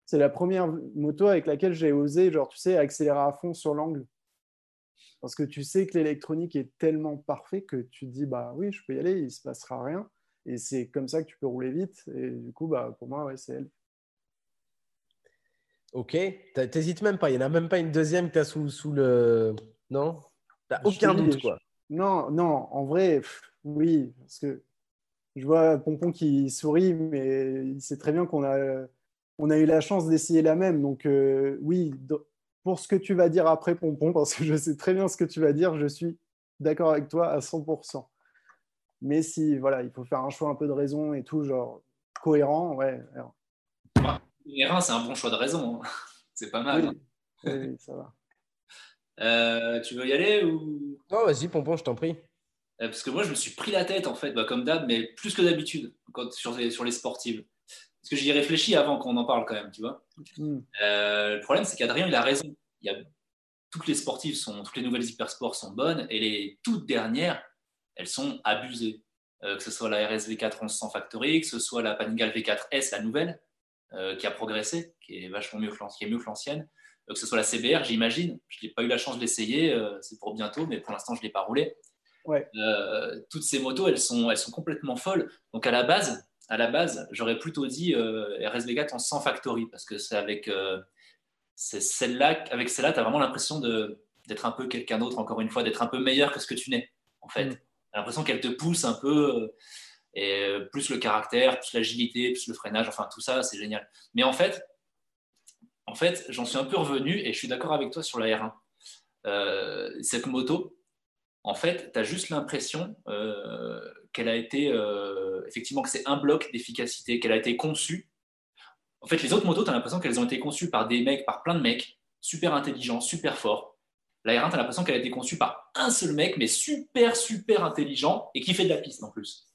c'est la première moto avec laquelle j'ai osé genre tu sais accélérer à fond sur l'angle parce que tu sais que l'électronique est tellement parfait que tu te dis bah oui je peux y aller, il se passera rien et c'est comme ça que tu peux rouler vite et du coup bah pour moi ouais, c'est elle. Ok, t'hésites même pas. Il n'y en a même pas une deuxième que tu as sous, sous le. Non? T'as aucun doute, quoi. Non, non, en vrai, oui. Parce que je vois Pompon qui sourit, mais il sait très bien qu'on a, on a eu la chance d'essayer la même. Donc, euh, oui, pour ce que tu vas dire après, Pompon, parce que je sais très bien ce que tu vas dire, je suis d'accord avec toi à 100%. Mais si voilà, il faut faire un choix un peu de raison et tout, genre cohérent, ouais. R1, c'est un bon choix de raison. Hein. C'est pas mal. Oui, ça va. Euh, tu veux y aller ou? Non, vas-y, Pompon, je t'en prie. Euh, parce que moi, je me suis pris la tête, en fait, bah, comme d'hab, mais plus que d'habitude, sur, sur les sportives. Parce que j'y ai réfléchi avant qu'on en parle, quand même, tu vois. Hmm. Euh, le problème, c'est qu'Adrien, il a raison. Il y a... Toutes les sportives, sont... toutes les nouvelles hypersports sont bonnes, et les toutes dernières, elles sont abusées. que ce soit la RSV4 1100 Factory, que ce soit la Panigale V4S, la nouvelle, qui a progressé, qui est vachement mieux que l'ancienne, que ce soit la CBR, j'imagine. Je n'ai pas eu la chance de l'essayer, c'est pour bientôt, mais pour l'instant, je ne l'ai pas roulé. Euh, toutes ces motos, elles sont, elles sont complètement folles. Donc à la base, à la base, j'aurais plutôt dit euh, RSV4 en 100 factory parce que c'est avec euh, celle-là, avec celle-là, tu as vraiment l'impression d'être un peu quelqu'un d'autre, encore une fois, d'être un peu meilleur que ce que tu n'es, en fait. Mm. L'impression qu'elle te pousse un peu, et plus le caractère, plus l'agilité, plus le freinage, enfin tout ça, c'est génial. Mais en fait, en fait, j'en suis un peu revenu et je suis d'accord avec toi sur la R1. cette moto, en fait, tu as juste l'impression euh, qu'elle a été, euh, effectivement, que c'est un bloc d'efficacité, qu'elle a été conçue. En fait, les autres motos, tu as l'impression qu'elles ont été conçues par des mecs, par plein de mecs, super intelligents, super forts. La R1, tu as l'impression qu'elle a été conçue par un seul mec, mais super, super intelligent et qui fait de la piste en plus.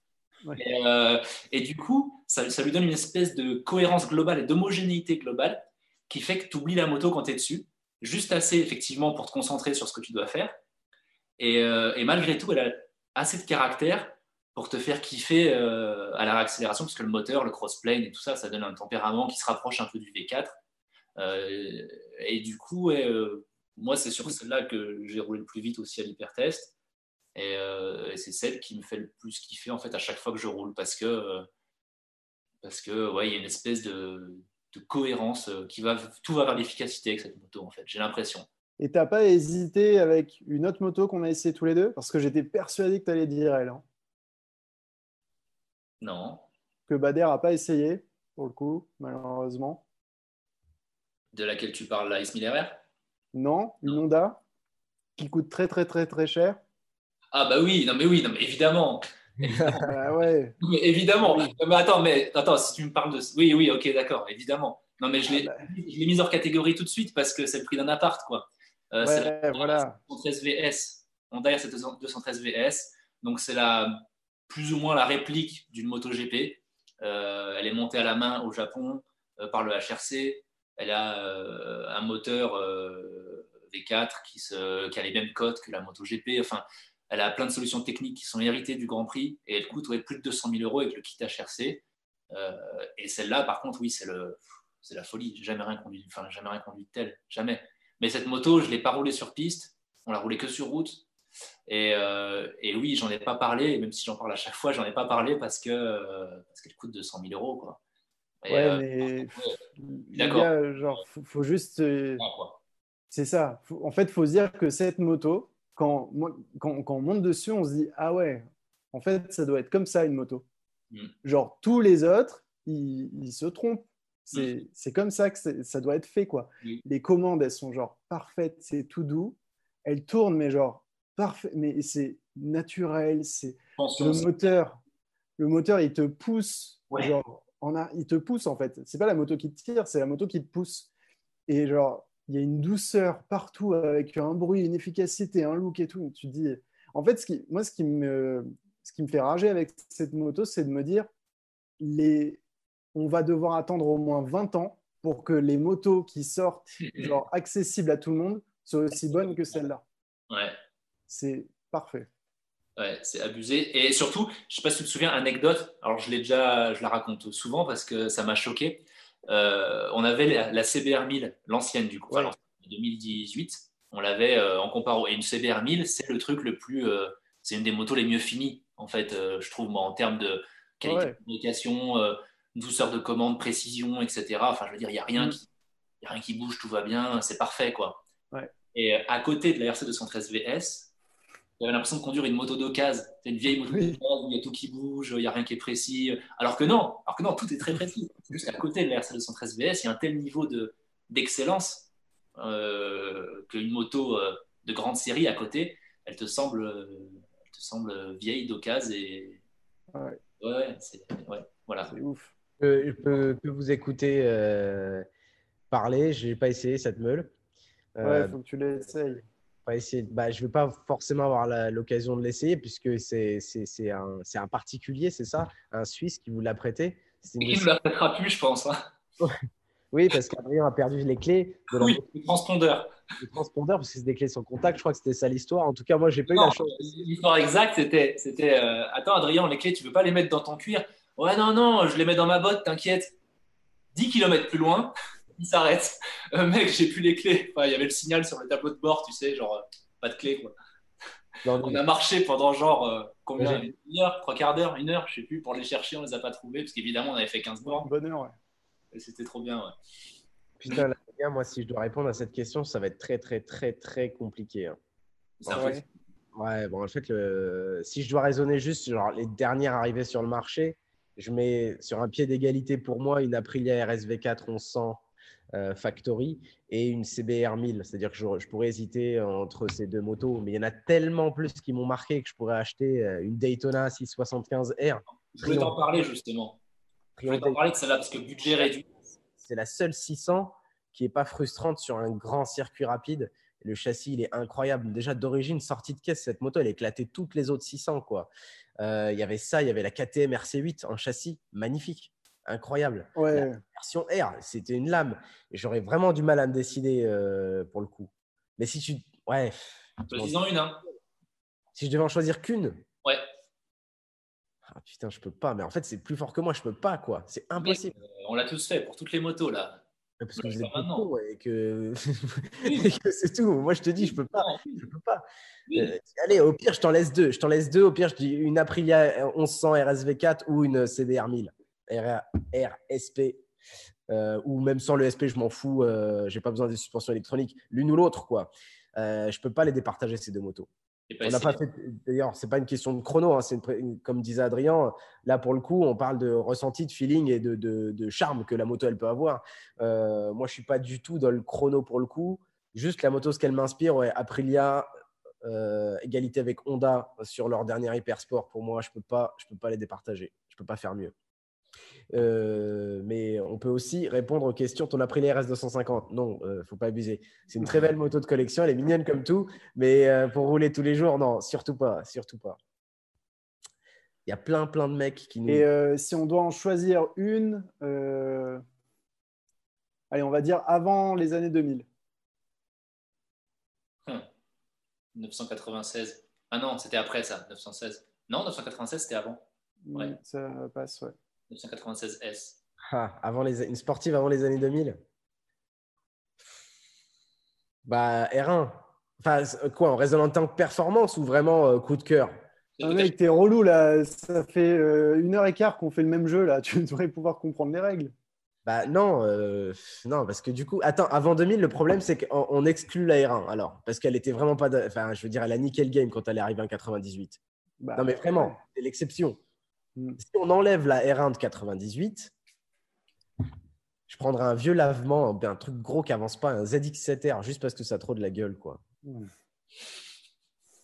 Euh, et, du coup, ça, ça, lui donne une espèce de cohérence globale et d'homogénéité globale qui fait que tu oublies la moto quand tu es dessus, juste assez effectivement pour te concentrer sur ce que tu dois faire euh, et, malgré tout, elle a assez de caractère pour te faire kiffer euh, à la réaccélération, parce que le moteur, le crossplane et tout ça, ça donne un tempérament qui se rapproche un peu du V4. Euh, et du coup, moi, c'est sur celle-là que j'ai roulé le plus vite aussi à l'hypertest. Et, et c'est celle qui me fait le plus kiffer en fait à chaque fois que je roule, parce que parce que ouais, il y a une espèce de, de cohérence qui va tout va vers l'efficacité avec cette moto en fait. J'ai l'impression. Et t'as pas hésité avec une autre moto qu'on a essayé tous les deux? Parce que j'étais persuadé que tu allais dire elle. Hein. Non. Que Bader a pas essayé, pour le coup, malheureusement. De laquelle tu parles, la s 1000 RR Non, une Honda qui coûte très très très très cher. Ah bah oui, non mais oui, non mais évidemment. ah ouais. Mais évidemment. Mais attends, mais attends, si tu me parles de, oui, oui, ok, d'accord, évidemment. Non mais je l'ai, ah bah. mise hors catégorie tout de suite parce que c'est le prix d'un appart, quoi. Euh, c'est la voilà. 213 VS. Honda c'est 213 VS. Donc, c'est la, plus ou moins la réplique d'une moto GP. Euh, elle est montée à la main au Japon euh, par le HRC. Elle a un moteur V4 qui, se, qui, a les mêmes codes que la moto GP. Enfin, elle a plein de solutions techniques qui sont héritées du Grand Prix et elle coûte plus de 200 000 euros avec le kit HRC. et celle-là, par contre, oui, c'est le, c'est la folie. J'ai jamais rien conduit, enfin jamais rien conduit de tel, jamais. Mais cette moto, je ne l'ai pas roulée sur piste, on l'a roulée que sur route. Et, euh, et oui, j'en ai pas parlé, même si j'en parle à chaque fois, j'en ai pas parlé parce que euh, parce qu'elle coûte 200 000 euros. Quoi. ouais, euh, mais d'accord. Genre, faut, juste. c'est ça. en fait, il faut se dire que cette moto, quand, quand, quand, on monte dessus, on se dit Ah ouais, en fait, ça doit être comme ça une moto. Mm. Genre, tous les autres, ils se trompent. C'est comme ça que ça doit être fait. quoi. Les commandes, elles sont genre parfaites, c'est tout doux. Elles tournent, mais genre parfait, mais c'est naturel. C'est le moteur. Le moteur, il te pousse. Genre, a, il te pousse en fait. C'est pas la moto qui te tire, c'est la moto qui te pousse. Et genre, il y a une douceur partout avec un bruit, une efficacité, un look et tout. Tu dis, en fait, ce qui, moi, ce qui me, ce qui me fait rager avec cette moto, c'est de me dire les, on va devoir attendre au moins 20 ans pour que les motos qui sortent, genre accessibles à tout le monde, soient aussi bonnes que celles-là. Ouais. C'est parfait. Ouais, c'est abusé. Et surtout, je ne sais pas si tu te souviens, anecdote, alors je l'ai déjà, je la raconte souvent parce que ça m'a choqué. Euh, on avait la, CBR 1000, l'ancienne du coup, 2018, on l'avait euh, en comparo. Et une CBR 1000, c'est le truc le plus, euh, c'est une des motos les mieux finies, en fait, je trouve, moi, en termes de qualité de communication, douceur de commande, précision, etc. Enfin, je veux dire, il n'y a, rien mm. qui, a rien qui bouge, tout va bien, c'est parfait, quoi. Et à côté de la RC 213 VS, j'avais l'impression de conduire une moto d'occasion. C'est une vieille moto d'occasion où il y a tout qui bouge, il n'y a rien qui est précis. Alors que non, alors que non, tout est très précis. Juste qu'à côté de la RC 213 VS, il y a un tel niveau de, d'excellence euh, qu'une moto euh, de grande série à côté, elle te semble, elle te semble vieille d'occasion et Ouais, ouais, c'est ouais, voilà. C'est ouf. Je peux, que vous écouter euh, parler. Je n'ai pas essayé cette meule. Ouais, Euh, faut que tu l'essayes. Essayer. Bah, je ne vais pas forcément avoir l'occasion de l'essayer puisque c'est un, un particulier, c'est ça Un Suisse qui vous l'a prêté. Et qui ne la prêtera plus, je pense. hein. Oui, parce qu'Adrien a perdu les clés de Oui, le transpondeur. le transpondeur parce que c'est des clés sans contact. Je crois que c'était ça l'histoire. En tout cas, moi, j'ai pas eu la chance. L'histoire exacte, c'était, euh, Attends, Adrien, les clés, tu veux pas les mettre dans ton cuir? Ouais, non, non, je les mets dans ma botte, t'inquiète. 10 km plus loin, il s'arrête. Euh, mec, j'ai plus les clés. Enfin, il y avait le signal sur le tableau de bord, tu sais, genre, euh, pas de clés, quoi. Non, On a marché pendant genre, euh, combien Ouais. Une heure, trois quarts d'heure, une heure, je sais plus, pour les chercher, on les a pas trouvés, parce qu'évidemment, on avait fait 15 bornes, Bonheur, ouais. et c'était trop bien, ouais. Putain, là, les gars, moi, si je dois répondre à cette question, ça va être très, très, très, très compliqué. hein. C'est un Ouais. Ouais, bon, en fait, le... si je dois raisonner juste genre les dernières arrivées sur le marché, je mets sur un pied d'égalité pour moi une Aprilia RSV4 1100 euh, Factory et une CBR 1000. C'est-à-dire que je, je pourrais hésiter entre ces deux motos, mais il y en a tellement plus qui m'ont marqué que je pourrais acheter euh, une Daytona 675R. Je voulais t'en parler, justement. Je voulais t'en parler de celle-là, parce que budget réduit. C'est la seule 600 qui n'est pas frustrante sur un grand circuit rapide. Le châssis, il est incroyable. Déjà, d'origine, sortie de caisse, cette moto, elle éclatait toutes les autres 600. Quoi. Euh, Il y avait ça, il y avait la KTM RC8 en châssis, magnifique, incroyable. Ouais. Version R, c'était une lame. Et j'aurais vraiment du mal à me décider euh, pour le coup. Mais si tu. Ouais. Choisis-en une, hein. Si je devais en choisir qu'une. Ouais. Ah, putain, je peux pas. Mais en fait, c'est plus fort que moi, je peux pas, quoi. C'est impossible. Euh, on l'a tous fait pour toutes les motos, là. Parce que vous pas êtes maintenant. con et que, que c'est tout. Moi, je te dis, je peux pas. Je peux pas. oui. Euh, allez, au pire, je t'en laisse deux. Je t'en laisse deux. Au pire, je dis une Aprilia 1100 RSV4 ou une CBR 1000 R- RSP. Euh, ou même sans le SP, je m'en fous. Euh, J'ai pas besoin des suspensions électroniques. L'une ou l'autre, quoi. Euh, je peux pas les départager ces deux motos. J'ai pas On n'a essayé. pas fait. D'ailleurs, c'est pas une question de chrono. hein, c'est une comme disait Adrien. Là, pour le coup, on parle de ressenti, de feeling et de, de- de charme que la moto elle peut avoir. Euh, moi, je suis pas du tout dans le chrono pour le coup. Juste la moto, ce qu'elle m'inspire, ouais, Aprilia, euh, égalité avec Honda sur leur dernier Hypersport. Pour moi, je peux pas, je peux pas les départager. Je peux pas faire mieux. Euh, mais on peut aussi répondre aux questions. Ton Aprilia RS 250 Non, euh, faut pas abuser. C'est une très belle moto de collection. Elle est mignonne comme tout, mais euh, pour rouler tous les jours, non, surtout pas, surtout pas. Il y a plein, plein de mecs qui nous. Et euh, si on doit en choisir une, euh, allez, on va dire avant les années 2000. 996. Ah non, c'était après ça, 916. Non, 996, c'était avant. Ouais. Mm, Ça passe, ouais. 996 S. Ah, avant les, une sportive avant les années 2000 Bah, R1. Enfin, c'est- quoi, en raisonnant en tant que performance ou vraiment euh, coup de cœur? Ah, mec, t'es relou là. Ça fait euh, une heure et quart qu'on fait le même jeu là. Tu devrais pouvoir comprendre les règles. Bah non, euh, non, parce que du coup, attends, avant 2000, le problème c'est qu'on on exclut la R1 alors, parce qu'elle était vraiment pas, de- enfin, je veux dire, elle a niqué le game quand elle est arrivée en 98. Bah, Non mais vraiment, ouais. c'est l'exception. Mm. Si on enlève la R1 de 98, je prendrais un vieux lavement, un truc gros qui avance pas, un ZX7R, juste parce que ça a trop de la gueule, quoi. Mm.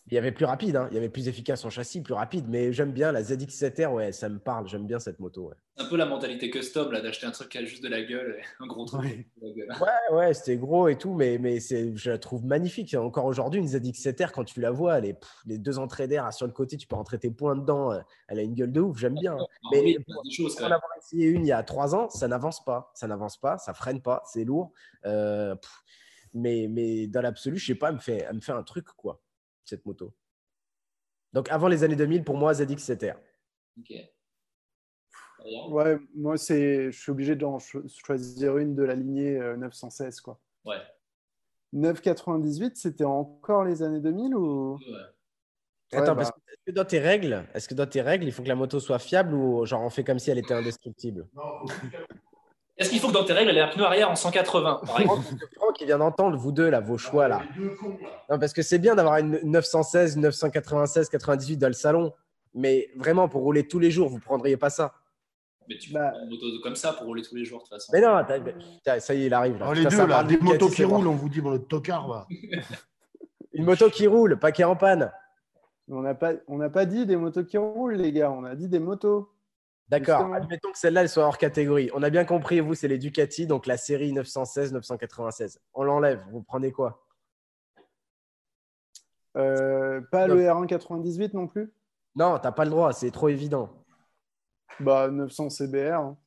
Il y avait plus rapide, hein, il y avait plus efficace en châssis, plus rapide, mais j'aime bien la ZX7R, ouais, ça me parle, j'aime bien cette moto. Ouais, C'est un peu la mentalité custom, là, d'acheter un truc qui a juste de la gueule, et un gros truc. Ouais. qui a de la gueule. ouais, ouais, c'était gros et tout, mais, mais c'est, je la trouve magnifique. Encore aujourd'hui, une ZX7R, quand tu la vois, pff, les deux entrées d'air sur le côté, tu peux rentrer tes poings dedans, euh, elle a une gueule de ouf, j'aime bien. Mais oui, des choses Pour en avoir essayé une il y a trois ans, ça n'avance pas. Ça n'avance pas, ça freine pas, c'est lourd. Euh, pff, mais, mais dans l'absolu, je sais pas, elle me, fait, elle me fait un truc, quoi, cette moto. Donc avant les années 2000, pour moi, ZX7R. Ok. Adrien? Ouais, moi c'est, je suis obligé d'en cho- choisir une de la lignée euh, 916 quoi. Ouais. 998, c'était encore les années 2000 ou? Ouais. Attends, Ouais, parce bah. que, est-ce que dans tes règles, est-ce que dans tes règles, il faut que la moto soit fiable ou genre on fait comme si elle était indestructible? Est-ce qu'il faut que dans tes règles, elle ait un pneu arrière en 180, par exemple Franck, il vient d'entendre, vous deux, là, vos choix, là. Non, parce que c'est bien d'avoir une 916, une 996, 98 dans le salon. Mais vraiment, pour rouler tous les jours, vous prendriez pas ça. Mais tu Bah. prends une moto comme ça pour rouler tous les jours, de toute façon. Mais non, ça y est, il arrive. Là. Oh, les Putain, deux, là, des de motos qui roulent, on vous dit, bon, le tocard, va. Une moto qui roule, pas qui est en panne. On n'a pas, on n'a pas dit des motos qui roulent, les gars. On a dit des motos. D'accord. Admettons que celle-là, elle soit hors catégorie. On a bien compris, vous, c'est les Ducati, donc la série 916-996. On l'enlève. Vous prenez quoi? Euh, pas le R1 98 non plus? Non, t'as pas le droit, c'est trop évident. Bah, 900 CBR. hein.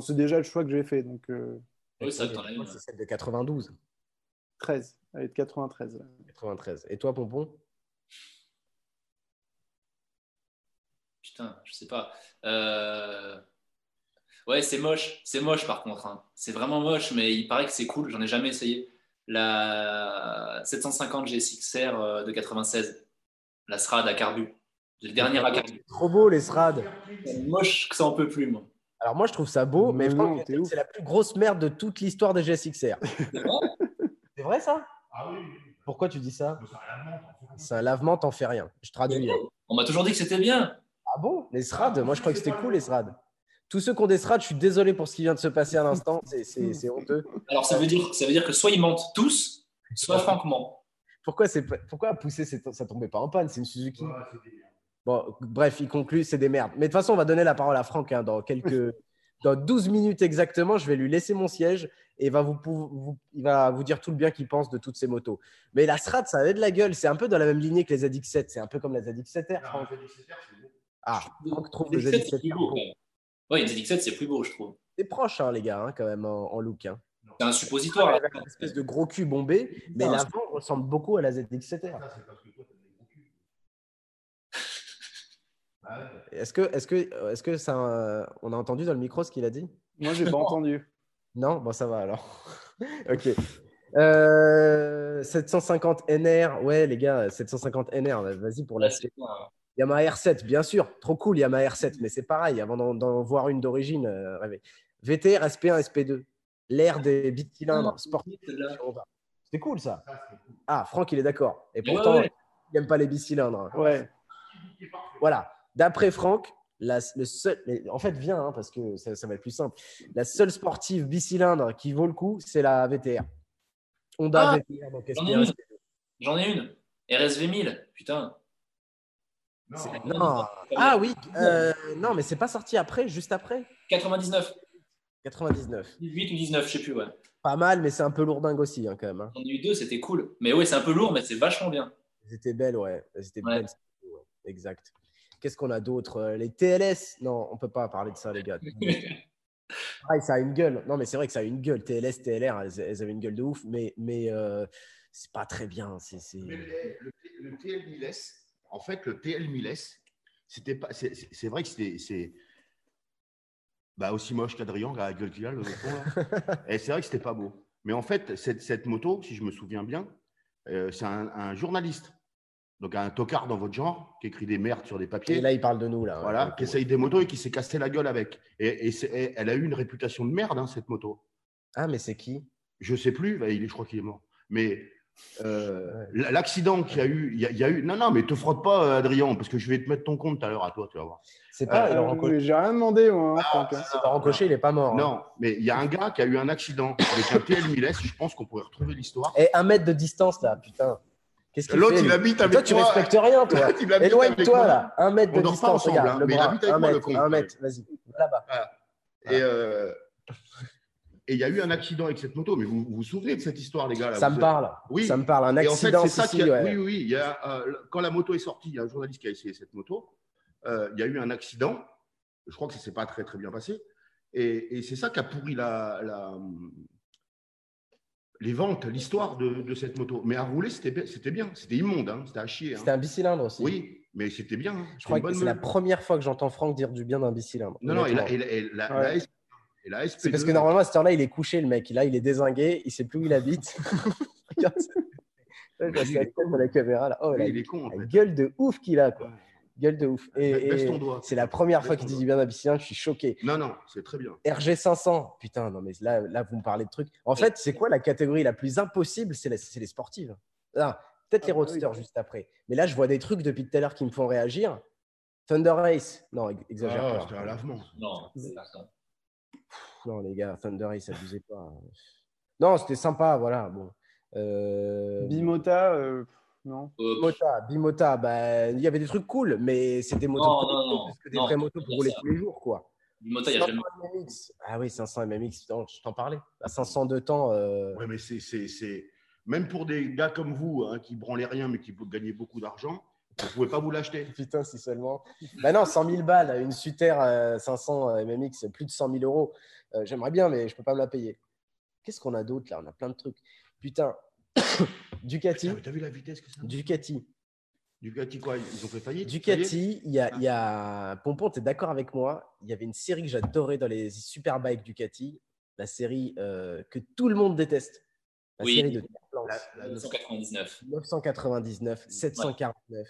C'est déjà le choix que j'ai fait. Donc, euh, Oui, ça. C'est celle de 92, 13. Elle est de 93. 93. Et toi, Pompon? Putain, je sais pas. Euh, Ouais, c'est moche. C'est moche par contre. hein. C'est vraiment moche, mais il paraît que c'est cool. J'en ai jamais essayé. La 750 G6R euh, de 96. La SRAD à carbu. Le dernier à carbu. Trop beau, les SRAD. C'est moche que ça en peut plus, moi. Alors moi, je trouve ça beau, mais Mais c'est la plus grosse merde de toute l'histoire des GSXR. c'est vrai? Ça? Ah oui, Pourquoi tu dis ça? C'est un lavement, t'en fais rien. Je traduis. On m'a toujours dit que c'était bien. Ah bon? Les SRAD Moi, je crois que c'était cool, les SRAD. Tous ceux qui ont des SRAD, je suis désolé pour ce qui vient de se passer à l'instant. C'est- honteux. Alors ça veut dire, ça veut dire que soit ils mentent tous, soit Franck ment. Pourquoi, pourquoi pousser, ça tombait pas en panne C'est une Suzuki. Bon, bref, il conclut, c'est des merdes. Mais de toute façon, on va donner la parole à Franck hein, dans quelques, dans 12 minutes exactement. Je vais lui laisser mon siège et il va vous, pou- vous- il va vous dire tout le bien qu'il pense de toutes ces motos. Mais la Strat, ça avait de la gueule. C'est un peu dans la même lignée que les ZX7. C'est un peu comme la ZX7R. Non, Franck. c'est Ah, Franck trouve le Les ZX7, c'est ZX7R. plus beau. Ouais, une ZX7, c'est plus beau, je trouve. C'est proche, hein, les gars, hein, quand même, en, en look. Hein. C'est un suppositoire. là. Avec une espèce de gros cul bombé, mais Non, l'avant ressemble beaucoup à la ZX7R. Ça, c'est parce que toi, t'as des gros culs. Ah ouais. Est-ce que, est-ce que, est-ce que ça, euh, on a entendu dans le micro ce qu'il a dit? Moi, j'ai pas entendu. Non? Bon, ça va alors. ok. Euh, 750 NR, ouais, les gars, 750 NR, vas-y pour la Yamaha R7, bien sûr, trop cool Yamaha R7, mais c'est pareil, avant d'en, voir une d'origine, euh. VTR, SP1, SP2, l'air des bits cylindres, sportif. celle-là. C'est cool ça. Cool. Ah, Franck, il est d'accord. Et pourtant, ouais. il n'aime pas les bicylindres. Ouais. Voilà. D'après Franck, la, le seul, en fait, viens, hein, parce que ça, ça va être plus simple. La seule sportive bicylindre qui vaut le coup, c'est la VTR. Honda Ah, VTR, donc J'en ai SP1. une. J'en ai une. RSV 1000. Putain. Non. Ah oui, euh, non, mais c'est pas sorti après, juste après 99. 99. 18 ou 19, je sais plus, ouais. Pas mal, mais c'est un peu lourdingue aussi, hein, quand même. hein. Eu deux, c'était cool. Mais oui, c'est un peu lourd, mais c'est vachement bien. Elles étaient belles, ouais. Elles étaient Ouais. Exact. Qu'est-ce qu'on a d'autre Euh, Les TLS Non, on peut pas parler de ça, les gars. Pareil, ça a une gueule. Non, mais c'est vrai que ça a une gueule. TLS, TLR, elles, elles avaient une gueule de ouf, mais, mais euh, c'est pas très bien. C'est, le, le, le TL 1000S, en fait, le TL 1000S, c'était pas. C'est vrai que c'était. c'est Bah, aussi moche qu'Adrien, la gueule qu'il a, le fond, là. Et c'est vrai que c'était pas beau. Mais en fait, cette, cette moto, si je me souviens bien, euh, c'est un, un journaliste. Donc, un tocard dans votre genre, qui écrit des merdes sur des papiers. Et là, il parle de nous, là. Voilà, Donc, qui essaye des motos et qui s'est cassé la gueule avec. Et, et c'est- et elle a eu une réputation de merde, hein, cette moto. Ah, mais c'est qui? Je sais plus, bah, je crois qu'il est mort. Mais euh, l'accident qu'il y a eu, il y a, il y a eu. Non, non, mais te frotte pas, euh, Adrien, parce que je vais te mettre ton compte tout à l'heure à toi, tu vas voir. C'est pas Euh, Laurent Euh, Cochet. J'ai rien demandé, moi. hein, Franck, hein. Laurent Cochet, il est pas mort. hein. Non, mais il y a un gars qui a eu un accident avec un TL 1000S. Je pense qu'on pourrait retrouver l'histoire. Et un mètre de distance, là, putain. Qu'est-ce qu'il L'autre, il habite Toi, avec tu respectes rien, toi. Avec Éloigne-toi, là. Un mètre On de dort pas distance. ensemble, regarde, hein, le mais il bras. habite avec un moi, le mètre, con. un mètre, vas-y. Là-bas. Et euh, et il y a eu un accident avec cette moto. Mais vous vous, vous souvenez de cette histoire, les gars là, Ça me parle. Oui. Ça me parle. Un Et en fait, accident, c'est ça qui a- ouais. Oui, oui. Il y a, euh, quand la moto est sortie, il y a un journaliste qui a essayé cette moto. Euh, il y a eu un accident. Je crois que ça ne s'est pas très, très bien passé. Et, et c'est ça qui a pourri la, la- les ventes, l'histoire de, de cette moto. Mais à rouler, c'était bien- c'était bien. C'était immonde. hein, C'était à chier. hein. C'était un bicylindre aussi. Oui, mais c'était bien. hein. Je crois que c'est la première fois que j'entends Franck dire du bien d'un bicylindre. Non, non, et la, et la- et la- Ouais. la S- et la C'est parce SP2, que normalement, à cette heure-là, il est couché, le mec. Là, il est dézingué, il sait plus où il habite. Regarde Il la est caméra, là. Oh, il est con, en la fait. gueule de ouf qu'il a, quoi. Ouais. Gueule de ouf. Et, c'est la première fois qu'il dit du bien bicylindre, je suis choqué. Non, non, c'est très bien. RG500, putain, non, mais là, là, vous me parlez de trucs. En fait, c'est quoi la catégorie la plus impossible? C'est la- c'est les sportives. Ah, Peut-être les Ah, bah oui. roadsters juste après. Mais là, je vois des trucs depuis tout à l'heure qui me font réagir. Thunder Race, non, ex- exagère Ah, pas. c'était un lavement. Non, c'est Non, les gars, Thunder Race, abusez pas. Non, c'était sympa, voilà. Bon. Euh, Bimota, euh, Non Euh, Bimota, Bimota, bah, il y avait des trucs cool, mais c'est des motos Non, plus non, légères non, parce que des non, vraies motos pour rouler ça. tous les jours, quoi. Bimota, il y a 500 jamais. MMX. Ah oui, 500 MMX, je t'en parlais. À 500 de temps. euh, Ouais, mais c'est, c'est, c'est- Même pour des gars comme vous, hein, qui branlaient rien, mais qui gagnaient beaucoup d'argent, vous ne pouvez pas vous l'acheter. Putain, si seulement. Bah non, 100 000 balles, une Suter euh, 500 euh, MMX, plus de 100 000 euros. Euh, J'aimerais bien, mais je peux pas me la payer. Qu'est-ce qu'on a d'autre là? On a plein de trucs. Putain, Ducati, Putain, T'as vu la vitesse que ça Ducati, Ducati, quoi Ils ont fait faillite Ducati. Il y a, il y a... Pompon, tu es d'accord avec moi? Il y avait une série que j'adorais dans les superbikes Ducati, la série euh, que tout le monde déteste. La Oui. série de. La- la- 999. 999, 749.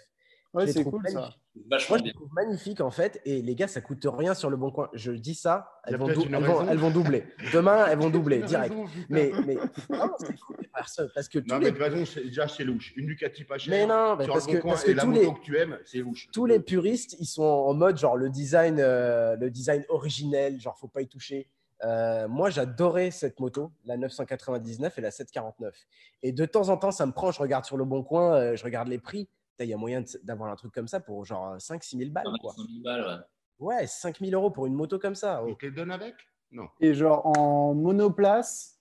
Ouais, c'est cool ça. magnifiques. Vachement Moi, je les trouve magnifiques en fait. Et les gars, ça coûte rien sur le bon coin. Je dis ça, elles vont, dou- elles vont- raison. elles vont doubler. Demain, elles vont doubler direct. raison. Mais, mais non, c'est cool, parce que tous Non, mais les, de toute façon, c'est- déjà, c'est louche. Une Ducati pas chère. Mais non, mais parce que- coin, parce que tous moto les- que tu aimes, c'est louche. tous les puristes, ils sont en mode genre le design, euh, le design originel, genre faut pas y toucher. Euh, moi, j'adorais cette moto, la 999 et la 749. Et de temps en temps, ça me prend, je regarde sur le bon coin, euh, je regarde les prix. Il y a moyen d'avoir un truc comme ça pour genre 5-6 000 balles. Quoi. 100 000 balles, ouais. Ouais, 5 000 euros pour une moto comme ça. oh. Donne avec? Non. Et genre en monoplace,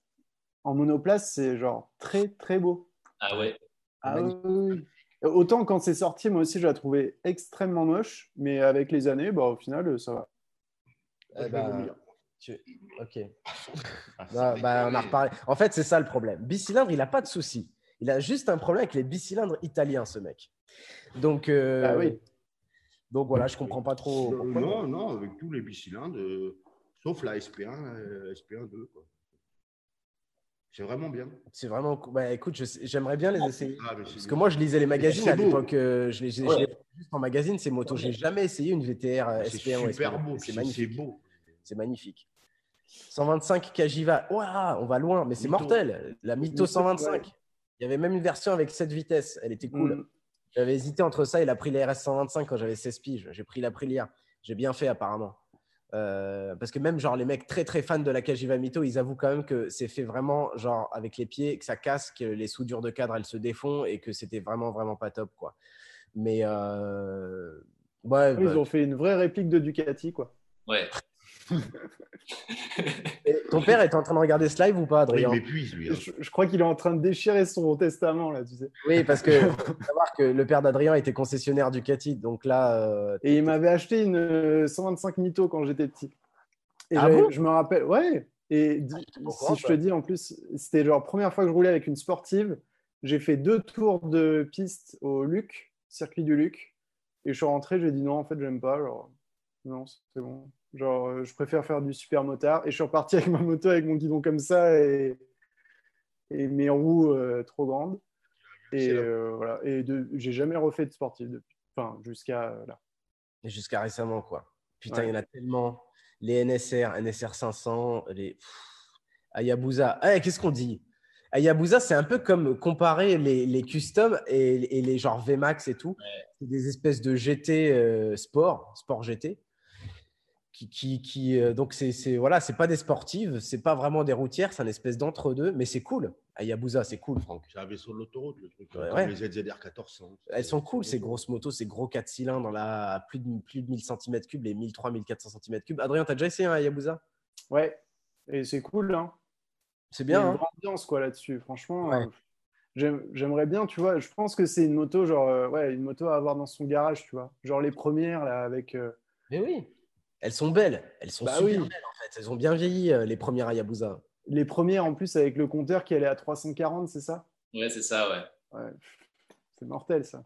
en monoplace, c'est genre très très beau. Ah ouais. Ah oui. Autant quand c'est sorti, moi aussi je la trouvais extrêmement moche, mais avec les années, bah, au final, ça va. Eh ben, tu- Ok. Ah, Bah, bah, on a reparlé. En fait, c'est ça le problème. Bicylindre, il n'a pas de souci. Il a juste un problème avec les bicylindres italiens, ce mec. Donc, euh, Ah oui. donc voilà, je comprends pas trop. Euh, non, non, avec tous les bicylindres, euh, sauf la SP1, euh, SP1 2. quoi. C'est vraiment bien. C'est vraiment. Bah, écoute, j'aimerais bien les essayer. Ah, c'est- Parce que moi, je lisais les magazines c'est à l'époque. euh, je les, Ouais. juste en magazine, ces motos. Je n'ai jamais essayé une VTR euh, c'est SP1 ou super SP2. beau. C'est C'est magnifique. c'est beau. C'est magnifique. 125 Kajiva. Ouah, on va loin, mais c'est mortel. La Mytho, 125. Il y avait même une version avec 7 vitesses. Elle était cool. Mm. J'avais hésité entre ça et la Aprilia RS 125 quand j'avais 16 piges. J'ai pris l'Aprilia. J'ai bien fait apparemment. Euh, parce que même genre les mecs très très fans de la Kajiva Mito, ils avouent quand même que c'est fait vraiment genre avec les pieds, que ça casse, que les soudures de cadre elles se défont et que c'était vraiment vraiment pas top quoi. Mais euh, ouais, Ils bah, ont fait une vraie réplique de Ducati, quoi. Ouais. ton père est en train de regarder ce live ou pas, Il Adrien m'épuise, lui. hein. Je, je crois qu'il est en train de déchirer son testament, là, tu sais. Oui, parce que faut savoir que le père d'Adrien était concessionnaire Ducati, donc là, euh, Et il m'avait acheté une euh, 125 Mito quand j'étais petit. Et Ah bon? je me rappelle, ouais. Et courant, si je te dis en plus, c'était genre première fois que je roulais avec une sportive. J'ai fait deux tours de piste au Luc, circuit du Luc. Et je suis rentré, j'ai dit non, en fait, j'aime pas. Genre, non, c'est bon. Genre, euh, je préfère faire du super motard. Et je suis reparti avec ma moto avec mon guidon comme ça et, et mes roues euh, trop grandes. Et euh, voilà. Et j'ai jamais refait de sportive depuis. Enfin, jusqu'à euh, là. Et jusqu'à récemment, quoi. Putain, Ouais. il y en a tellement. Les NSR, NSR 500, les pff, Hayabusa. Eh, Qu'est-ce qu'on dit? Hayabusa, c'est un peu comme comparer les, les customs et, et les genre VMAX et tout. C'est des espèces de GT euh, sport, sport GT. Qui, qui, qui, euh, donc, c'est voilà, c'est pas des sportives, c'est pas vraiment des routières, c'est un espèce d'entre-deux, mais c'est cool. Hayabusa, c'est cool, Franck. C'est un vaisseau de l'autoroute, le truc. Ouais, comme ouais. Les ZZR 1400. Elles sont cool, ces grosses motos, ces gros 4 cylindres là, à plus de, plus de 1000 cm3, les 1300-1400 cm3. Adrien, t'as déjà essayé un Ouais. Et c'est cool, hein. C'est Il y a bien, une hein ambiance quoi là-dessus. Franchement, Ouais. euh, j'aime- j'aimerais bien, tu vois. Je pense que c'est une moto, genre, euh, ouais, une moto à avoir dans son garage, tu vois. Genre les premières là avec. euh, Mais oui. Elles sont belles, elles sont Bah super oui. belles en fait. Elles ont bien vieilli, euh, les premières Hayabusa. les premières en plus avec le compteur qui allait à 340, c'est ça? Ouais, c'est ça, ouais. Ouais. C'est mortel ça.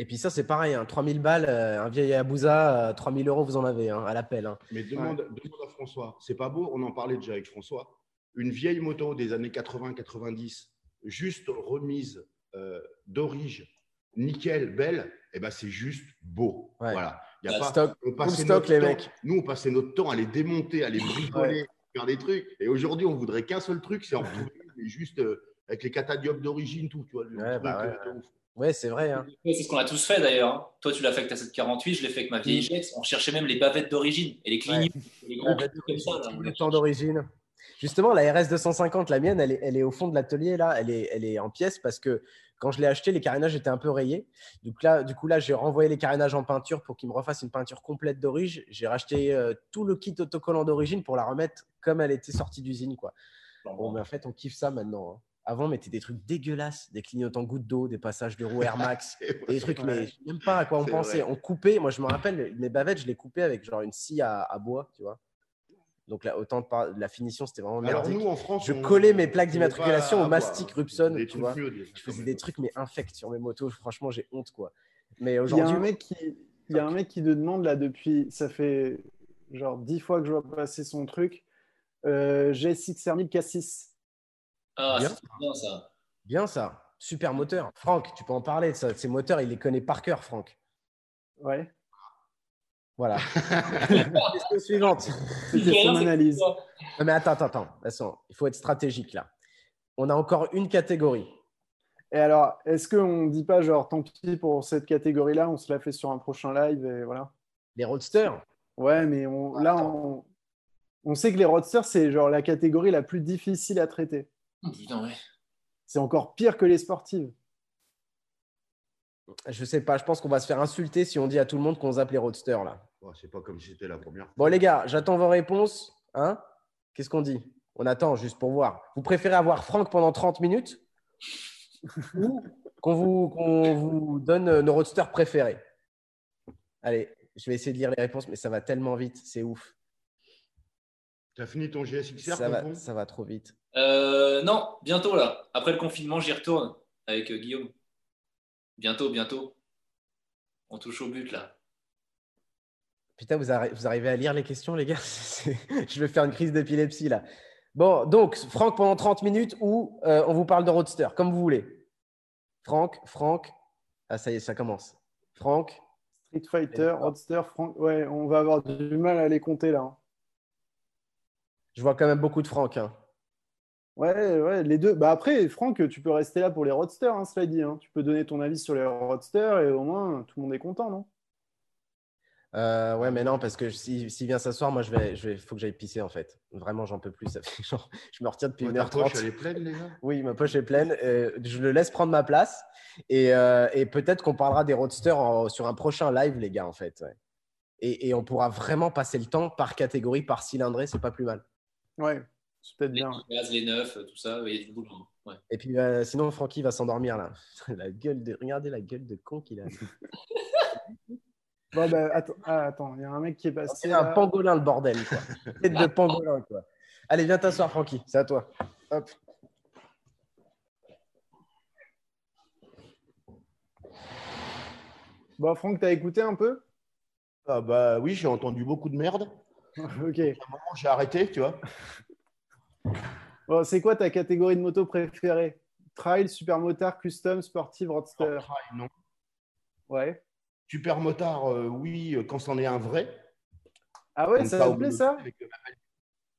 Et puis ça, c'est pareil, hein, 3000 balles, euh, un vieil Hayabusa, euh, 3000 euros, vous en avez hein, à l'appel. hein. Mais demande, demande à François. C'est pas beau, on en parlait déjà avec François. Une vieille moto des années 80-90, juste remise euh, d'origine, nickel, belle, et ben c'est juste beau. Ouais. Voilà. Il y a Bah, pas, stock, on passait stock, notre les temps- mecs. Nous, on passait notre temps à les démonter, à les bricoler, faire des trucs. Et aujourd'hui, on voudrait qu'un seul truc, c'est en retrouver mais juste euh, avec les catadiopes d'origine, tout. Tu vois, Ouais, bah ouais, euh. Ouais, c'est vrai. hein. Ouais, c'est ce qu'on a tous fait d'ailleurs. hein. Toi, tu l'as fait avec ta 748, je l'ai fait avec ma vieille GX. On cherchait même les bavettes d'origine et les clignots, et les gros comme ça. le temps d'origine. Justement, la RS 250, la mienne, elle est, elle est au fond de l'atelier là. Elle est, elle est en pièces parce que quand je l'ai acheté, les carénages étaient un peu rayés. Donc là, du coup, là, j'ai renvoyé les carénages en peinture pour qu'ils me refassent une peinture complète d'origine. J'ai racheté euh, tout le kit autocollant d'origine pour la remettre comme elle était sortie d'usine. quoi. Bon, mais en fait, on kiffe ça maintenant. hein. Avant, on mettait des trucs dégueulasses, des clignotants gouttes d'eau, des passages de roues Air Max, des trucs, mais je sais même pas à quoi on pensait. vrai. On coupait, moi je me rappelle, mes bavettes, je les coupais avec genre une scie à, à bois, tu vois. Donc là, autant de par- la finition, c'était vraiment Alors merdique. nous, en France, Je on- collais mes plaques on d'immatriculation au mastic. Rupson, Des tu vois. mieux, Je faisais des trucs mais infects sur mes motos. Franchement, j'ai honte quoi. Mais Il y a aujourd'hui, un mec qui, il y a un mec qui te demande là depuis, ça fait genre dix fois que je vois passer son truc. Euh, GSX R1000 K6. Ah, Bien. ça. bien ça. Super moteur. Franck, tu peux en parler de ça. Ces moteurs, il les connaît par cœur, Franck. Ouais. Voilà. Question suivante. C'était son analyse. Non, mais attends, attends, attends. De toute façon, il faut être stratégique là. On a encore une catégorie. Et alors, est-ce qu'on ne dit pas genre tant pis pour cette catégorie-là, on se la fait sur un prochain live et voilà. Les roadsters. Ouais, mais on, là, on, on sait que les roadsters, c'est genre la catégorie la plus difficile à traiter. Oh, putain, ouais. C'est encore pire que les sportives. Je sais pas, je pense qu'on va se faire insulter si on dit à tout le monde qu'on zappe les roadsters là. Oh, c'est pas comme si c'était la première fois. Bon les gars, j'attends vos réponses. Hein Qu'est-ce qu'on dit? On attend juste pour voir. Vous préférez avoir Franck pendant 30 minutes ou qu'on vous, donne euh, nos roadsters préférés? Allez, je vais essayer de lire les réponses, mais ça va tellement vite, c'est ouf. T'as fini ton GSXR Ça va, ça va trop vite. Euh, non, bientôt là. Après le confinement, j'y retourne avec euh, Guillaume. Bientôt, bientôt. On touche au but là. Putain, vous, arri- vous arrivez à lire les questions, les gars? C'est- Je vais faire une crise d'épilepsie là. Bon, donc, Franck pendant 30 minutes ou euh, on vous parle de roadster, comme vous voulez. Franck, Franck. Ah, ça y est, ça commence. Franck, Street Fighter, Roadster, Frank. Ouais, on va avoir du mal à les compter là. hein. je vois quand même beaucoup de Franck. hein. Ouais, ouais, les deux. Bah après, Franck, tu peux rester là pour les roadsters, hein, cela dit. hein. Tu peux donner ton avis sur les roadsters et au moins tout le monde est content, non? Euh, ouais, mais non, parce que si- s'il vient s'asseoir, moi, je vais, je vais, faut que j'aille pisser en fait. Vraiment, j'en peux plus. Ça fait genre, je me retire depuis Ouais, 1h30. poche, elle est pleine, les gars Oui, ma poche est pleine. Euh, je le laisse prendre ma place. Et, euh, et peut-être qu'on parlera des roadsters en- sur un prochain live, les gars, en fait. ouais. Et, et on pourra vraiment passer le temps par catégorie, par cylindrée. C'est pas plus mal. Ouais, c'est peut-être Les bien. gaz, les neufs, tout ça, il y a du boulot. Ouais. Et puis, euh, sinon, Francky va s'endormir là. la gueule de... Regardez la gueule de con qu'il a. Bon, bah, attends, ah, attends, il y a un mec qui est passé. C'est un pangolin, le bordel, quoi. Tête de pangolin, quoi. Allez, viens t'asseoir, Francky. C'est à toi. Hop. Bon, Franck, t'as écouté un peu? Ah bah oui, j'ai entendu beaucoup de merde. Ok. À un moment, j'ai arrêté, tu vois. Bon, c'est quoi ta catégorie de moto préférée? Trail, supermotard, custom, sportive, roadster Non. Ouais. Super motard, euh, oui, euh, quand c'en est un vrai. Ah ouais, Comme ça te plaît ça? euh,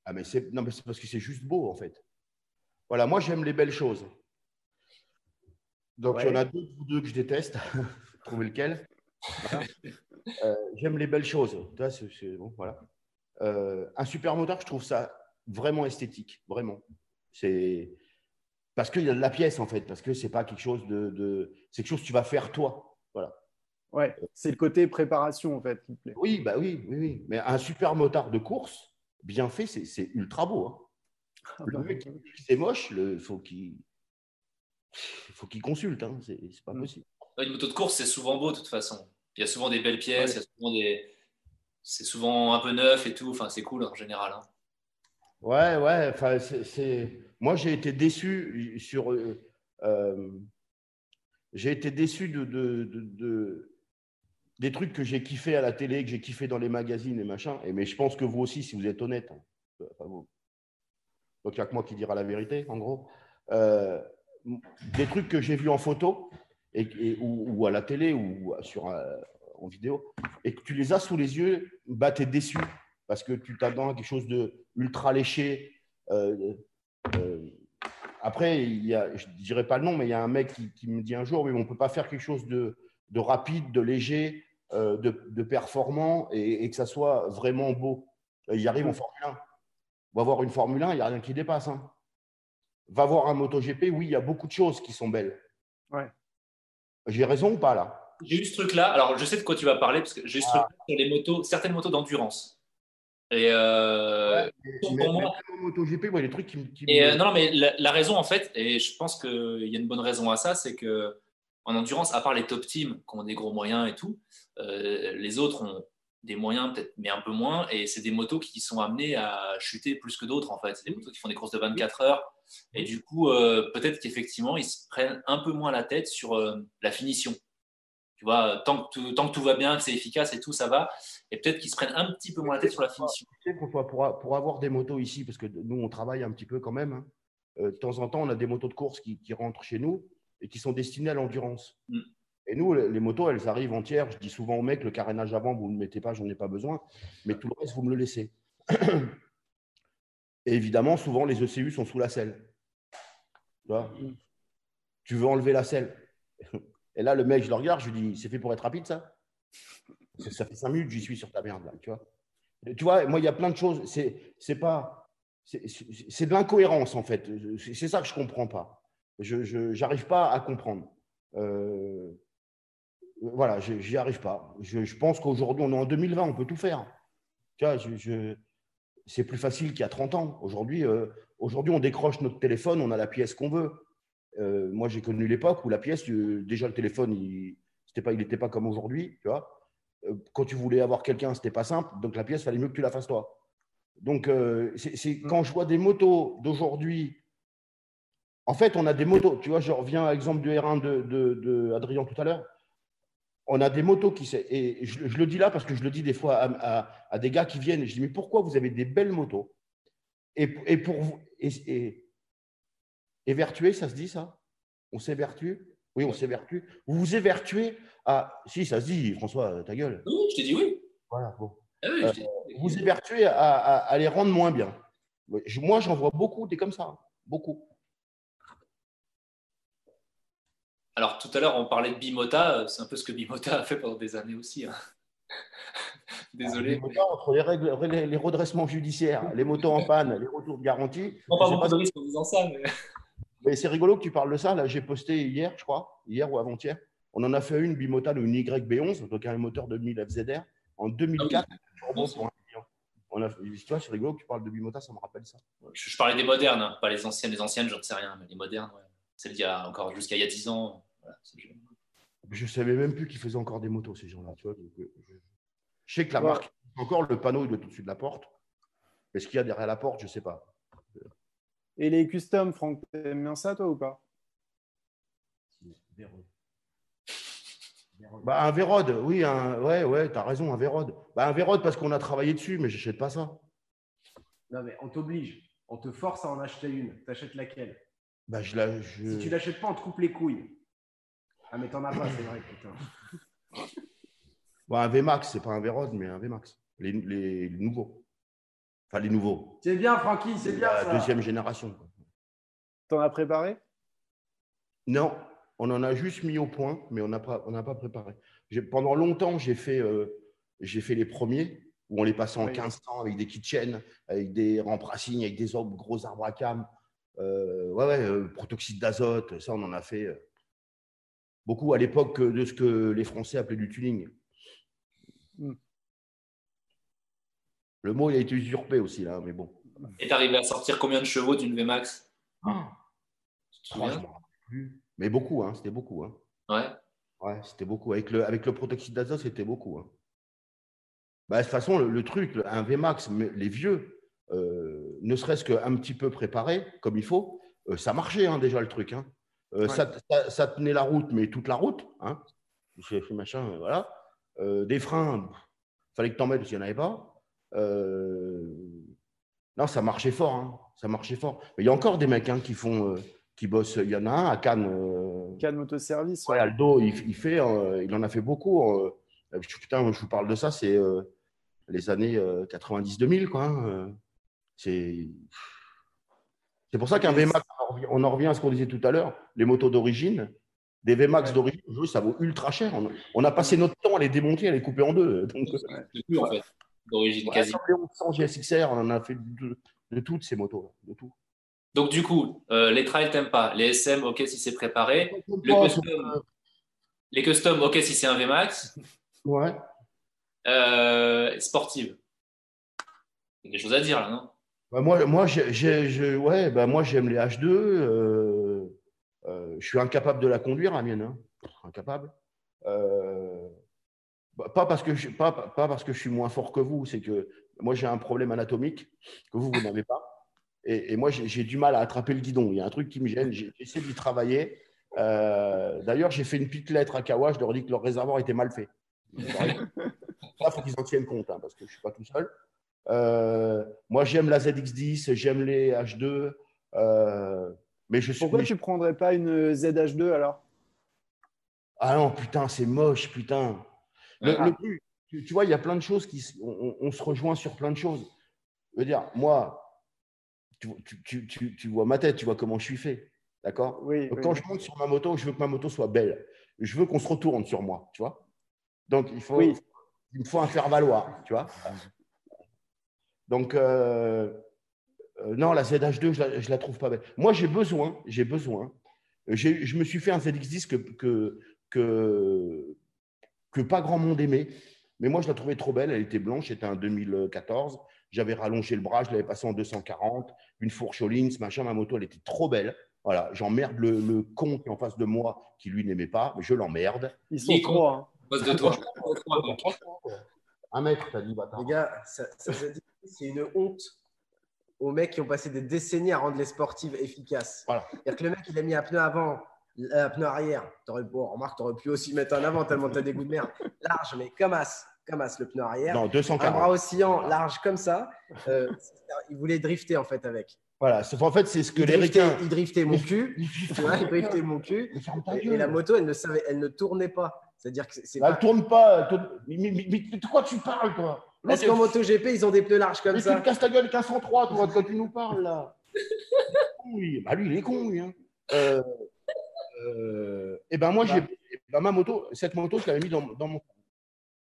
Ah mais c'est non mais c'est parce que c'est juste beau en fait. Voilà, moi j'aime les belles choses. Donc il y en a deux ou deux que je déteste. Trouvez lequel? Voilà. Euh, j'aime les belles choses. Tu vois, c'est- c'est- bon, voilà. Euh, un super motard, je trouve ça vraiment esthétique, vraiment. C'est parce qu'il y a de la pièce en fait, parce que c'est pas quelque chose de, de... c'est quelque chose que tu vas faire toi. Voilà. Ouais, c'est le côté préparation en fait qui te plaît. Oui, bah oui, oui, oui. Mais un super motard de course, bien fait, c'est c'est ultra beau. hein. Ah Le bah, mec qui c'est moche, il faut qu'il faut qu'il consulte. Hein. C'est c'est pas Mm. possible. Une moto de course, c'est souvent beau de toute façon. Il y a souvent des belles pièces, il y a souvent des... c'est souvent un peu neuf et tout. Enfin, c'est cool en général. hein. Ouais, ouais. Enfin, c'est-. Moi, j'ai été déçu sur. euh, euh, j'ai été déçu de, de- de- de- des trucs que j'ai kiffé à la télé, que j'ai kiffé dans les magazines et machin. Et mais je pense que vous aussi, si vous êtes honnête. hein. Vous- Donc, il n'y a que moi qui dira la vérité, en gros. Euh, des trucs que j'ai vus en photo et, ou, à la télé ou sur, en vidéo et que tu les as sous les yeux, bah, tu es déçu parce que tu t'attends à quelque chose de ultra léché. Euh, euh, après, il y a, je ne dirais pas le nom, mais il y a un mec qui, qui me dit un jour, mais on ne peut pas faire quelque chose de, de rapide, de léger, euh, de, de performant et, et que ça soit vraiment beau. Il arrive en Formule 1. Va voir une Formule 1, il n'y a rien qui dépasse. hein. Va voir un MotoGP, oui, il y a beaucoup de choses qui sont belles. Ouais. J'ai raison ou pas là? J'ai eu ce truc-là. Alors, je sais de quoi tu vas parler parce que j'ai eu ce Ah. truc sur les motos, certaines motos d'endurance. Et, euh, Mais- moi- même MotoGP, des trucs qui, me- qui et, me- euh, non, non, mais la, la raison, en fait, et je pense qu'il y a une bonne raison à ça, c'est que en endurance, à part les top teams qui ont des gros moyens et tout, euh, les autres ont des moyens peut-être, mais un peu moins. Et c'est des motos qui sont amenées à chuter plus que d'autres, en fait. C'est des motos qui font des courses de 24 heures. Et du coup, euh, peut-être qu'effectivement, ils se prennent un peu moins la tête sur la finition. Tu vois, tant que, tout, tant que tout va bien, que c'est efficace et tout, ça va. Et peut-être qu'ils se prennent un petit peu moins la tête sur la finition. Tu sais, François, pour, pour avoir des motos ici, parce que nous, on travaille un petit peu quand même, hein, euh, de temps en temps, on a des motos de course qui, qui rentrent chez nous et qui sont destinées à l'endurance. Mm. Et nous, les les motos, elles arrivent entières. Je dis souvent aux mecs, le carénage avant, vous ne le mettez pas, j'en ai pas besoin. Mais tout le reste, vous me le laissez. Et évidemment, souvent, les ECU sont sous la selle. Tu, vois? Tu veux enlever la selle? Et là, le mec, je le regarde, je lui dis, c'est fait pour être rapide, ça? Ça, fait cinq minutes j'y suis sur ta merde, là, tu vois. Tu vois, moi, il y a plein de choses. C'est, pas. C'est, de l'incohérence, en fait. C'est, ça que je comprends pas. Je n'arrive pas à comprendre. Euh, voilà, j'y arrive pas. Je, je pense qu'aujourd'hui, on est en 2020, on peut tout faire. Tu vois, je, c'est plus facile qu'il y a 30 ans. Aujourd'hui, euh, aujourd'hui, on décroche notre téléphone, on a la pièce qu'on veut. Euh, moi, j'ai connu l'époque où la pièce, euh, déjà le téléphone, il n'était pas, pas comme aujourd'hui, tu vois. Euh, Quand tu voulais avoir quelqu'un, c'était pas simple. Donc la pièce, fallait mieux que tu la fasses toi. Donc, euh, c'est c'est- quand je vois des motos d'aujourd'hui, en fait, on a des motos. Tu vois, je reviens à l'exemple du R1 de, de- de Adrien tout à l'heure. On a des motos qui. Et je, je le dis là parce que je le dis des fois à, à- à des gars qui viennent je dis Mais pourquoi vous avez des belles motos? Et, et pour vous. Et, et, évertuer, ça se dit ça? On s'évertue? Oui, on s'évertue. Vous vous évertuez à. Si, ça se dit, François, ta gueule. Oui, je t'ai dit oui. Voilà, bon Ah oui, dit. vous évertuez à, à- à les rendre moins bien. Moi, j'en vois beaucoup des comme ça. hein. Beaucoup. Alors, tout à l'heure, on parlait de Bimota. C'est un peu ce que Bimota a fait pendant des années aussi. hein. Désolé. Les motos, entre les, règles, les, redressements judiciaires, les motos en panne, les retours de garantie. On je pas beaucoup de risques en disant ça, mais. Mais c'est rigolo que tu parles de ça. Là, j'ai posté hier, je crois, hier ou avant-hier. On en a fait une bimotale, une YB11, donc un moteur de 1000 FZR, en 2004. Bon, pour un client. On a, tu vois, c'est rigolo que tu parles de bimota, ça me rappelle ça. Je, je parlais des modernes, hein, pas les anciennes. Les anciennes, j'en sais rien, mais les modernes, ouais. Celles d'il y a encore jusqu'à il y a 10 ans. Voilà, Je ne savais même plus qu'ils faisaient encore des motos, ces gens-là. Tu vois, donc, euh, je... je sais que la Ouais. marque, encore le panneau, il doit être au-dessus de la porte. Mais ce qu'il y a derrière la porte, je ne sais pas. Et les customs, Franck, t'aimes bien ça, toi, ou pas? Bah, un Vérode, oui, un... ouais, ouais, tu as raison, un Vérode. Bah, un Vérode parce qu'on a travaillé dessus, mais je n'achète pas ça. Non, mais on t'oblige. On te force à en acheter une. T'achètes laquelle? Bah, je la, je... Si tu l'achètes pas, on te coupe les couilles. Ah, mais t'en as pas, c'est vrai, putain. Bah, un VMAX, c'est pas un Vérode, mais un VMAX. Les, les- les nouveaux. Enfin, les nouveaux. C'est bien, Francky, c'est bien La ça. deuxième génération. T'en as préparé? Non, on en a juste mis au point, mais on n'a pas, on n'a pas préparé. Pendant longtemps, j'ai fait, euh, j'ai fait les premiers, où on les passait en Oui. 1500 avec des kitchens, avec des rampes racines, avec des arbres, gros arbres à cam. Euh, ouais, ouais, euh, protoxyde d'azote, ça, on en a fait euh, beaucoup à l'époque de ce que les Français appelaient du tuning. Hmm. Le mot, il a été usurpé aussi, là, mais bon. Et t'arrivais à sortir combien de chevaux d'une VMAX? Tu te Oh, je souviens? M'en rappelle plus. Mais beaucoup, hein, c'était beaucoup. Hein. Ouais. Ouais, c'était beaucoup. Avec le, avec le protoxyde d'azote, c'était beaucoup. hein. Bah, de toute façon, le, le truc, un VMAX, mais les vieux, euh, ne serait-ce qu'un petit peu préparé, comme il faut, euh, ça marchait hein, déjà le truc. hein. Euh, Ouais. ça, ça- ça tenait la route, mais toute la route. Hein. J'ai fait machin, voilà. Euh, des freins, pff, fallait que tu en mettes parce qu'il n'y en avait pas. Euh, non, ça marchait fort. hein. Ça marchait fort. Mais il y a encore des mecs hein, qui font, euh, qui bossent. Il y en a un à Cannes. euh, Cannes Motoservice Ouais, Aldo, il, il fait, euh, il en a fait beaucoup. euh, putain, je vous parle de ça, c'est les années 90-2000, quoi. hein, c'est c'est pour ça qu'un VMAX, on en revient- à ce qu'on disait tout à l'heure, les motos d'origine, des VMAX Ouais. d'origine, ça vaut ultra cher. On, on a passé notre temps à les démonter, à les couper en deux. Donc, C'est plus en fait, d'origine ouais, quasi. comme les 1100 GSXR, on en a fait de toutes ces motos, de tout. Donc, du coup, euh, les trails, t'aimes pas. Les SM, ok, si c'est préparé. Le custom, les customs, ok, si c'est un VMAX. Ouais. Euh, sportive. Il y a des choses à dire là, non? Bah, moi, moi, j'ai, j'ai- je- ouais, bah, j'aime les H2. euh, euh, je suis incapable de la conduire, la mienne. hein. Incapable. Euh, pas, parce que je, pas, pas parce que je suis moins fort que vous, c'est que moi, j'ai un problème anatomique que vous, vous n'avez pas. Et, et moi, j'ai, du mal à attraper le guidon. Il y a un truc qui me gêne. J'ai, j'essaie d'y travailler. Euh, d'ailleurs, j'ai fait une petite lettre à Kawa. Je leur dis que leur réservoir était mal fait. Ça, il faut qu'ils en tiennent compte, hein, parce que je ne suis pas tout seul. Euh, moi, j'aime la ZX10, j'aime les H2. euh, mais je suis. Pourquoi tu prendrais pas une ZH2 alors? Ah non, putain, c'est moche, putain. Le, Ah. le tu, tu vois, il y a plein de choses qui. On, on- on se rejoint sur plein de choses. Je veux dire, moi, tu, vois ma tête, tu vois comment je suis fait. D'accord? Oui. Quand je monte sur ma moto, je veux que ma moto soit belle. Je veux qu'on se retourne sur moi, tu vois? Donc, il faut, Oui. il me faut un faire-valoir, tu vois? Donc, euh, euh, non, la ZH2, je la, je la trouve pas belle. Moi, j'ai besoin, j'ai besoin. Je me suis fait un ZX10 que, que, que, que pas grand monde aimait. Mais moi, je la trouvais trop belle. Elle était blanche, c'était un 2014. J'avais rallongé le bras, je l'avais passé en 240, une fourche Collins, machin. Ma moto, elle était trop belle. Voilà, j'emmerde le, le con qui est en face de moi, qui lui n'aimait pas, mais je l'emmerde. Ils sont trois. hein. De toi. Un mètre, t'as dit, bâtard. Les gars, ça, c'est une honte aux mecs qui ont passé des décennies à rendre les sportives efficaces. Voilà. C'est-à-dire que le mec, il a mis un pneu avant, un pneu arrière. T'aurais, bon, remarque, tu aurais pu aussi mettre un avant tellement tu as des goûts de merde. Large, mais comme as, comme as le pneu arrière. Non, un bras 240. oscillant, large comme ça. Euh, il voulait drifter en fait avec. Voilà, en fait, c'est ce que Il les driftait, ricains. il driftait mon cul. Vois, il driftait mon cul. Et, la moto, elle ne savait, elle ne tournait pas. C'est-à-dire que c'est- Elle pas. ne tourne pas. tourne- Mais, mais- mais- mais de quoi tu parles, toi? Parce qu'en MotoGP, ils ont des pneus larges comme mais tu ça. me casses ta gueule avec un 103, toi, quand tu nous parles, là. Oui, bah lui, il est con, lui. Hein. Euh, euh, et ben moi, j'ai eh ma moto, cette moto, je l'avais mis dans, dans mon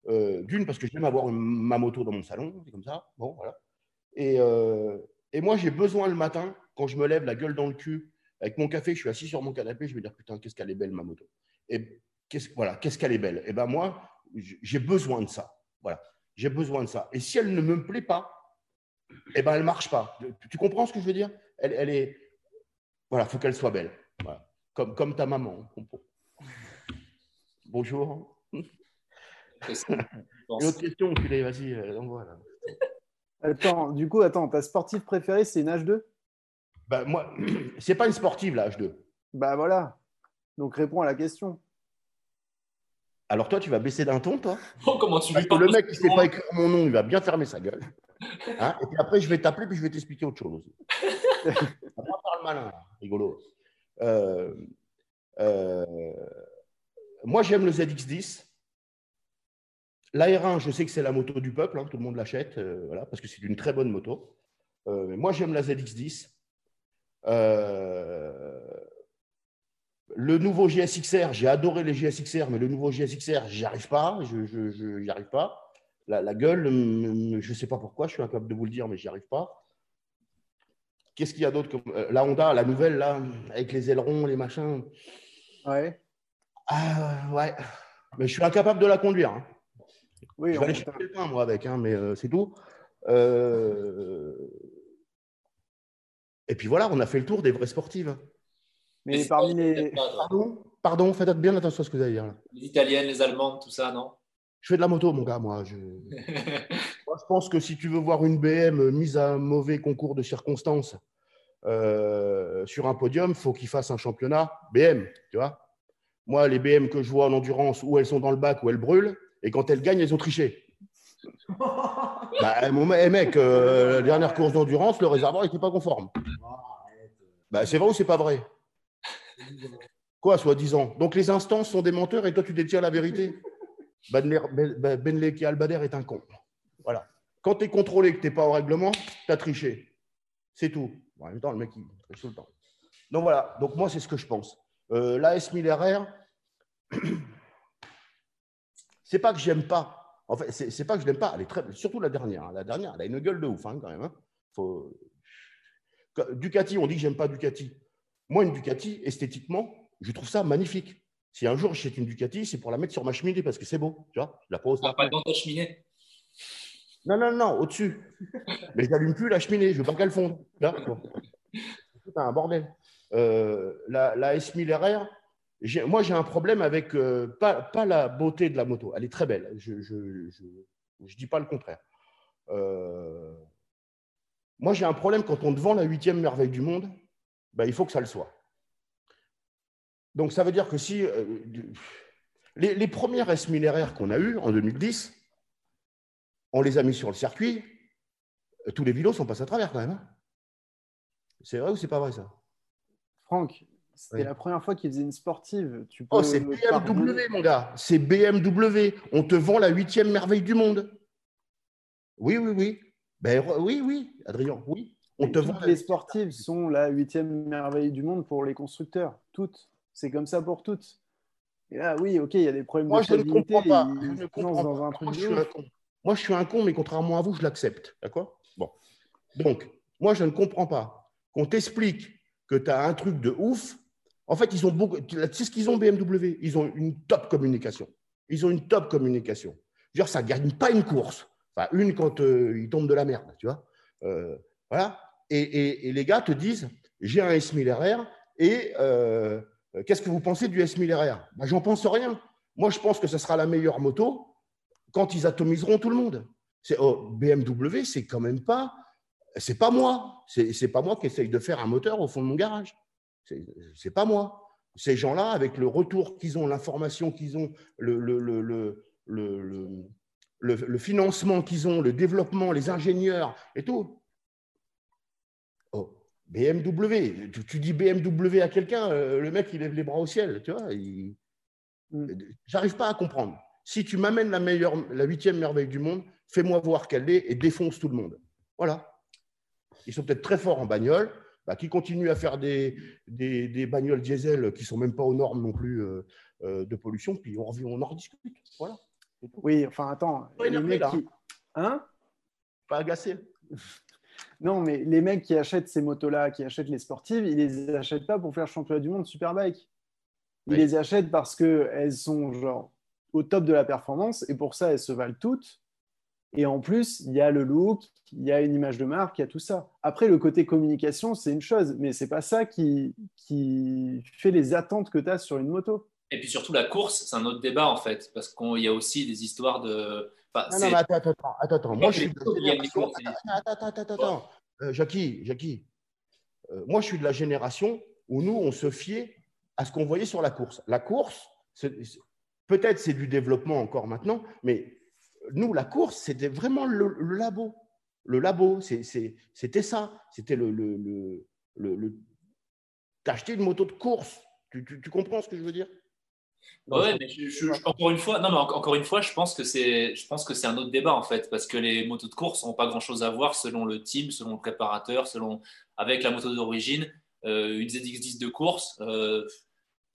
euh, D'une, parce que j'aime avoir ma moto dans mon salon, c'est comme ça. Bon, voilà. Et, euh, et moi, j'ai besoin le matin, quand je me lève, la gueule dans le cul, avec mon café, je suis assis sur mon canapé, je vais dire putain, qu'est-ce qu'elle est belle, ma moto. Et qu'est-ce voilà, qu'est-ce qu'elle est belle. Et ben moi, j'ai besoin de ça. Voilà, j'ai besoin de ça. Et si elle ne me plaît pas, et ben elle marche pas. Tu comprends ce que je veux dire? Elle, elle est, voilà, faut qu'elle soit belle. Comme, comme ta maman. Bonjour. Une autre question, enculé, vas-y, euh, envoie, là. Attends, du coup, attends, ta sportive préférée, c'est une H2 Bah, moi, c'est pas une sportive, la H2. Bah voilà. Donc réponds à la question. Alors toi, tu vas baisser d'un ton, toi? Oh, comment tu Parce que le mec qui sait pas écrire mon nom, il va bien fermer sa gueule. Hein? Et puis après, je vais t'appeler, puis je vais t'expliquer autre chose aussi. Après, parle malin, rigolo. Euh, euh, moi, j'aime le ZX10. L'AR1, je sais que c'est la moto du peuple, hein, tout le monde l'achète, euh, voilà, parce que c'est une très bonne moto. Moi, j'aime la ZX10. Euh, le nouveau GSXR, j'ai adoré les GSXR, mais le nouveau GSXR, j'y arrive pas, je, je, je- arrive pas. La, la gueule, je ne sais pas pourquoi, je suis incapable de vous le dire, mais j'y arrive pas. Qu'est-ce qu'il y a d'autre comme euh, La Honda, la nouvelle là, avec les ailerons, les machins. Ouais. Ah ouais, mais je suis incapable de la conduire. hein. Oui, Je on- vais aller chercher le pain moi avec, hein, mais euh, c'est tout. Euh, Et puis voilà, on a fait le tour des vraies sportives. mais Les parmi les. Pardon, pardon, faites bien attention à ce que vous allez dire. là. Les italiennes, les allemandes, tout ça, non? Je fais de la moto, mon gars, moi. Je... Je pense que si tu veux voir une BM mise à un mauvais concours de circonstances euh, sur un podium, il faut qu'il fasse un championnat BM, tu vois. Moi, les BM que je vois en endurance, où elles sont dans le bac, où elles brûlent, et quand elles gagnent, elles ont triché. bah, mon eh, mec, euh, la dernière course d'endurance, le réservoir n'était pas conforme. Bah, c'est vrai ou c'est pas vrai? Quoi, soi-disant? Donc les instances sont des menteurs et toi, tu détiens la vérité Ben- Ben- Benleki Albader est un con. Voilà. Quand tu es contrôlé que tu n'es pas au règlement, tu as triché. C'est tout. Bon, en même temps, le mec, il triche tout le temps. Donc voilà. Donc moi, c'est ce que je pense. Euh, la S1000 RR, c'est pas que j'aime pas. En fait, c'est c'est pas que je l'aime pas. Elle est très, surtout la dernière. hein. La dernière, elle a une gueule de ouf hein, quand même. hein. Faut- Ducati, on dit que j'aime pas Ducati. Moi, une Ducati, esthétiquement, je trouve ça magnifique. Si un jour j'achète une Ducati, c'est pour la mettre sur ma cheminée parce que c'est beau. Tu vois, je la pose. Ah, pas dans ta cheminée Non, non, non, au-dessus. Mais je n'allume plus la cheminée, je veux pas qu'elle fonde. C'est un bordel. Euh, la, la S1000 RR, moi j'ai un problème avec euh, pas, pas, la beauté de la moto. Elle est très belle. Je ne je, je, je, dis pas le contraire. Euh, moi j'ai un problème quand on te vend la huitième merveille du monde, ben, il faut que ça le soit. Donc ça veut dire que si les, les, premières S1000 RR qu'on a eues en 2010, on les a mis sur le circuit, tous les vélos sont passés à travers quand même. Hein. c'est vrai ou c'est pas vrai ça? Franck, c'était la première fois qu'ils faisaient une sportive. Tu oh, c'est BMW, mon gars. C'est BMW. On te vend la huitième merveille du monde. Oui, oui, oui. Ben, oui, oui, Adrien, oui. On te vend les sportives sont la huitième merveille du monde pour les constructeurs. Toutes. C'est comme ça pour toutes. Et là, oui, ok, il y a des problèmes Moi, je ne comprends pas. Je ne comprends dans Un truc moi, je suis un con. Moi, je suis un con, mais contrairement à vous, je l'accepte. D'accord? Bon. Donc, moi, je ne comprends pas qu'on t'explique que tu as un truc de ouf. En fait, ils ont beaucoup. C'est ce qu'ils ont BMW. Ils ont une top communication. Ils ont une top communication. Dire, ça ne gagne pas une course. Enfin, une quand euh, ils tombent de la merde, tu vois. Euh, voilà. Et, les gars te disent j'ai un S1000 RR et euh, qu'est-ce que vous pensez du S1000 RR ben, J'en pense rien. Moi, je pense que ce sera la meilleure moto quand ils atomiseront tout le monde. Oh, BMW, c'est quand même pas c'est pas moi. C'est pas moi qui essaye de faire un moteur au fond de mon garage. C'est pas moi. Ces gens-là, avec le retour qu'ils ont, l'information qu'ils ont, le, le, le, le, financement qu'ils ont, le développement, les ingénieurs et tout. Oh, BMW, tu, dis BMW à quelqu'un, euh, le mec, il lève les bras au ciel, tu vois. Mm. J'arrive pas à comprendre. Si tu m'amènes la meilleure, la huitième merveille du monde, fais-moi voir qu'elle est et défonce tout le monde. Voilà ils sont peut-être très forts en bagnole, bah, qui continuent à faire des, des, bagnoles diesel qui ne sont même pas aux normes non plus euh, euh, de pollution, puis on, on en rediscute. Voilà. Oui, enfin, attends. les mecs qui... Hein Pas agacé. Non, mais les mecs qui achètent ces motos-là, qui achètent les sportives, ils les achètent pas pour faire championnat du monde Superbike. Ils les achètent parce qu'elles sont genre au top de la performance et pour ça, elles se valent toutes. Et en plus, il y a le look, il y a une image de marque, il y a tout ça. Après, le côté communication, c'est une chose, mais c'est pas ça qui, qui fait les attentes que tu as sur une moto. Et puis surtout, la course, c'est un autre débat en fait, parce qu'il y a aussi des histoires de. non, non, mais attends, attends, attends, attends. Moi, je suis Attends, attends, attends, euh, Jackie, Jackie. Euh, moi, je suis de la génération où nous, on se fiait à ce qu'on voyait sur la course. La course, peut-être c'est du développement encore maintenant, mais nous, la course, c'était vraiment le, labo. Le labo, c'était ça. C'était le, le, le, T'acheter une moto de course. Tu, comprends ce que je veux dire? Ouais, mais encore une fois, non, mais encore une fois, je pense que c'est, je pense que c'est un autre débat en fait, parce que les motos de course n'ont pas grand-chose à voir selon le team, selon le préparateur, selon avec la moto d'origine. Euh, une ZX10 de course, euh,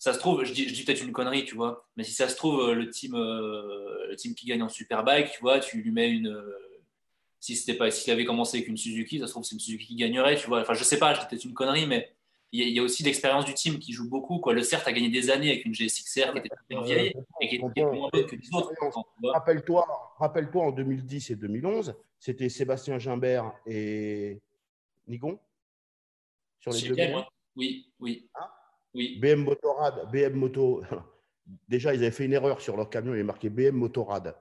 ça se trouve, je dis, je dis peut-être une connerie, tu vois, mais si ça se trouve, euh, le team, euh, le team qui gagne en Superbike, tu vois, tu lui mets une. Euh, si c'était pas, s'il avait commencé avec une Suzuki, ça se trouve, c'est une Suzuki qui gagnerait, tu vois. Enfin, je sais pas, je dis peut-être une connerie, mais il y, a aussi l'expérience du team qui joue beaucoup. Quoi. Le CERT a gagné des années avec une GSXR qui était très vieille et qui était moins bonne que les autres. Rappelle-toi, rappelle-toi en 2010 et 2011, c'était Sébastien Gimbert et Nigon sur les deux. Oui, oui. Hein? BM Motorrad, BM Moto. Déjà, ils avaient fait une erreur sur leur camion, il est marqué BM Motorrad.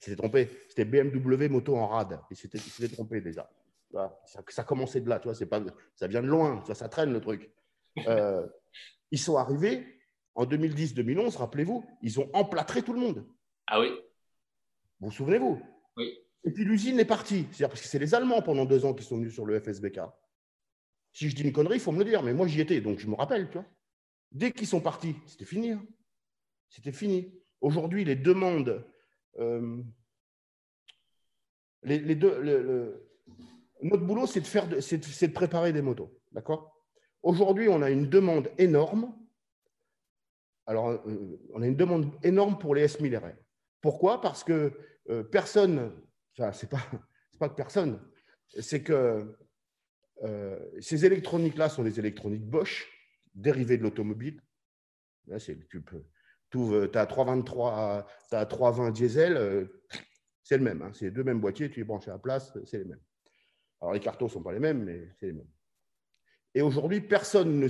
C'était trompé. C'était BMW Moto en rad. Ils s'étaient trompé déjà. Ça, ça, commençait de là, tu vois, pas, ça vient de loin, ça, ça traîne le truc. Euh, ils sont arrivés en 2010-2011, rappelez-vous, ils ont emplâtré tout le monde. Ah oui. Vous vous souvenez-vous? Oui. Et puis l'usine est partie. C'est-à-dire parce que c'est les Allemands pendant deux ans qui sont venus sur le FSBK. Si je dis une connerie, il faut me le dire, mais moi j'y étais, donc je me rappelle. Dès qu'ils sont partis, c'était fini. Hein. C'était fini. Aujourd'hui, les demandes, euh, les, deux, notre boulot, c'est de, faire, c'est préparer des motos, d'accord? Aujourd'hui, on a une demande énorme. Alors, euh, on a une demande énorme pour les S1000 RR. Pourquoi? Parce que euh, personne, enfin, c'est pas, pas que personne, c'est que ces électroniques-là sont des électroniques Bosch, dérivées de l'automobile. Là, tu as 323, tu as 320 diesel, euh, c'est le même. Hein. c'est les deux mêmes boîtiers, tu les branches à la place, c'est les mêmes. Alors, les cartons ne sont pas les mêmes, mais c'est les mêmes. Et aujourd'hui, personne n'a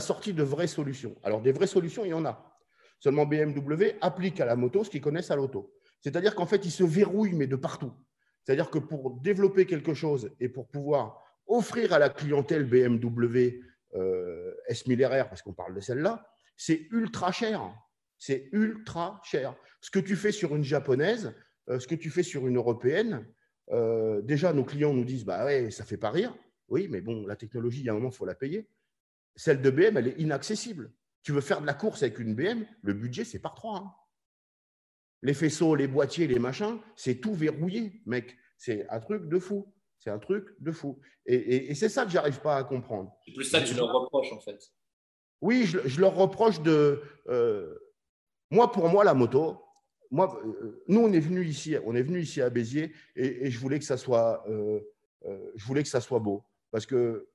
sorti de vraies solutions. Alors, des vraies solutions, il y en a. Seulement, BMW applique à la moto ce qu'ils connaissent à l'auto. C'est-à-dire qu'en fait, ils se verrouillent, mais de partout. C'est-à-dire que pour développer quelque chose et pour pouvoir offrir à la clientèle BMW euh, S1000RR, parce qu'on parle de celle-là, c'est ultra cher. C'est ultra cher. Ce que tu fais sur une japonaise, euh, ce que tu fais sur une européenne, euh, déjà, nos clients nous disent Bah ouais, ça fait pas rire. Oui, mais bon, la technologie, il y a un moment, il faut la payer. Celle de BM, elle est inaccessible. Tu veux faire de la course avec une BM, le budget, c'est par trois. Hein. Les faisceaux, les boîtiers, les machins, c'est tout verrouillé, mec. C'est un truc de fou. C'est un truc de fou. Et, c'est ça que j'arrive pas à comprendre. C'est plus ça que tu leur reproches, en fait. Oui, je, leur reproche de. Euh, moi, pour moi, la moto, moi, euh, nous, on est venu ici, on est venu ici à Béziers et, je voulais que ça soit, euh, je voulais que ça soit beau parce que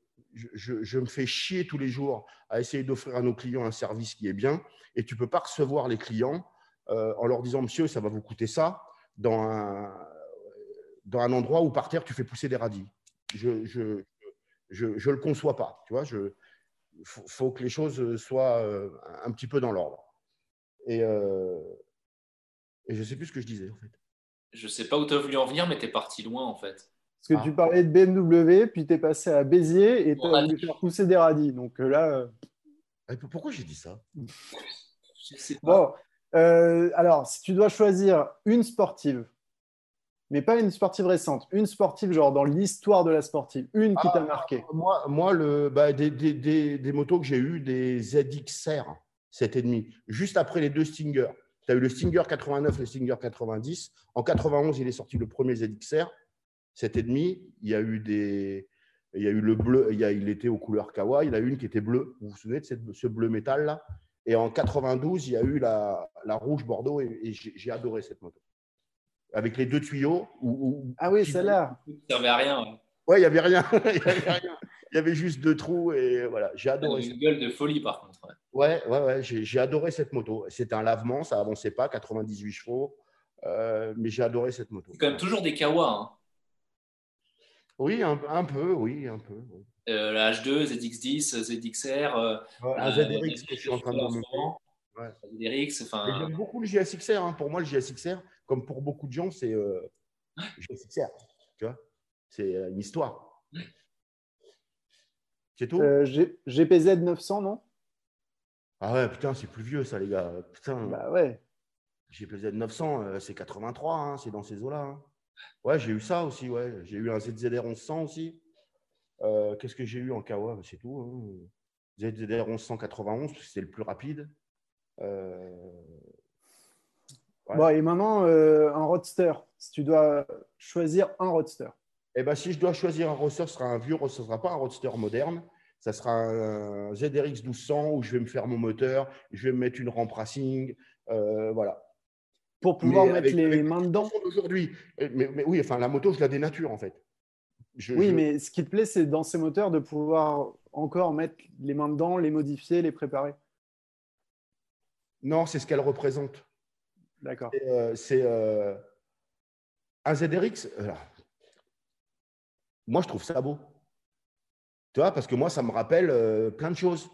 je, me fais chier tous les jours à essayer d'offrir à nos clients un service qui est bien et tu peux pas recevoir les clients en leur disant, monsieur, ça va vous coûter ça dans un, dans un endroit où par terre tu fais pousser des radis. Je je, je, je le conçois pas. Tu vois, je faut, faut que les choses soient euh, un petit peu dans l'ordre. Et, euh, et je sais plus ce que je disais en fait. Je sais pas où tu as voulu en venir, mais tu es parti loin en fait. Parce que tu parlais de BMW, puis tu es passé à Béziers et tu as voulu faire pousser des radis. Donc euh, là. Pourquoi j'ai dit ça? Je sais pas. Bon, alors, si tu dois choisir une sportive mais pas une sportive récente, une sportive genre dans l'histoire de la sportive, une qui t'a ah, marqué. Moi, moi le, bah, des, des, des, motos que j'ai eues, des ZXR 7,5, juste après les deux Stinger. Tu as eu le Stinger 89 et le Stinger 90. En 91, il est sorti le premier ZXR 7,5. Il y a eu des. Il y a eu le bleu, il, y a, il était aux couleurs Kawa. Il y en a une qui était bleue. Vous vous souvenez de cette, ce bleu métal là Et en 92, il y a eu la, la rouge Bordeaux et j'ai adoré cette moto avec les deux tuyaux. ah oui, celle-là. Ça servait à rien. Ouais, il n'y avait rien. il y avait juste deux trous et voilà. J'ai adoré. Une gueule de folie par contre. Ouais, ouais, ouais. J'ai adoré cette moto. C'était un lavement, ça avançait pas, 98 chevaux. Euh, mais j'ai adoré cette moto. C'est quand même toujours des Kawa. Hein. Oui, un, peu, oui, un peu. La H2, ZX10, ZXR. Euh, un ZRX que je suis en train de monter. Ouais. ZRX, enfin. J'aime beaucoup le GSXR. Hein. Pour moi, le GSXR, comme pour beaucoup de gens, c'est euh, Tu vois, c'est euh, une histoire. C'est tout? Euh, GPZ 900, non? Ah ouais, putain, c'est plus vieux ça, les gars. Putain. Bah ouais. GPZ 900, euh, c'est 83, hein, c'est dans ces eaux-là. Hein. Ouais, j'ai eu ça aussi, ouais. J'ai eu un ZZR 1100 aussi. Qu'est-ce que j'ai eu en Kawa C'est tout. Hein. ZZR 1191, c'est le plus rapide. Bon, et maintenant, euh, un roadster. Si tu dois choisir un roadster. Eh ben, si je dois choisir un roadster, ce sera un vieux, ce ne sera pas un roadster moderne. Ça sera un ZRX 1200 où je vais me faire mon moteur, je vais me mettre une rampe racing. Euh, voilà. Pour pouvoir mettre les mains dedans Aujourd'hui. Mais, oui, enfin, la moto, je la dénature en fait. Oui, mais ce qui te plaît, c'est dans ces moteurs de pouvoir encore mettre les mains dedans, les modifier, les préparer. Non, c'est ce qu'elle représente. D'accord. C'est euh, euh, un ZRX. moi, je trouve ça beau. Tu vois, parce que moi, ça me rappelle euh, plein de choses.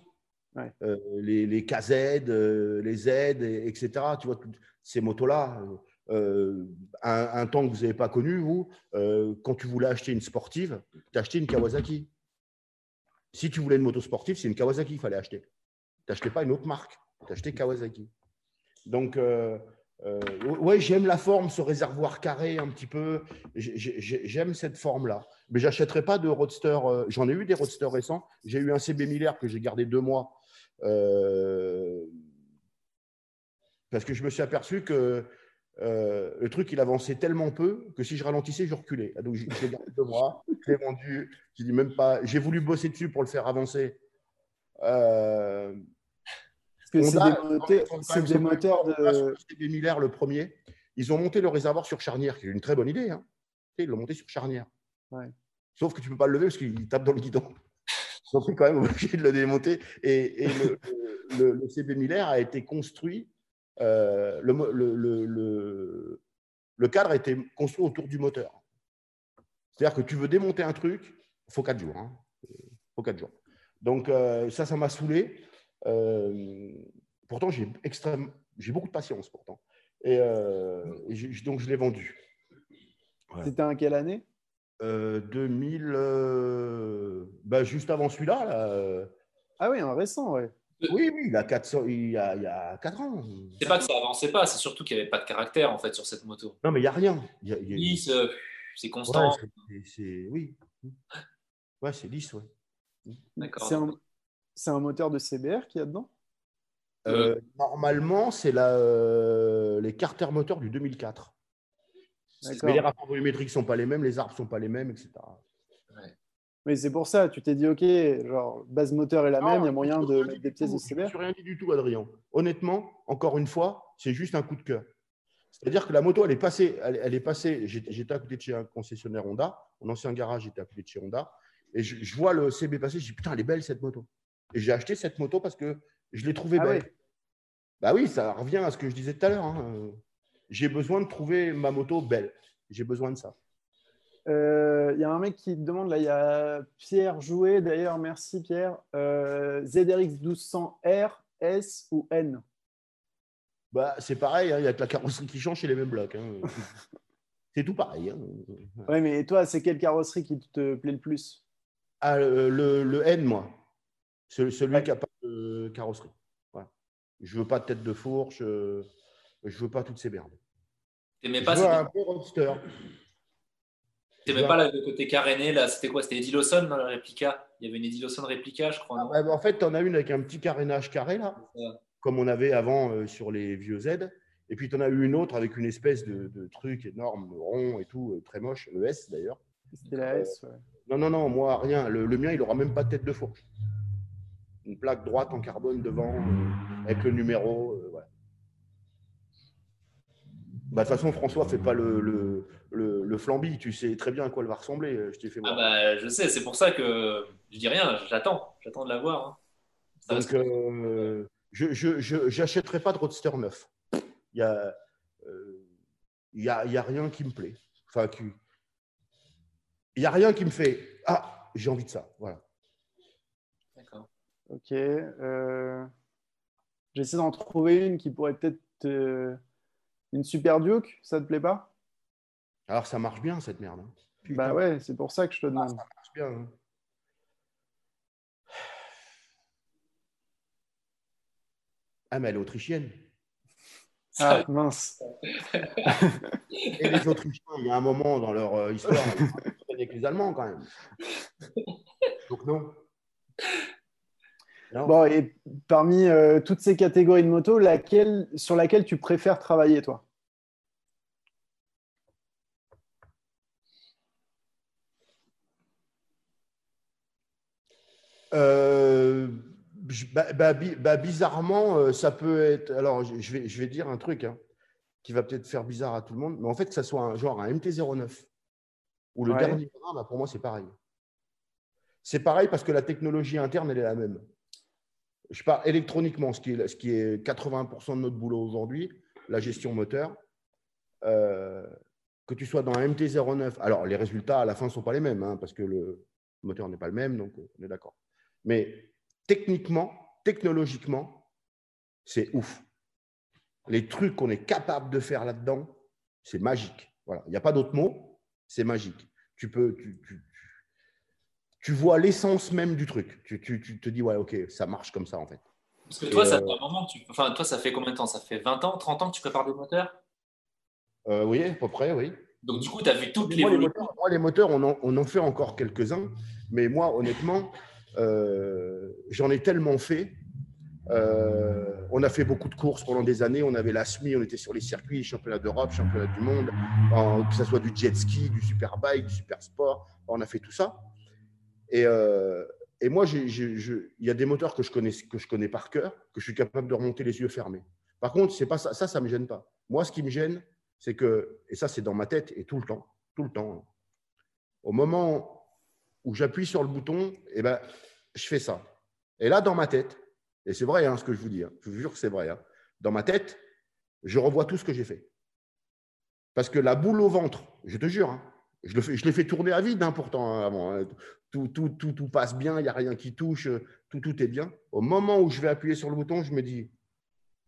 les, les, KZ, les Z, etc. Tu vois, ces motos-là. Un, temps que vous n'avez pas connu, vous, quand tu voulais acheter une sportive, tu acheté une Kawasaki. Si tu voulais une moto sportive, c'est une Kawasaki qu'il fallait acheter. Tu n'achetais pas une autre marque, tu achetais Kawasaki. Donc, euh, ouais, j'aime la forme, ce réservoir carré un petit peu. J'aime cette forme-là. Mais j'achèterai pas de roadster. Euh, j'en ai eu des roadsters récents. J'ai eu un CB Miller que j'ai gardé deux mois. Euh, parce que je me suis aperçu que le truc, il avançait tellement peu que si je ralentissais, je reculais. Donc, j'ai gardé deux mois. Je l'ai vendu. J'ai même pas. J'ai voulu bosser dessus pour le faire avancer c'est des, moteurs de. CB Miller, le premier, ils ont monté le réservoir sur charnière, qui est une très bonne idée. Hein. Ils l'ont monté sur charnière. Sauf que tu ne peux pas le lever parce qu'il tape dans le guidon. Donc, tu es quand même obligé de le démonter. Et, le, CB Miller a été construit, euh, le, le, cadre a été construit autour du moteur. C'est-à-dire que tu veux démonter un truc, il faut 4 jours. Hein. faut 4 jours. Donc, euh, ça, ça m'a saoulé. Euh, pourtant, j'ai extrême, j'ai beaucoup de patience pourtant. Et, donc, je l'ai vendu. C'était en quelle année? 2000, euh, euh, bah, juste avant celui-là. Ah oui, un récent, ouais. Oui, oui, il a 400, il y a, il y a 4 ans. C'est pas que ça avançait pas, c'est surtout qu'il n'y avait pas de caractère en fait sur cette moto. Non, mais il n'y a rien. Lisse, c'est constant. c'est, oui. Ouais, c'est lisse, ouais. D'accord. C'est un, un, moteur de CBR qu'il y a dedans? Normalement, c'est les carter moteurs du 2004. Mais les rapports volumétriques ne sont pas les mêmes, les arbres ne sont pas les mêmes, etc. Mais c'est pour ça, tu t'es dit, OK, genre, base moteur est la même, il y a moyen de mettre des pièces de. Je n'ai rien dit du tout, Adrien. Honnêtement, encore une fois, c'est juste un coup de cœur. C'est-à-dire que la moto, elle est passée. Elle, est passée j'étais à côté de chez un concessionnaire Honda. Mon ancien garage était à côté de chez Honda. Et je, vois le CB passer. Je dis, putain, elle est belle cette moto. Et j'ai acheté cette moto parce que je l'ai trouvée ah belle. Bah oui, ça revient à ce que je disais tout à l'heure. Hein j'ai besoin de trouver ma moto belle. J'ai besoin de ça. Il euh, y a un mec qui te demande, là, il y a Pierre Jouet, d'ailleurs, merci Pierre. Euh, ZRX 1200R, S ou N? Bah, C'est pareil, hein, il y a que la carrosserie qui change chez les mêmes blocs. Hein. c'est tout pareil. Hein. Oui, mais toi, c'est quelle carrosserie qui te plaît le plus? Ah, le, N, moi. Celui, qui n'a pas de carrosserie. Je ne veux pas de tête de fourche. Euh, je ne veux pas toutes ces merdes. T'aimais pas je veux un peu roadster. T'aimais pas le côté caréné là C'était quoi? C'était Eddie Lawson dans la réplica Il y avait une Eddie Lawson réplica, je crois. Ah, bah, en fait, tu en as une avec un petit carénage carré là, comme on avait avant euh, sur les vieux Z. Et puis tu en as eu une autre avec une espèce de, truc énorme, rond et tout, euh, très moche, le S d'ailleurs. C'était la S, ouais. Non, non, non, moi, rien. Le, mien, il aura même pas de tête de fourche. Une plaque droite en carbone devant, euh, avec le numéro. Bah, de toute façon, François fait pas le, le, le, flambi. Tu sais très bien à quoi elle va ressembler. Euh, je t'ai fait Ah bah, je sais, c'est pour ça que je dis rien. J'attends. J'attends de la voir. Hein. Donc, euh, je n'achèterai pas de Roadster neuf. Il n'y a, euh, y a, y a, rien qui me plaît. Enfin, il n'y a rien qui me fait Ah, j'ai envie de ça. Voilà. D'accord. Ok. J'essaie d'en trouver une qui pourrait peut-être une Super Duke, ça te plaît pas? Alors ça marche bien cette merde. Hein. Bah ouais, c'est pour ça que je te demande. ça marche bien. Hein. Ah mais elle est autrichienne. Ah mince. Et les Autrichiens, il y a un moment dans leur euh, histoire, ils avec les Allemands quand même. Donc non. Bon, et parmi euh, toutes ces catégories de motos, laquelle, sur laquelle tu préfères travailler, toi? Euh, bah, bah, bah, bizarrement, euh, ça peut être. Alors, je vais, je vais dire un truc hein, qui va peut-être faire bizarre à tout le monde, mais en fait, que ça soit un genre un MT-09 ou le dernier, pour moi, c'est pareil. C'est pareil parce que la technologie interne, elle est la même je parle électroniquement, ce qui est, ce qui est 80% de notre boulot aujourd'hui, la gestion moteur. Euh, que tu sois dans un MT-09, alors les résultats à la fin ne sont pas les mêmes, hein, parce que le moteur n'est pas le même, donc on est d'accord. Mais techniquement, technologiquement, c'est ouf. Les trucs qu'on est capable de faire là-dedans, c'est magique. Voilà. Il n'y a pas d'autre mot, c'est magique. Tu peux, tu, tu vois l'essence même du truc. Tu, te dis, ouais, ok, ça marche comme ça en fait. Parce que toi, ça fait euh, un moment enfin, toi, ça fait combien de temps? Ça fait 20 ans, 30 ans que tu prépares des moteurs euh, Oui, à peu près, oui. Donc, du coup, tu as vu toutes les moteurs, moi, les moteurs, on en, fait encore quelques-uns. Mais moi, honnêtement, euh, j'en ai tellement fait. on a fait beaucoup de courses pendant des années. On avait la SMI, on était sur les circuits, championnat d'Europe, championnat du monde, que ce soit du jet ski, du superbike, du super sport. On a fait tout ça. Euh, et, moi, il y a des moteurs que je, connais, que je connais par cœur, que je suis capable de remonter les yeux fermés. Par contre, c'est pas ça, ça ne me gêne pas. Moi, ce qui me gêne, c'est que, et ça, c'est dans ma tête et tout le temps, tout le temps, au moment où j'appuie sur le bouton, et ben, je fais ça. Et là, dans ma tête, et c'est vrai hein, ce que je vous dis, hein, je vous jure que c'est vrai, hein, dans ma tête, je revois tout ce que j'ai fait. Parce que la boule au ventre, je te jure, je, le fais, je l'ai fait tourner à vide pourtant avant. Tout, tout, tout, tout, passe bien, il n'y a rien qui touche, tout, tout est bien. Au moment où je vais appuyer sur le bouton, je me dis,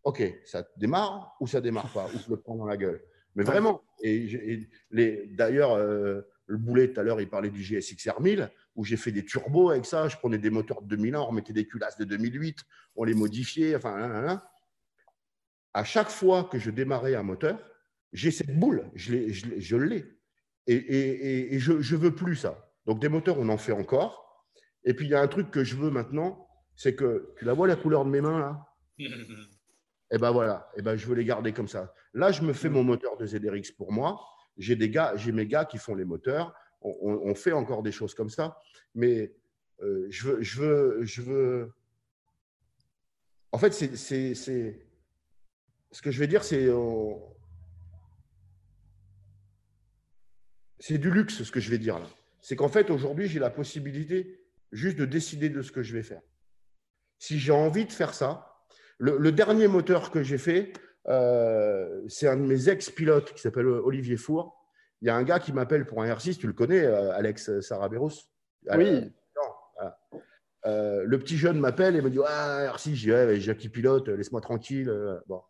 OK, ça démarre ou ça démarre pas, ou je le prends dans la gueule. Mais vraiment, et, d'ailleurs, euh, le boulet tout à l'heure, il parlait du GSX-R 1000, où j'ai fait des turbos avec ça. Je prenais des moteurs de 2001, on mettait des culasses de 2008, on les modifiait. Enfin, à chaque fois que je démarrais un moteur, j'ai cette boule, je l'ai. Je l'ai. Et, et, je ne veux plus ça. Donc, des moteurs, on en fait encore. Et puis, il y a un truc que je veux maintenant, c'est que, tu la vois la couleur de mes mains là? Et eh ben voilà, et eh ben je veux les garder comme ça. Là, je me fais mon moteur de ZRX pour moi. J'ai des gars, j'ai mes gars qui font les moteurs. On, fait encore des choses comme ça, mais euh, je veux, je veux, je veux. En fait, c'est, c'est, ce que je vais dire, c'est c'est du luxe ce que je vais dire là. C'est qu'en fait aujourd'hui, j'ai la possibilité juste de décider de ce que je vais faire. Si j'ai envie de faire ça, le, dernier moteur que j'ai fait, c'est un de mes ex-pilotes qui s'appelle Olivier Four. Il y a un gars qui m'appelle pour un R6, tu le connais, euh, Alex Saraberos? Oui. Euh, le petit jeune m'appelle et me dit Ah, R6, j'ai Jackie pilote, laisse-moi tranquille. Bon.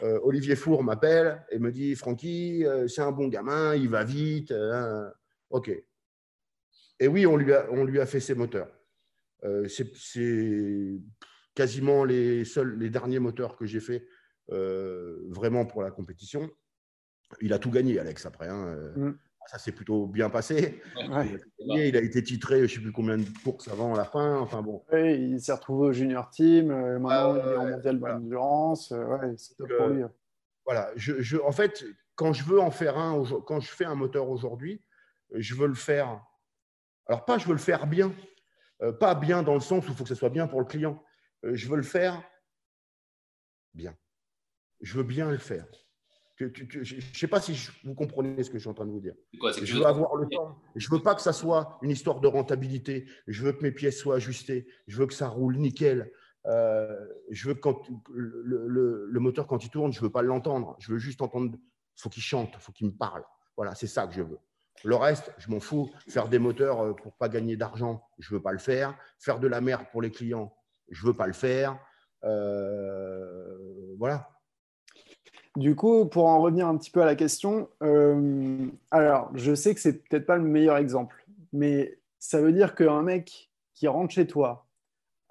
Olivier Four m'appelle et me dit Francky, c'est un bon gamin, il va vite. Hein. ok. Et oui, on lui a, on lui a fait ses moteurs. c'est quasiment les, seuls, les derniers moteurs que j'ai fait euh, vraiment pour la compétition. Il a tout gagné, Alex, après. Hein. Euh, mm. Ça s'est plutôt bien passé. Il, a été titré, je ne sais plus combien de courses avant la fin. Enfin, bon. il s'est retrouvé au junior team. Euh, maintenant, il est en mondial voilà. d'endurance. c'est top pour lui. Voilà. Je, en fait, quand je veux en faire un, quand je fais un moteur aujourd'hui, je veux le faire. Alors, pas je veux le faire bien. pas bien dans le sens où il faut que ce soit bien pour le client. Euh, je veux le faire bien. Je veux bien le faire. je ne sais pas si vous comprenez ce que je suis en train de vous dire. je veux avoir le temps. Je ne veux pas que ça soit une histoire de rentabilité. Je veux que mes pièces soient ajustées. Je veux que ça roule nickel. Euh, je veux que quand le, moteur, quand il tourne, je ne veux pas l'entendre. Je veux juste entendre. Il faut qu'il chante, il faut qu'il me parle. Voilà, c'est ça que je veux. Le reste, je m'en fous. Faire des moteurs euh, pour pas gagner d'argent, je ne veux pas le faire. Faire de la merde pour les clients, je ne veux pas le faire. Euh, voilà. Du coup, pour en revenir un petit peu à la question, euh, alors je sais que c'est peut-être pas le meilleur exemple, mais ça veut dire qu'un mec qui rentre chez toi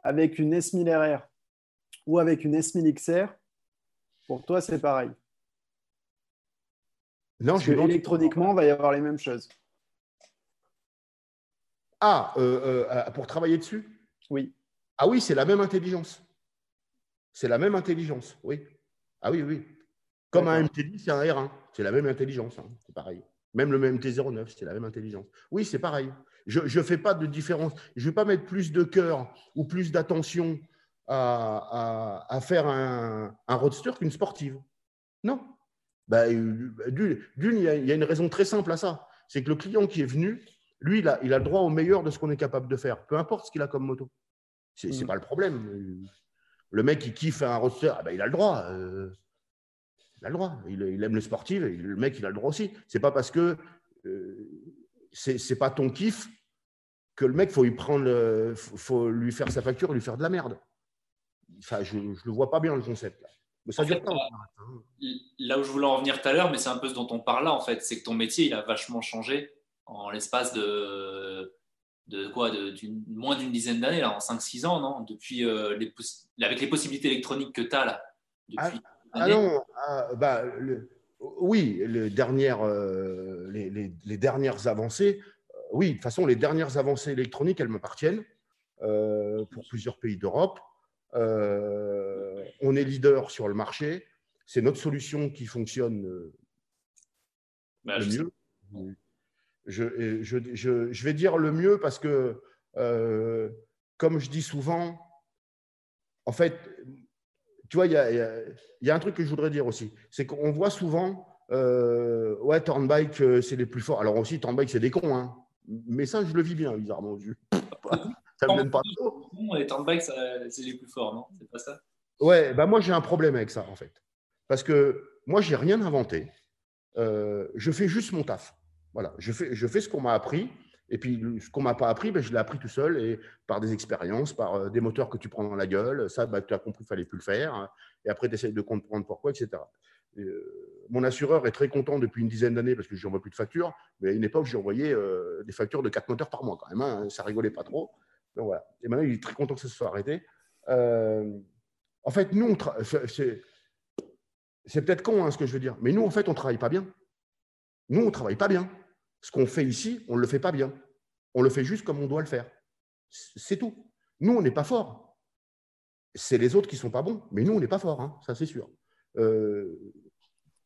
avec une S1000 RR ou avec une S1000 XR, pour toi c'est pareil. Non, je électroniquement, il va y avoir les mêmes choses. Ah, euh, pour travailler dessus? Oui. Ah oui, c'est la même intelligence. C'est la même intelligence, oui. Ah oui, oui. Comme un MT10, c'est un R1. C'est la même intelligence, hein. c'est pareil. Même le MT09, c'est la même intelligence. Oui, c'est pareil. Je ne fais pas de différence. Je ne vais pas mettre plus de cœur ou plus d'attention à, faire un, roadster qu'une sportive. Non. Bah, d'une, il y, a une raison très simple à ça. C'est que le client qui est venu, lui, il a, il a le droit au meilleur de ce qu'on est capable de faire, peu importe ce qu'il a comme moto. C'est n'est mm. pas le problème. Le mec, qui kiffe un roster, ah ben, il a le droit. Euh, il a le droit. Il, aime le sportif. le mec, il a le droit aussi. C'est pas parce que euh, c'est pas ton kiff que le mec, faut lui prendre, faut lui faire sa facture, lui faire de la merde. Enfin, je ne le vois pas bien le concept. Là. Mais ça dure pas. Là où je voulais en venir tout à l'heure, mais c'est un peu ce dont on parle là, en fait, c'est que ton métier, il a vachement changé en l'espace de de quoi de, moins d'une dizaine d'années, là, en 5-6 ans, non? Depuis euh, les avec les possibilités électroniques que tu as là. Depuis ah, ah non, ah, bah, oui, les dernières, euh, les, dernières avancées, euh, oui, de toute façon, les dernières avancées électroniques, elles m'appartiennent pour plusieurs pays d'Europe. on est leader sur le marché. C'est notre solution qui fonctionne bah, le mieux je, je, je, vais dire le mieux parce que, euh, comme je dis souvent, en fait, tu vois, il y a, y a, un truc que je voudrais dire aussi. C'est qu'on voit souvent, euh, ouais, Turnbike, euh, c'est les plus forts. Alors aussi, Turnbike, c'est des cons. Hein. Mais ça, je le vis bien, bizarrement. Je- ça me gêne pas trop. Les turnbacks, ça- c'est les plus forts, non? C'est pas ça? Ouais, bah moi j'ai un problème avec ça en fait. Parce que moi j'ai rien inventé. Euh, je fais juste mon taf. Voilà, je fais, je fais ce qu'on m'a appris. Et puis ce qu'on m'a pas appris, ben, je l'ai appris tout seul et par des expériences, par euh, des moteurs que tu prends dans la gueule. Ça, bah, tu as compris qu'il fallait plus le faire. Et après, tu essayes de comprendre pourquoi, etc. Et, euh, mon assureur est très content depuis une dizaine d'années parce que je lui envoie plus de factures. Mais à une époque, j'ai envoyé euh, des factures de 4 moteurs par mois quand même. hein. ça rigolait pas trop. Et maintenant, il est très content que ça se soit arrêté. En fait, nous, c'est- peut-être con hein, ce que je veux dire, mais nous, en fait, on travaille pas bien. Nous, on travaille pas bien. Ce qu'on fait ici, on ne le fait pas bien. On le fait juste comme on doit le faire. C'est tout. Nous, on n'est pas fort. C'est les autres qui sont pas bons, mais nous, on n'est pas fort, hein, ça c'est sûr. Euh,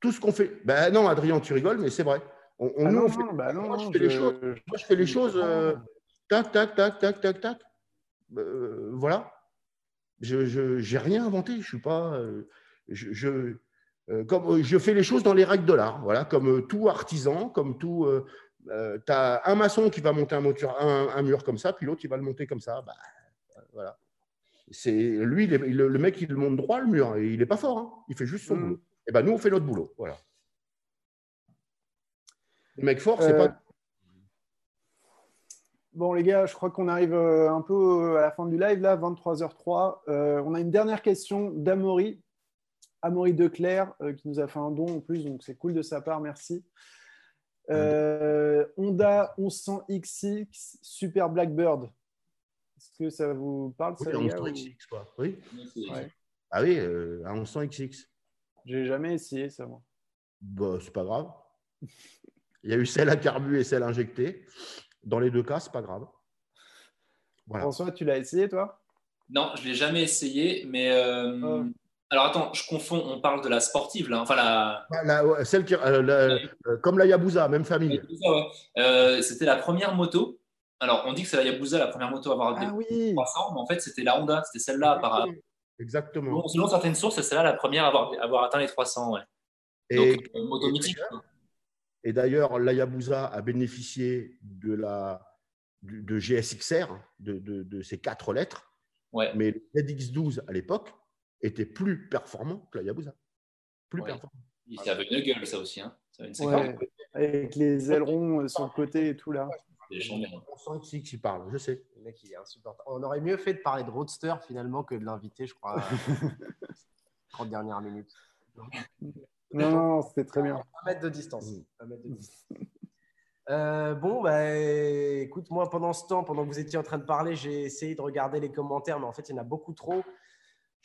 tout ce qu'on fait. Ben non, Adrien, tu rigoles, mais c'est vrai. On, on- Ah nous, non, on fait- bah non, moi, je fais les choses. Moi, je fais les choses. euh, tac, tac, tac, tac, tac, tac. Euh, voilà. Je j'ai rien inventé. Je suis pas. je, je- comme je fais les choses dans les règles de l'art. Voilà, comme tout artisan, comme tout. Tu as un maçon qui va monter un, moteur, un, un mur comme ça, puis l'autre il va le monter comme ça. Bah, euh, voilà. C'est lui, est- le mec, il le monte droit le mur. Et il n'est pas fort. hein. Il fait juste son Mm. boulot. Et ben nous, on fait notre boulot. Voilà. Le mec fort, c'est Euh, pas. Bon, les gars, je crois qu'on arrive euh, un peu à la fin du live, là, 23h03. Euh, on a une dernière question d'Amaury. Amaury Declerc, euh, qui nous a fait un don en plus, donc c'est cool de sa part, merci. Euh, Honda 1100XX Super Blackbird. Est-ce que ça vous parle, Oui, ça, un les gars, 1100 ou- XX, quoi. Oui. Ouais. Ah oui, euh, un 1100 XX. J'ai jamais essayé ça, moi. Bah, c'est pas grave. Il y a eu celle à carbu et celle injectée. Dans les deux cas, c'est pas grave. Voilà. François, tu l'as essayé, toi? Non, je l'ai jamais essayé, mais. euh, Ah. Alors attends, je confonds, on parle de la sportive, là. Enfin, la. Ah, la- ouais, celle qui, euh, la- euh, comme la Yabusa, même famille. Ouais. Euh, c'était la première moto. Alors, on dit que c'est la Yabusa, la première moto à avoir Ah oui 300, mais en fait, c'était la Honda, c'était celle-là. Par... Exactement. Selon, selon certaines sources, c'est celle-là la première à avoir, atteint les 300. Ouais. Et, Donc, moto et mythique. d'ailleurs- et d'ailleurs, la Yabusa a bénéficié de, la, de GSXR, de, de- de ces quatre lettres, Ouais. mais le ZX12 à l'époque était plus performant que la Yabusa. Plus Ouais. performant. Ça avait une gueule, ça aussi. Hein. Ça avait une séquence. Ouais, avec les ailerons euh, sur le côté et tout là. On sent que qui parle, je sais. Le mec, il est insupportable. On aurait mieux fait de parler de Roadster finalement que de l'inviter, je crois. 30 dernières minutes. Non, non, c'était très bien. Un mètre de distance. Mm. Un mètre de distance. Euh, bon, bah, écoute, moi, pendant ce temps, pendant que vous étiez en train de parler, j'ai essayé de regarder les commentaires, mais en fait, il y en a beaucoup trop.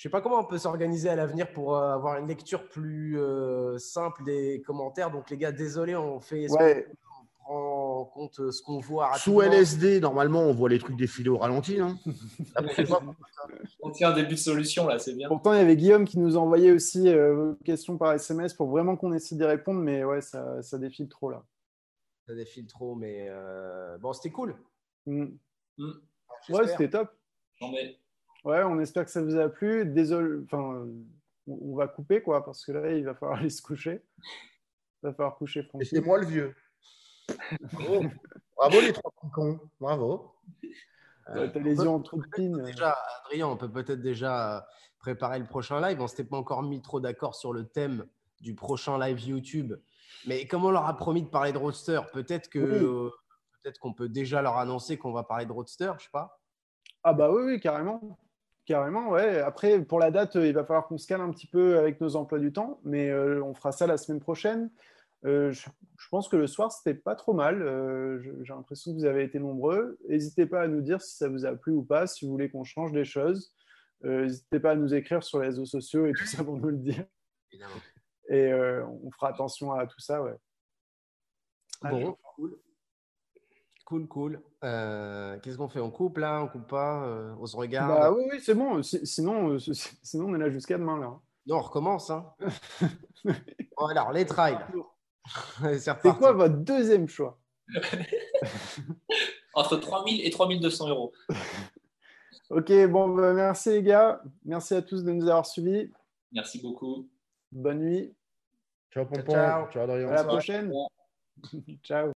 Je sais pas comment on peut s'organiser à l'avenir pour euh, avoir une lecture plus euh, simple des commentaires. Donc, les gars, désolé, on fait Ouais, qu'on prend en compte euh, ce qu'on voit Sous. LSD, normalement, on voit les trucs défiler au ralenti. hein. On tient un début de solution, là, c'est bien. pourtant il y avait Guillaume qui nous envoyait aussi euh, vos questions par SMS pour vraiment qu'on essaie d'y répondre, mais ouais, ça, ça défile trop là. Ça défile trop, mais euh, bon, c'était cool. Mm. Hmm. Ouais, c'était top. Non, mais Ouais, on espère que ça vous a plu. Désolé, enfin, euh, on va couper quoi, parce que là, il va falloir aller se coucher. Il va falloir coucher Et Francky. c'est moi le vieux. Bravo, Bravo les trois cons. Bravo. Ouais, T'as les yeux en trou de pine. euh. Déjà, Adrien, on peut peut-être déjà euh, préparer le prochain live. On s'était pas encore mis trop d'accord sur le thème du prochain live YouTube. Mais comme on leur a promis de parler de Roadster, peut-être que Oui. euh, peut-être qu'on peut déjà leur annoncer qu'on va parler de Roadster, je sais pas. Ah bah oui, oui, carrément. Carrément, ouais. Après, pour la date, euh, il va falloir qu'on se cale un petit peu avec nos emplois du temps, mais euh, on fera ça la semaine prochaine. Euh, je, je pense que le soir, c'était pas trop mal. Euh, J'ai l'impression que vous avez été nombreux. N'hésitez pas à nous dire si ça vous a plu ou pas, si vous voulez qu'on change des choses. N'hésitez pas à nous écrire sur les réseaux sociaux et tout ça pour nous le dire. Évidemment. Et on fera attention à tout ça, ouais. Bon, cool. Cool, cool. Euh, Qu'est-ce qu'on fait? On coupe là? On coupe pas? Euh, On se regarde? Bah oui, oui, c'est bon. Si- Sinon, euh, si- sinon, on est là jusqu'à demain, là. Non, on recommence. Hein. bon, alors, les trails. C'est quoi votre deuxième choix? Entre 3000 et 3200 euros. Ok, bon, bah, merci les gars. Merci à tous de nous avoir suivis. Merci beaucoup. Bonne nuit. Ciao, Pompon. Ciao. À la prochaine. Ciao.